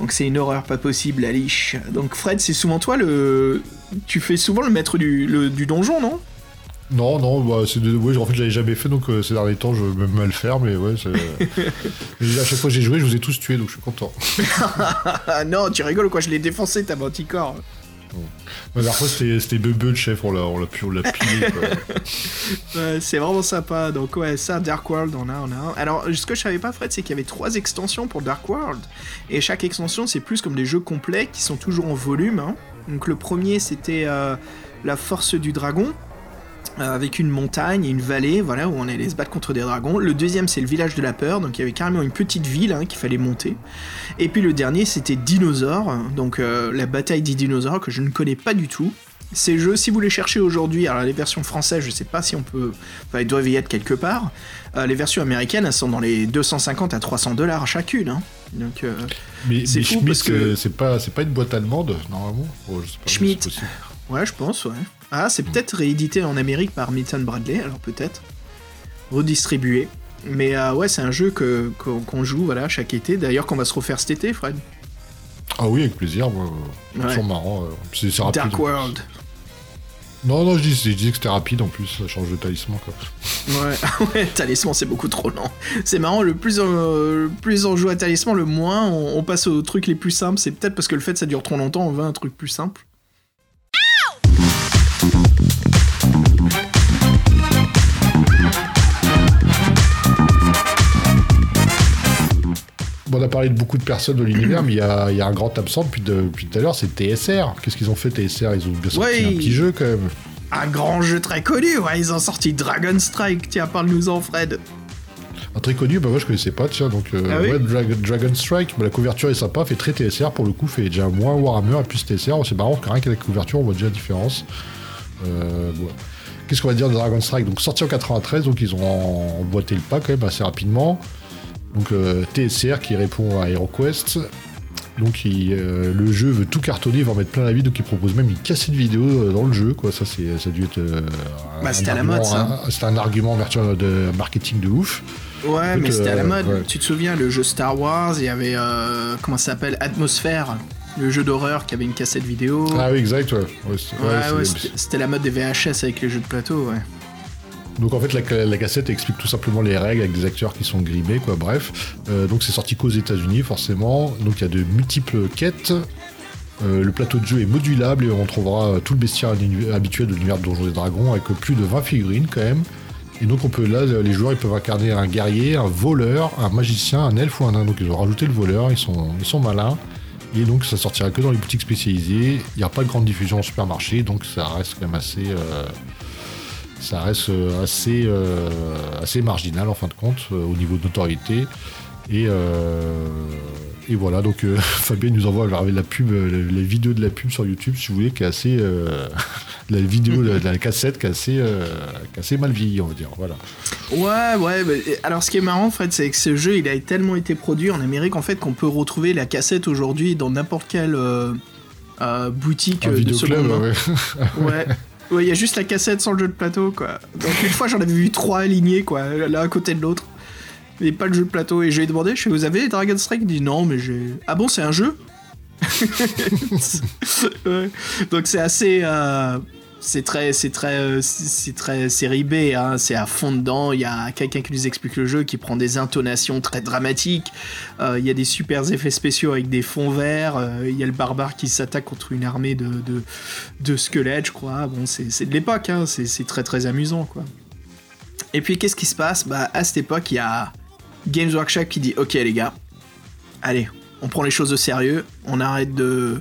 Donc c'est une horreur pas possible, la liche. Donc Fred, c'est souvent toi le, tu fais souvent le maître du, le- du donjon, non? Non, non, bah, c'est de... ouais, en fait, j'avais jamais fait, donc euh, ces derniers temps, je vais même le faire, mais ouais, c'est- à chaque fois que j'ai joué, je vous ai tous tués, donc je suis content. Non, tu rigoles ou quoi Je l'ai défoncé ta manticore. La dernière fois, c'était Bebe le chef, on l'a on l'a pu- on l'a pillé. quoi. Ouais, c'est vraiment sympa. Donc ouais, ça, Dark World, on a, on a un. Alors, ce que je savais pas, Fred, c'est qu'il y avait trois extensions pour Dark World. Et chaque extension, c'est plus comme des jeux complets qui sont toujours en volume. hein. Donc le premier, c'était euh, la Force du Dragon. Euh, avec une montagne et une vallée, voilà, où on allait se battre contre des dragons. Le deuxième, c'est le village de la peur, donc il y avait carrément une petite ville hein, qu'il fallait monter. Et puis le dernier, c'était Dinosaure, donc euh, la bataille des dinosaures que je ne connais pas du tout. Ces jeux, si vous les cherchez aujourd'hui, alors les versions françaises, je sais pas si on peut. Enfin, ils doivent y être quelque part. Euh, les versions américaines, elles sont dans les 250 à 300 dollars chacune. hein. Donc, euh, Mais, C'est fou Schmitt, parce que- c'est pas, une boîte allemande, normalement Oh, je sais pas, Schmitt. ouais, je pense, ouais. Ah, c'est peut-être réédité en Amérique par Milton Bradley, alors peut-être. Redistribué. Mais euh, ouais, c'est un jeu que, qu'on, qu'on joue voilà, chaque été. D'ailleurs, qu'on va se refaire cet été, Fred. Ah oui, avec plaisir. Ouais. Toujours marrant. euh, C'est c'est rapide. Dark World. Non, non, je, dis, je disais que c'était rapide en plus, ça change de talisman quoi. Ouais, ouais, talisman c'est beaucoup trop lent. C'est marrant, le plus, on, le plus on joue à talisman, le moins on, on passe aux trucs les plus simples. C'est peut-être parce que le fait que ça dure trop longtemps, on veut un truc plus simple. On a parlé de beaucoup de personnes de l'univers, mais il y a, il y a un grand absent depuis, de- depuis tout à l'heure, c'est TSR. Qu'est-ce qu'ils ont fait TSR Ils ont bien sorti un petit jeu quand même. Un grand jeu très connu, ouais, ils ont sorti Dragon Strike. Tiens, parle-nous-en, Fred. Un très connu, bah moi je connaissais pas, tiens, donc euh, Ah oui ouais, Drag- Dragon Strike, bah, la couverture est sympa, fait très TSR pour le coup, fait déjà moins Warhammer et plus TSR, c'est marrant, rien qu'avec la couverture on voit déjà la différence. Euh, bon. Qu'est-ce qu'on va dire de Dragon Strike Donc sorti en 93, donc ils ont emboîté le pas quand même assez rapidement. Donc euh, TSR qui répond à HeroQuest. Donc il, euh, le jeu veut tout cartonner, il va en mettre plein la vie, donc il propose même une cassette vidéo euh, dans le jeu, quoi. Ça, c'est, ça a dû être. euh, Bah, c'était à la mode, ça. un- C'était un argument en vertu de marketing de ouf. Ouais, mais c'était à la mode. ouais. Tu te souviens, le jeu Star Wars, il y avait. euh, comment ça s'appelle Atmosphère, le jeu d'horreur qui avait une cassette vidéo. Ah oui, exact, ouais. C'était la mode des VHS avec les jeux de plateau, ouais. Donc en fait, la, la cassette explique tout simplement les règles avec des acteurs qui sont grimés, quoi. Bref, Euh, donc c'est sorti qu'aux États-Unis, forcément. Donc il y a de multiples quêtes. Euh, le plateau de jeu est modulable et on trouvera euh, tout le bestiaire habituel de l'univers de Donjons et Dragons avec plus de 20 figurines quand même. Et donc on peut là, les joueurs ils peuvent incarner un guerrier, un voleur, un magicien, un elfe ou un nain. Donc ils ont rajouté le voleur, ils sont, ils sont malins. Et donc ça sortira que dans les boutiques spécialisées. Il n'y a pas de grande diffusion en supermarché, donc ça reste quand même assez, euh, euh, euh, marginal en fin de compte au niveau de notoriété. Et, euh, et voilà, donc euh, Fabien nous envoie la, la pub, euh, la, la vidéo de la pub sur YouTube, si vous voulez, qui est assez. la vidéo de la cassette qui est assez, qui est assez mal vieillie, on va dire. Voilà. Ouais, ouais. alors, ce qui est marrant, en fait, c'est que ce jeu, il a tellement été produit en Amérique, en fait, qu'on peut retrouver la cassette aujourd'hui dans n'importe quelle euh, boutique euh, de seconde ouais. Ouais. Ouais, il y a juste la cassette sans le jeu de plateau, quoi. Donc, une fois, j'en avais vu trois alignés, quoi, l'un à côté de l'autre. Mais pas le jeu de plateau. Et je lui ai demandé, je fais, vous avez Dragon Strike? Il dit, non, mais j'ai. Ah bon, c'est un jeu? Ouais. Donc, c'est assez. euh, C'est très, c'est très, euh, c'est très série B, hein, c'est à fond dedans. Il y a quelqu'un qui nous explique le jeu, qui prend des intonations très dramatiques. Euh, Il y a des super effets spéciaux avec des fonds verts. Euh, Il y a le barbare qui s'attaque contre une armée de, de, de squelettes, je crois. Bon, c'est de l'époque, hein, c'est très très amusant, quoi. Et puis, qu'est-ce qui se passe? Bah, à cette époque, il y a Games Workshop qui dit Ok, les gars, allez, on prend les choses au sérieux, on arrête de.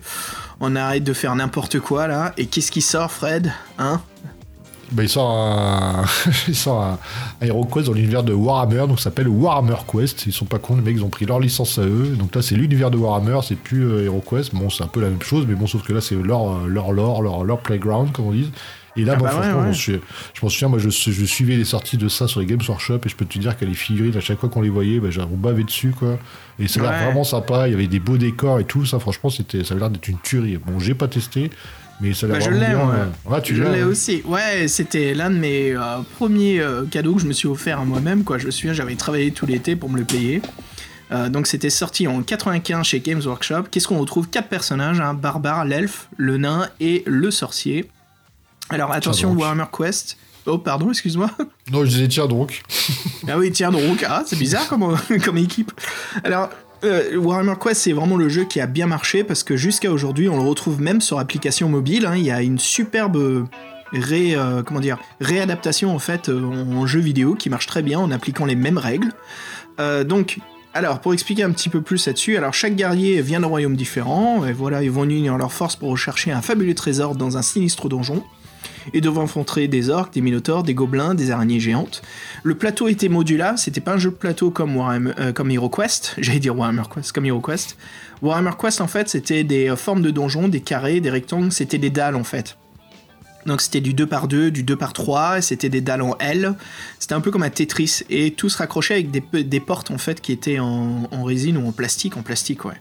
Faire n'importe quoi là. Et qu'est-ce qui sort, Fred Hein? Bah, il sort un, il sort dans l'univers de Warhammer, donc ça s'appelle Warhammer Quest. Ils sont pas cons, les mecs, ils ont pris leur licence à eux. Donc là, c'est l'univers de Warhammer, c'est plus euh, HeroQuest. Bon, c'est un peu la même chose, mais bon, sauf que là, c'est leur, euh, leur lore, leur, leur playground, comme on dit. Et là, Ah moi, bah ouais, franchement, ouais. je m'en souviens, moi, je, je suivais les sorties de ça sur les Games Workshop, et je peux te dire que les figurines, à chaque fois qu'on les voyait, bah, on bavait dessus, quoi. Et ça a l'air Ouais. vraiment sympa, il y avait des beaux décors et tout, ça, franchement, c'était, ça avait l'air d'être une tuerie. Bon, j'ai pas testé, mais ça a l'air Bah, je l'ai, ouais. Je l'ai aussi. Ouais, c'était l'un de mes euh, premiers euh, cadeaux que je me suis offert à moi-même. Quoi. Je me souviens, j'avais travaillé tout l'été pour me le payer. Euh, donc c'était sorti en 95 chez Games Workshop. Qu'est-ce qu'on retrouve? Quatre personnages, un barbare, l'elfe, le nain et le sorcier. Alors attention. Warhammer Quest. Oh pardon, excuse-moi. Non, je disais, tiens donc. Ah oui, tiens donc, ah, c'est bizarre comme, comme équipe. Alors, euh, Warhammer Quest, c'est vraiment le jeu qui a bien marché parce que jusqu'à aujourd'hui, on le retrouve même sur application mobile. hein. Il y a une superbe euh, ré, euh, comment dire, réadaptation en fait en, en jeu vidéo qui marche très bien en appliquant les mêmes règles. Euh, donc, alors pour expliquer un petit peu plus là-dessus, alors chaque guerrier vient d'un royaume différent et voilà, ils vont unir leurs forces pour rechercher un fabuleux trésor dans un sinistre donjon. Et devront affronter des orques, des minotaures, des gobelins, des araignées géantes. Le plateau était modulable, c'était pas un jeu de plateau comme, Warhammer, euh, comme j'allais dire Warhammer Quest, comme HeroQuest. Warhammer Quest en fait c'était des euh, formes de donjons, des carrés, des rectangles, c'était des dalles en fait. Donc c'était du 2 par 2, du 2 par 3, et c'était des dalles en L. C'était un peu comme un Tetris, et tout se raccrochait avec des portes en fait qui étaient en, en résine ou en plastique, en plastique ouais.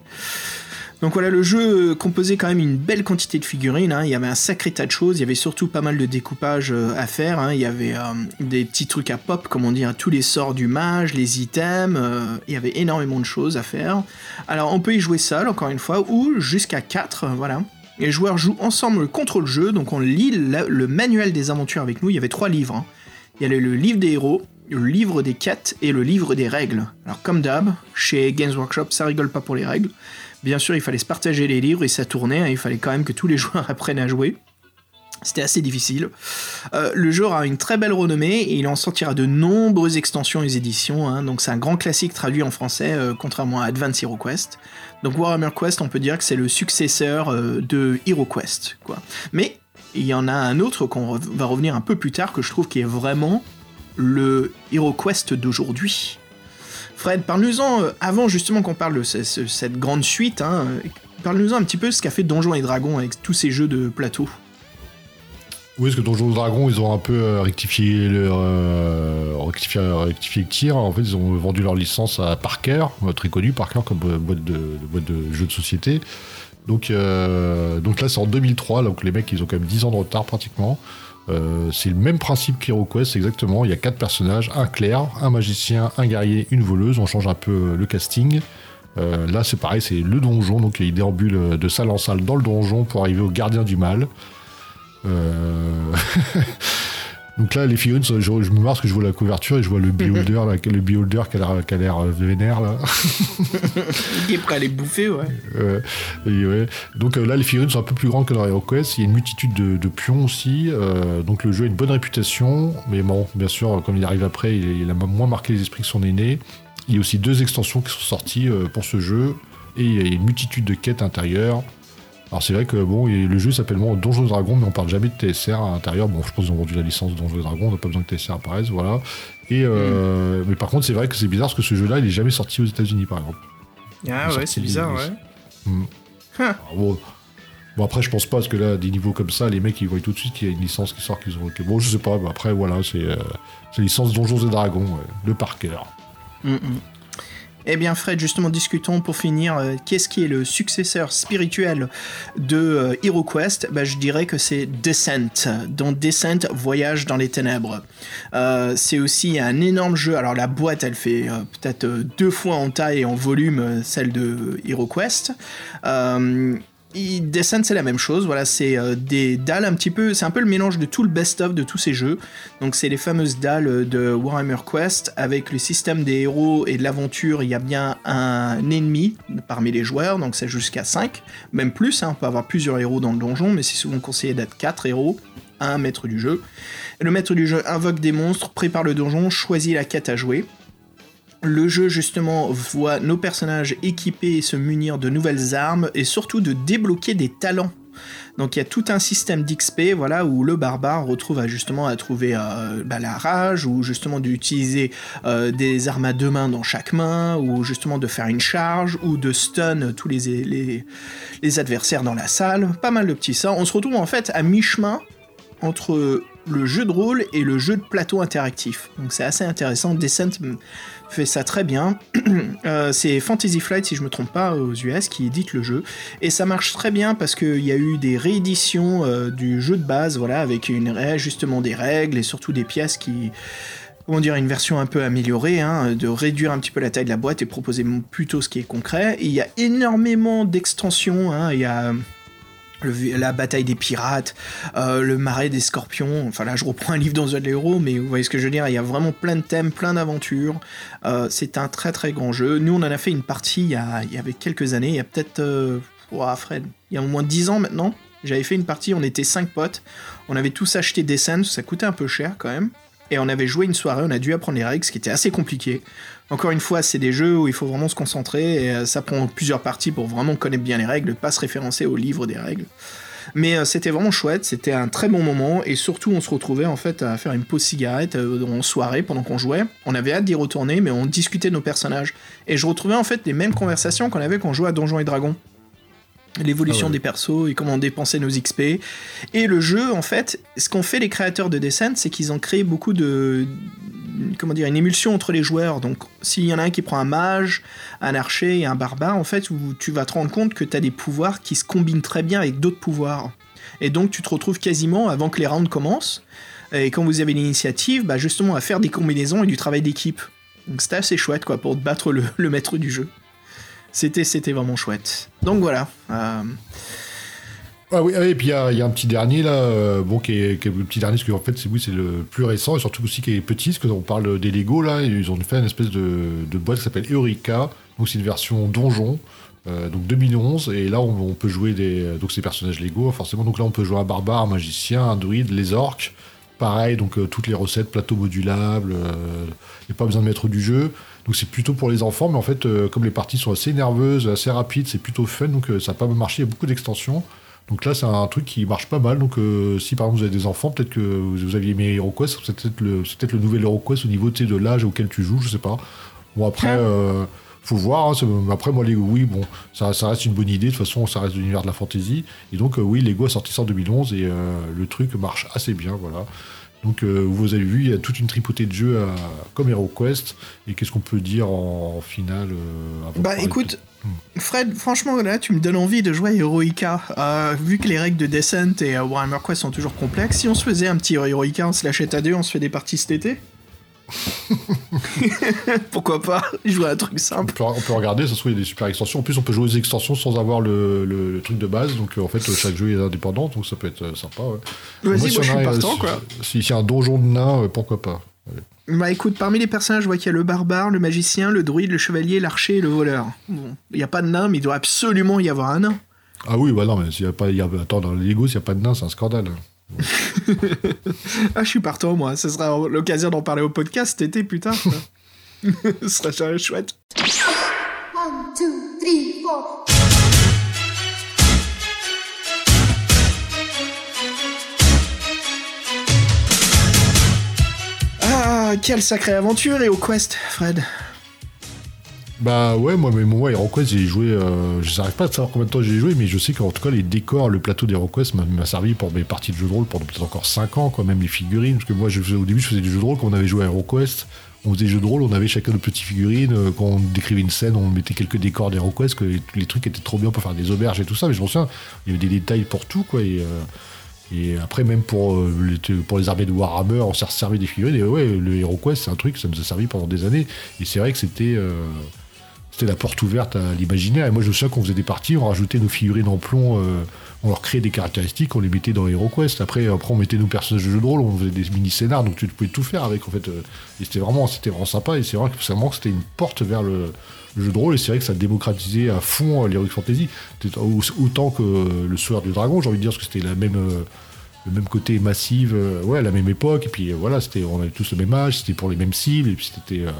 Donc voilà, le jeu euh, composait quand même une belle quantité de figurines, hein. il y avait un sacré tas de choses, il y avait surtout pas mal de découpage euh, à faire, hein. il y avait euh, des petits trucs à pop, comme on dit, hein, tous les sorts du mage, les items, il y avait énormément de choses à faire. Alors on peut y jouer seul, encore une fois, ou jusqu'à 4, voilà. Les joueurs jouent ensemble contre le jeu, donc on lit le manuel des aventures avec nous, il y avait trois livres. Il y avait le livre des héros, le livre des quêtes et le livre des règles. Alors comme d'hab, chez Games Workshop, ça rigole pas pour les règles. Bien sûr, il fallait se partager les livres et ça tournait, hein, il fallait quand même que tous les joueurs apprennent à jouer. C'était assez difficile. Euh, le jeu aura une très belle renommée et il en sortira de nombreuses extensions et éditions. hein. donc c'est un grand classique traduit en français, euh, contrairement à Advance Hero Quest. Donc Warhammer Quest, on peut dire que c'est le successeur euh, de Hero Quest. Mais il y en a un autre qu'on va revenir un peu plus tard que je trouve qui est vraiment le Hero Quest d'aujourd'hui. Fred, parle-nous-en, euh, avant justement qu'on parle de ce- ce- cette grande suite, hein, euh, parle-nous-en un petit peu ce qu'a fait Donjons et Dragons avec tous ces jeux de plateau. Oui, parce que Donjons et Dragons, ils ont un peu euh, rectifié le tir. En fait, ils ont vendu leur licence à Parker, très connu Parker comme boîte de, boîte de jeux de société. Donc, donc là, c'est en 2003. Donc les mecs, ils ont quand même 10 ans de retard pratiquement. Euh, c'est le même principe qu'HeroQuest, exactement. Il y a quatre personnages un clerc, un magicien, un guerrier, une voleuse. On change un peu euh, le casting. Euh, là, c'est pareil, c'est le donjon. Donc, il déambule de salle en salle dans le donjon pour arriver au gardien du mal. Euh, Donc là, les figurines, je, je me marre parce que je vois la couverture et je vois le beholder, là, le beholder qui a l'air- euh, vénère là. Il est prêt à les bouffer, ouais. Euh, et ouais. Donc euh, là, les figurines sont un peu plus grandes que dans HeroQuest. Il y a une multitude de, de pions aussi. euh, donc le jeu a une bonne réputation. Mais bon, bien sûr, comme il arrive après, il, il a moins marqué les esprits que son aîné. Il y a aussi deux extensions qui sont sorties pour ce jeu. Et il y a une multitude de quêtes intérieures. Alors c'est vrai que bon, le jeu s'appelle bon, Donjons et Dragons, mais on parle jamais de TSR à l'intérieur. Bon, je pense qu'ils ont vendu la licence Donjons et Dragons, on n'a pas besoin que TSR apparaisse, voilà. Et euh, mais par contre, c'est vrai que c'est bizarre parce que ce jeu-là, il est jamais sorti aux États-Unis, par exemple. Ah ouais, c'est bizarre, ouais. Huh. Ah, bon. Bon, après, je pense pas, parce que là, des niveaux comme ça, les mecs, ils voient tout de suite qu'il y a une licence qui sort, qu'ils ont. Bon, je sais pas, mais après, voilà, c'est euh, c'est licence Donjons et Dragons, ouais, le Parker. Mm, mm. Eh bien Fred, justement discutons pour finir, euh, qu'est-ce qui est le successeur spirituel de euh, HeroQuest? Bah, Je dirais que c'est Descent, dont Descent voyage dans les ténèbres. Euh, c'est aussi un énorme jeu, alors la boîte elle fait peut-être deux fois en taille et en volume celle de HeroQuest. Descent c'est la même chose, voilà, c'est euh, des dalles un petit peu, c'est un peu le mélange de tout le best-of de tous ces jeux. Donc c'est les fameuses dalles de Warhammer Quest avec le système des héros et de l'aventure, il y a bien un ennemi parmi les joueurs, donc c'est jusqu'à 5, même plus, hein, on peut avoir plusieurs héros dans le donjon, mais c'est souvent conseillé d'être 4 héros, un maître du jeu. Le maître du jeu invoque des monstres, prépare le donjon, choisit la quête à jouer. Le jeu justement voit nos personnages équipés et se munir de nouvelles armes et surtout de débloquer des talents. Donc il y a tout un système d'XP voilà où le barbare retrouve justement à trouver euh, bah, la rage ou justement d'utiliser euh, des armes à deux mains dans chaque main ou justement de faire une charge ou de stun tous les, les, les adversaires dans la salle. Pas mal de petits ça. On se retrouve en fait à mi-chemin entre le jeu de rôle et le jeu de plateau interactif. Donc c'est assez intéressant. Descent fait ça très bien. Euh, c'est Fantasy Flight, si je me trompe pas, aux US, qui édite le jeu. Et ça marche très bien parce qu'il y a eu des rééditions euh, du jeu de base, voilà, avec une réajustement des règles et surtout des pièces qui comment dire, une version un peu améliorée, hein, de réduire un petit peu la taille de la boîte et proposer plutôt ce qui est concret. Et il y a énormément d'extensions, hein, il y a la bataille des pirates, euh, le marais des scorpions. Enfin là, je reprends un livre dans The Hero, mais vous voyez ce que je veux dire. Il y a vraiment plein de thèmes, plein d'aventures. Euh, c'est un très très grand jeu. Nous, on en a fait une partie il y, a, avait quelques années. Il y a peut-être, euh, Fred, il y a au moins 10 ans maintenant. J'avais fait une partie. On était cinq potes. On avait tous acheté des scènes. Ça coûtait un peu cher quand même. Et on avait joué une soirée. On a dû apprendre les règles, ce qui était assez compliqué. Encore une fois, c'est des jeux où il faut vraiment se concentrer et euh, ça prend plusieurs parties pour vraiment connaître bien les règles, pas se référencer au livre des règles. Mais euh, c'était vraiment chouette, c'était un très bon moment et surtout on se retrouvait en fait à faire une pause cigarette euh, en soirée pendant qu'on jouait. On avait hâte d'y retourner mais on discutait de nos personnages et je retrouvais en fait les mêmes conversations qu'on avait quand on jouait à Donjons et Dragons. L'évolution Ah ouais. des persos et comment on dépensait nos XP. Et le jeu, en fait, ce qu'ont fait les créateurs de Descent, c'est qu'ils ont créé beaucoup de. Comment dire, une émulsion entre les joueurs. Donc, s'il y en a un qui prend un mage, un archer et un barbare, en fait, tu vas te rendre compte que tu as des pouvoirs qui se combinent très bien avec d'autres pouvoirs. Et donc, tu te retrouves quasiment avant que les rounds commencent. Et quand vous avez l'initiative, bah, justement, à faire des combinaisons et du travail d'équipe. Donc, c'était assez chouette, quoi, pour battre le, maître du jeu. C'était, c'était vraiment chouette. Donc voilà. euh, Ah oui, ah oui, et puis il y, a un petit dernier là, euh, bon, qui est, le petit dernier, parce qu'en fait, c'est le plus récent, et surtout aussi qui est petit, parce qu'on parle des Lego là, ils ont fait une espèce de, boîte qui s'appelle Eureka, donc c'est une version donjon, euh, donc 2011, et là on, peut jouer des, donc ces personnages Lego, forcément, donc là on peut jouer un barbare, un magicien, un druide, les orques, pareil, donc euh, toutes les recettes, plateau modulable, il n'y a pas besoin de mettre du jeu. Donc c'est plutôt pour les enfants, mais en fait, euh, comme les parties sont assez nerveuses, assez rapides, c'est plutôt fun, donc euh, ça n'a pas marché, il y a beaucoup d'extensions. Donc là, c'est un truc qui marche pas mal. Donc euh, si par exemple vous avez des enfants, peut-être que vous, vous aviez aimé HeroQuest, c'est peut-être le, c'est peut-être le nouvel HeroQuest au niveau de l'âge auquel tu joues, je sais pas. Bon après, euh, faut voir. hein, après moi, Lego, oui, bon, ça, ça reste une bonne idée. De toute façon, ça reste l'univers de la fantasy. Et donc euh, oui, Lego a sorti ça en 2011 et euh, le truc marche assez bien, voilà. Donc euh, vous avez vu, il y a toute une tripotée de jeux à- comme HeroQuest. Et qu'est-ce qu'on peut dire en, en finale euh, Bah écoute. Fred, franchement là tu me donnes envie de jouer à Heroica. Euh, vu que les règles de Descent et euh, Warhammer Quest sont toujours complexes, si on se faisait un petit Heroica, on se l'achète à deux, on se fait des parties cet été Pourquoi pas Jouer à un truc On simple. peut, on peut regarder, ça se trouve, il y a des super extensions. En plus, on peut jouer aux extensions sans avoir le, le- le truc de base. Donc, euh, en fait, chaque jeu est indépendant, donc ça peut être sympa. Ouais. Vas-y, moi, si je suis partant, si- quoi. Si y a un donjon de nains, pourquoi pas Bah écoute, parmi les personnages, je vois qu'il y a le barbare, le magicien, le druide, le chevalier, l'archer et le voleur. Bon, il n'y a pas de nain, mais il doit absolument y avoir un nain. Ah oui, bah non, mais s'il y a pas, il y a, attends, dans les Lego, s'il n'y a pas de nains, c'est un scandale. Ah, je suis partant, moi. Ce sera l'occasion d'en parler au podcast cet été, putain. Ce sera chouette. One, two, three, four. Quelle sacrée aventure et au quest, Fred. Bah ouais, moi, mais moi, HeroQuest, j'ai joué. Euh, je n'arrive pas à savoir combien de temps j'ai joué, mais je sais qu'en tout cas, les décors, le plateau d'HeroQuest m'a servi pour mes parties de jeux de rôle pendant peut-être encore 5 ans, quoi, même les figurines. Parce que moi, je au début, je faisais des jeux de rôle quand on avait joué à HeroQuest. On faisait des jeux de rôle, on avait chacun nos petites figurines. euh, Quand on décrivait une scène, on mettait quelques décors d'HeroQuest, que les, trucs étaient trop bien pour faire des auberges et tout ça. Mais je me souviens, il y avait des détails pour tout, quoi. Euh, et après, même pour, euh, les, pour les armées de Warhammer, on s'est servi des figurines. Et ouais, le HeroQuest, c'est un truc, ça nous a servi pendant des années. Et c'est vrai que c'était. euh, c'était la porte ouverte à l'imaginaire. Et moi, je souviens qu'on faisait des parties, on rajoutait nos figurines en plomb, euh, on leur créait des caractéristiques, on les mettait dans HeroQuest. Après, après, on mettait nos personnages de jeu de rôle, on faisait des mini-scénars, donc tu pouvais tout faire avec, en fait. et c'était vraiment, c'était vraiment sympa. Et c'est vrai que c'était une porte vers le, le jeu de rôle. Et c'est vrai que ça démocratisait à fond euh, l'Heroic Fantasy. Autant que le Soir du Dragon, j'ai envie de dire, parce que c'était euh, le même côté massif, euh, ouais, la même époque, et puis euh, voilà, c'était, on avait tous le même âge, c'était pour les mêmes cibles, et puis c'était, euh,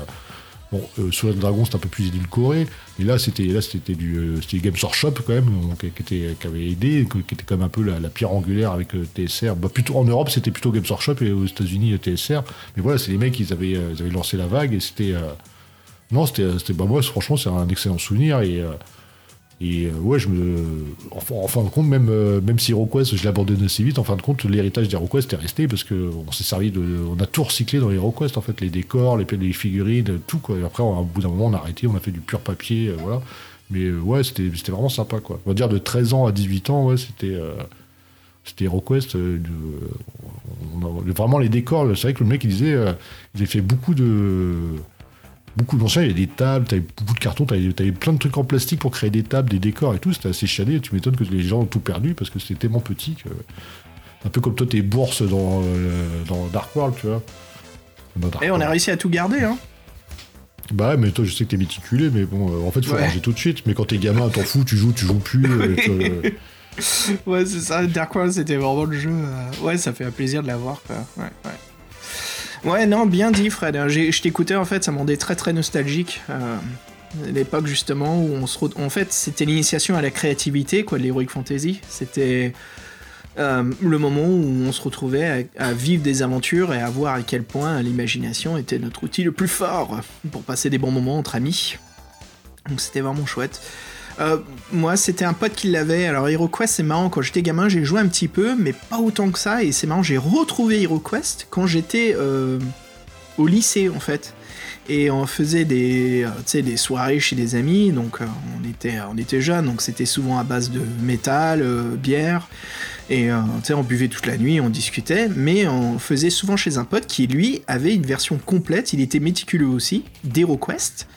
Bon, euh, le dragon, c'était un peu plus édulcoré, mais là, c'était là, c'était du, euh, c'était Games Workshop quand même, qui, était, qui avait aidé, qui était quand même un peu la, pierre angulaire avec euh, TSR. Bah, plutôt en Europe, c'était plutôt Games Workshop et aux États-Unis euh, TSR. Mais voilà, c'est les mecs, ils avaient, euh, ils avaient lancé la vague et c'était, euh, non, c'était, bah moi, franchement, c'est un excellent souvenir et. euh, et euh, ouais, je me. En, fin- de compte, même, euh, même si HeroQuest, je l'ai abandonné assez vite, en fin de compte, l'héritage d'HeroQuest est resté parce qu'on s'est servi de. On a tout recyclé dans HeroQuest, en fait, les décors, les, les figurines, tout, quoi. Et après, au bout d'un moment, on a arrêté, on a fait du pur papier, voilà. Mais ouais, c'était vraiment sympa, quoi. On va dire de 13 ans à 18 ans, ouais, c'était. euh, c'était HeroQuest. euh, vraiment les décors, c'est vrai que le mec, il disait. il a fait beaucoup de beaucoup d'anciens, il y a des tables, t'avais beaucoup de cartons, t'avais, t'avais plein de trucs en plastique pour créer des tables, des décors et tout. C'était assez chiadé. Tu m'étonnes que les gens ont tout perdu parce que c'était tellement petit que. Un peu comme toi, tes bourses dans, euh, dans Dark World, tu vois. Dark Et on a réussi à tout garder, hein. Bah ouais, mais toi, je sais que t'es méticulé, mais bon, euh, en fait, faut Ouais. ranger tout de suite. Mais quand t'es gamin, t'en fous, tu joues, tu joues plus. euh, euh, Ouais, c'est ça. Dark World, c'était vraiment le jeu. euh, Ouais, ça fait un plaisir de l'avoir, quoi. Ouais, ouais. Ouais, non, bien dit, Fred. J'ai- Je t'écoutais, en fait, ça me rendait très, très nostalgique. euh, L'époque, justement, où on se. re- En fait, c'était l'initiation à la créativité, quoi, de l'Heroic Fantasy. C'était. euh, le moment où on se retrouvait à vivre des aventures et à voir à quel point l'imagination était notre outil le plus fort pour passer des bons moments entre amis. Donc c'était vraiment chouette. Euh, moi, c'était un pote qui l'avait. Alors, HeroQuest, c'est marrant. Quand j'étais gamin, j'ai joué un petit peu, mais pas autant que ça. Et c'est marrant, j'ai retrouvé HeroQuest quand j'étais euh, au lycée, en fait. Et on faisait des, euh, des soirées chez des amis. Donc, on était, on était jeunes. Donc, c'était souvent à base de métal, bière. Et on buvait toute la nuit, on discutait. Mais on faisait souvent chez un pote qui, lui, avait une version complète. Il était méticuleux aussi, d'HeroQuest.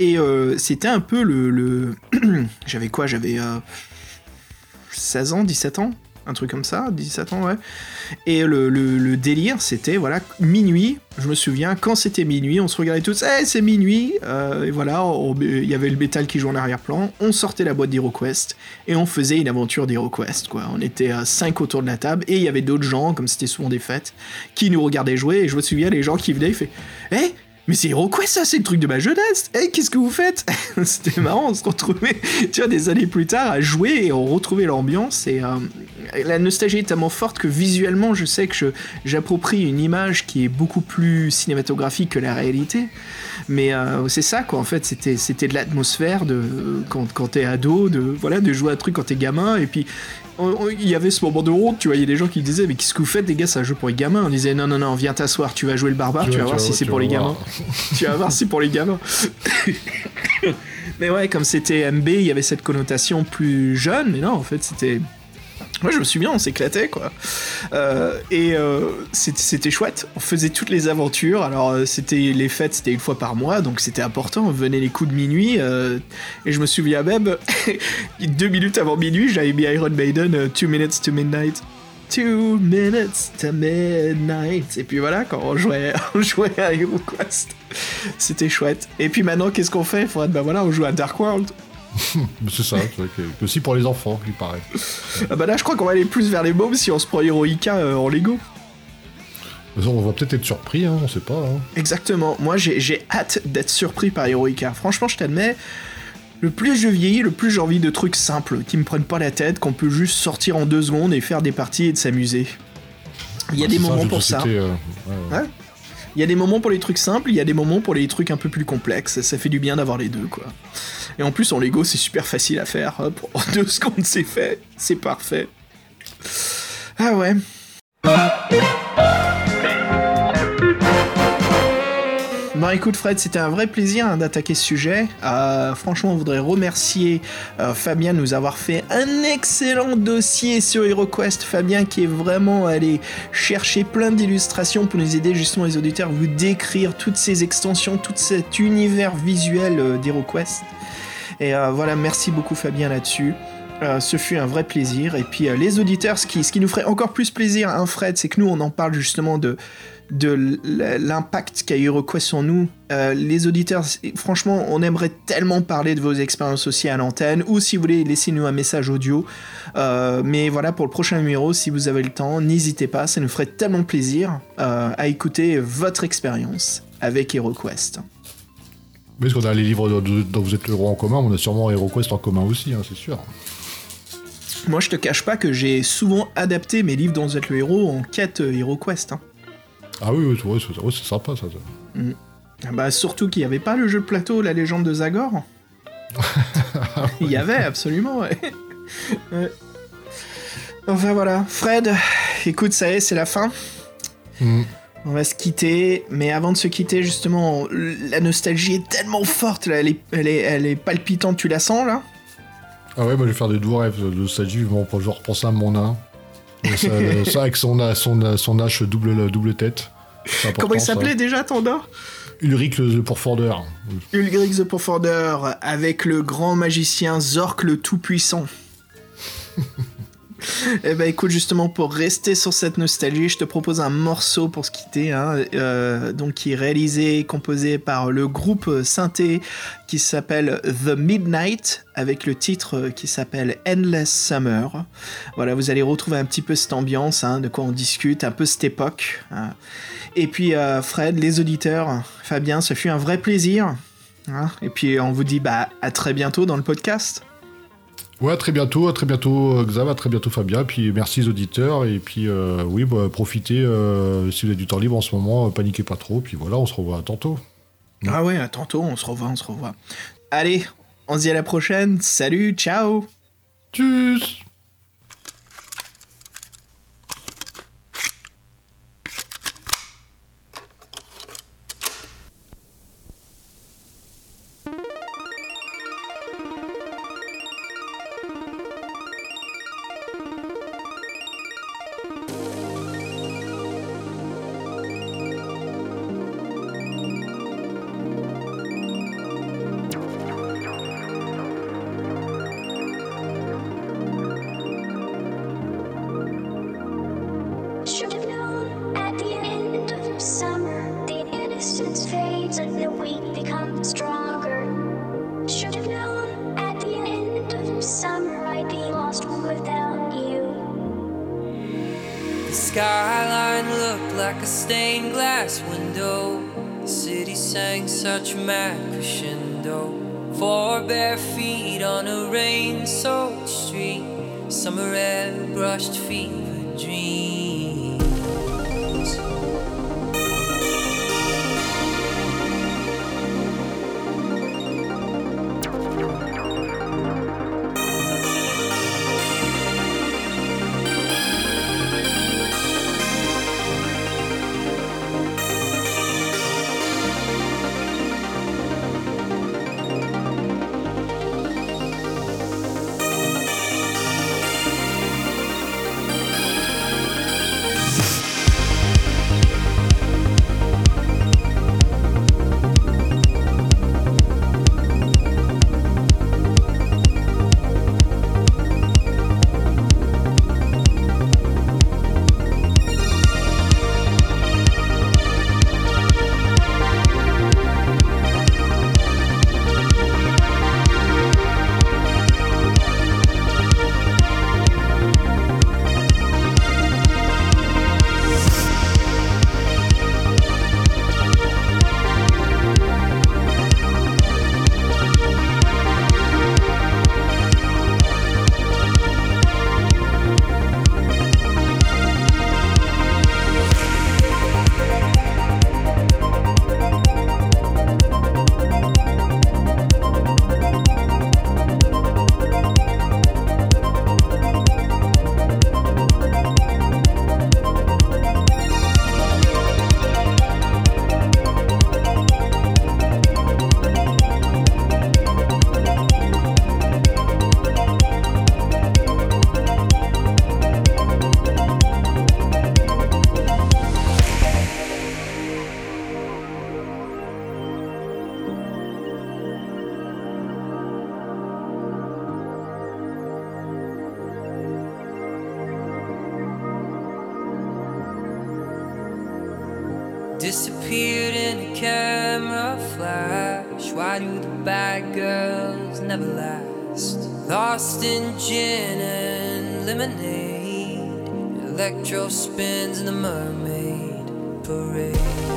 Et euh, c'était un peu le. J'avais quoi J'avais euh, 16 ans, 17 ans Un truc comme ça, 17 ans, ouais. Et le, délire, c'était, voilà, minuit. Je me souviens, quand c'était minuit, on se regardait tous, hey, c'est minuit Euh, Et voilà, il y avait le métal qui jouait en arrière-plan. On sortait la boîte d'HeroQuest et on faisait une aventure d'HeroQuest, quoi. On était à 5 autour de la table et il y avait d'autres gens, comme c'était souvent des fêtes, qui nous regardaient jouer. Et je me souviens, les gens qui venaient, ils fait, hé mais c'est HeroQuest ça, c'est le truc de ma jeunesse. Hey, qu'est-ce que vous faites C'était marrant, on se retrouvait, tu vois, des années plus tard à jouer et on retrouvait l'ambiance. Et euh, la nostalgie est tellement forte que visuellement, je sais que j'approprie une image qui est beaucoup plus cinématographique que la réalité. Mais euh, c'est ça, quoi. En fait, c'était de l'atmosphère de quand, quand t'es ado, de voilà, de jouer un truc quand t'es gamin. Et puis il y avait ce moment de honte, tu vois. Il y a des gens qui disaient mais qu'est-ce que vous faites, les gars, c'est un jeu pour les gamins. On disait non non non, viens t'asseoir, tu vas jouer le barbare, tu, Tu vas vas- voir si c'est pour les gamins. tu vas voir si c'est pour les gamins. mais ouais, comme c'était MB, il y avait cette connotation plus jeune. Mais non, en fait, c'était moi, je me souviens, on s'éclatait, quoi. Euh, et euh, c'était chouette. On faisait toutes les aventures. Alors, euh, c'était les fêtes, c'était une fois par mois, donc c'était important. On venait les coups de minuit. et je me souviens même, deux minutes avant minuit, j'avais mis Iron Maiden, Two Minutes to Midnight. Two minutes to midnight. Et puis voilà, quand on jouait, on jouait à HeroQuest, c'était chouette. Et puis maintenant, qu'est-ce qu'on fait? Faudrait, bah voilà, on joue à Dark World. C'est ça, c'est vrai que- aussi pour les enfants, il paraît. Ah bah là, je crois qu'on va aller plus vers les mômes si on se prend Heroica euh, en Lego. On va peut-être être surpris, hein, on sait pas. hein. Exactement. Moi, j'ai hâte d'être surpris par Heroica. Franchement, je t'admets, le plus je vieillis, le plus j'ai envie de trucs simples, qui me prennent pas la tête, qu'on peut juste sortir en deux secondes et faire des parties et de s'amuser. Il y a Ah, des ça, moments pour ça. euh, ouais, ouais. Il y a des moments pour les trucs simples, il y a des moments pour les trucs un peu plus complexes. Ça fait du bien d'avoir les deux, quoi. Et en plus, en Lego, c'est super facile à faire. Hop, en deux secondes, c'est fait. C'est parfait. Ah ouais. Bon écoute Fred, c'était un vrai plaisir hein, d'attaquer ce sujet. Euh, franchement, on voudrait remercier euh, Fabien de nous avoir fait un excellent dossier sur HeroQuest. Fabien qui est vraiment allé chercher plein d'illustrations pour nous aider justement les auditeurs à vous décrire toutes ces extensions, tout cet univers visuel euh, d'HeroQuest. Et voilà, merci beaucoup Fabien là-dessus. Ce fut un vrai plaisir. Et puis les auditeurs, ce qui, ce qui nous ferait encore plus plaisir, hein, Fred, c'est que nous, on en parle justement de, de l'impact qu'a HeroQuest sur nous. Euh, les auditeurs, franchement, on aimerait tellement parler de vos expériences aussi à l'antenne, ou si vous voulez, laissez-nous un message audio. Euh, mais voilà, pour le prochain numéro, si vous avez le temps, n'hésitez pas, ça nous ferait tellement plaisir euh, à écouter votre expérience avec HeroQuest. Mais parce qu'on a les livres dont vous êtes le roi en commun, on a sûrement HeroQuest en commun aussi, hein, c'est sûr. Moi, je te cache pas que j'ai souvent adapté mes livres dont vous êtes le héros en quête HeroQuest. hein. Ah oui, oui, c'est- sympa ça. ça. Mm. Ah Bah, surtout qu'il n'y avait pas le jeu de plateau La légende de Zagor. Il y avait, absolument, ouais. Ouais. Enfin voilà, Fred, écoute, ça y est, c'est la fin. Mm. On va se quitter, mais avant de se quitter, justement, la nostalgie est tellement forte, là, elle, est, elle, est, elle est palpitante, tu la sens là? Ah ouais, moi je vais faire des doux rêves de nostalgie, bon, je vais repenser à mon nain. Ça, euh, ça avec son, son, son hache double, double tête. Comment il s'appelait déjà nain Ulrich le pourfendeur. Ulrich the Pourfendeur avec le grand magicien Zork le Tout-Puissant. Eh ben écoute, justement pour rester sur cette nostalgie, je te propose un morceau pour se quitter, hein, euh, donc qui est réalisé et composé par le groupe synthé qui s'appelle The Midnight, avec le titre qui s'appelle Endless Summer. Voilà, vous allez retrouver un petit peu cette ambiance, hein, de quoi on discute, un peu cette époque. hein. Et puis euh, Fred, les auditeurs, Fabien, ce fut un vrai plaisir. hein. Et puis on vous dit bah à très bientôt dans le podcast. Ouais, à très bientôt, à très bientôt euh, Xav, à très bientôt Fabien, puis merci aux auditeurs, et puis euh, oui, bah, profitez, euh, si vous avez du temps libre en ce moment, euh, paniquez pas trop, puis voilà, on se revoit tantôt. Ah ouais, à tantôt, on se revoit, on se revoit. Allez, on se dit à la prochaine. Salut, ciao. Tchuss never last? Lost in gin and lemonade. Electro spins in the mermaid parade.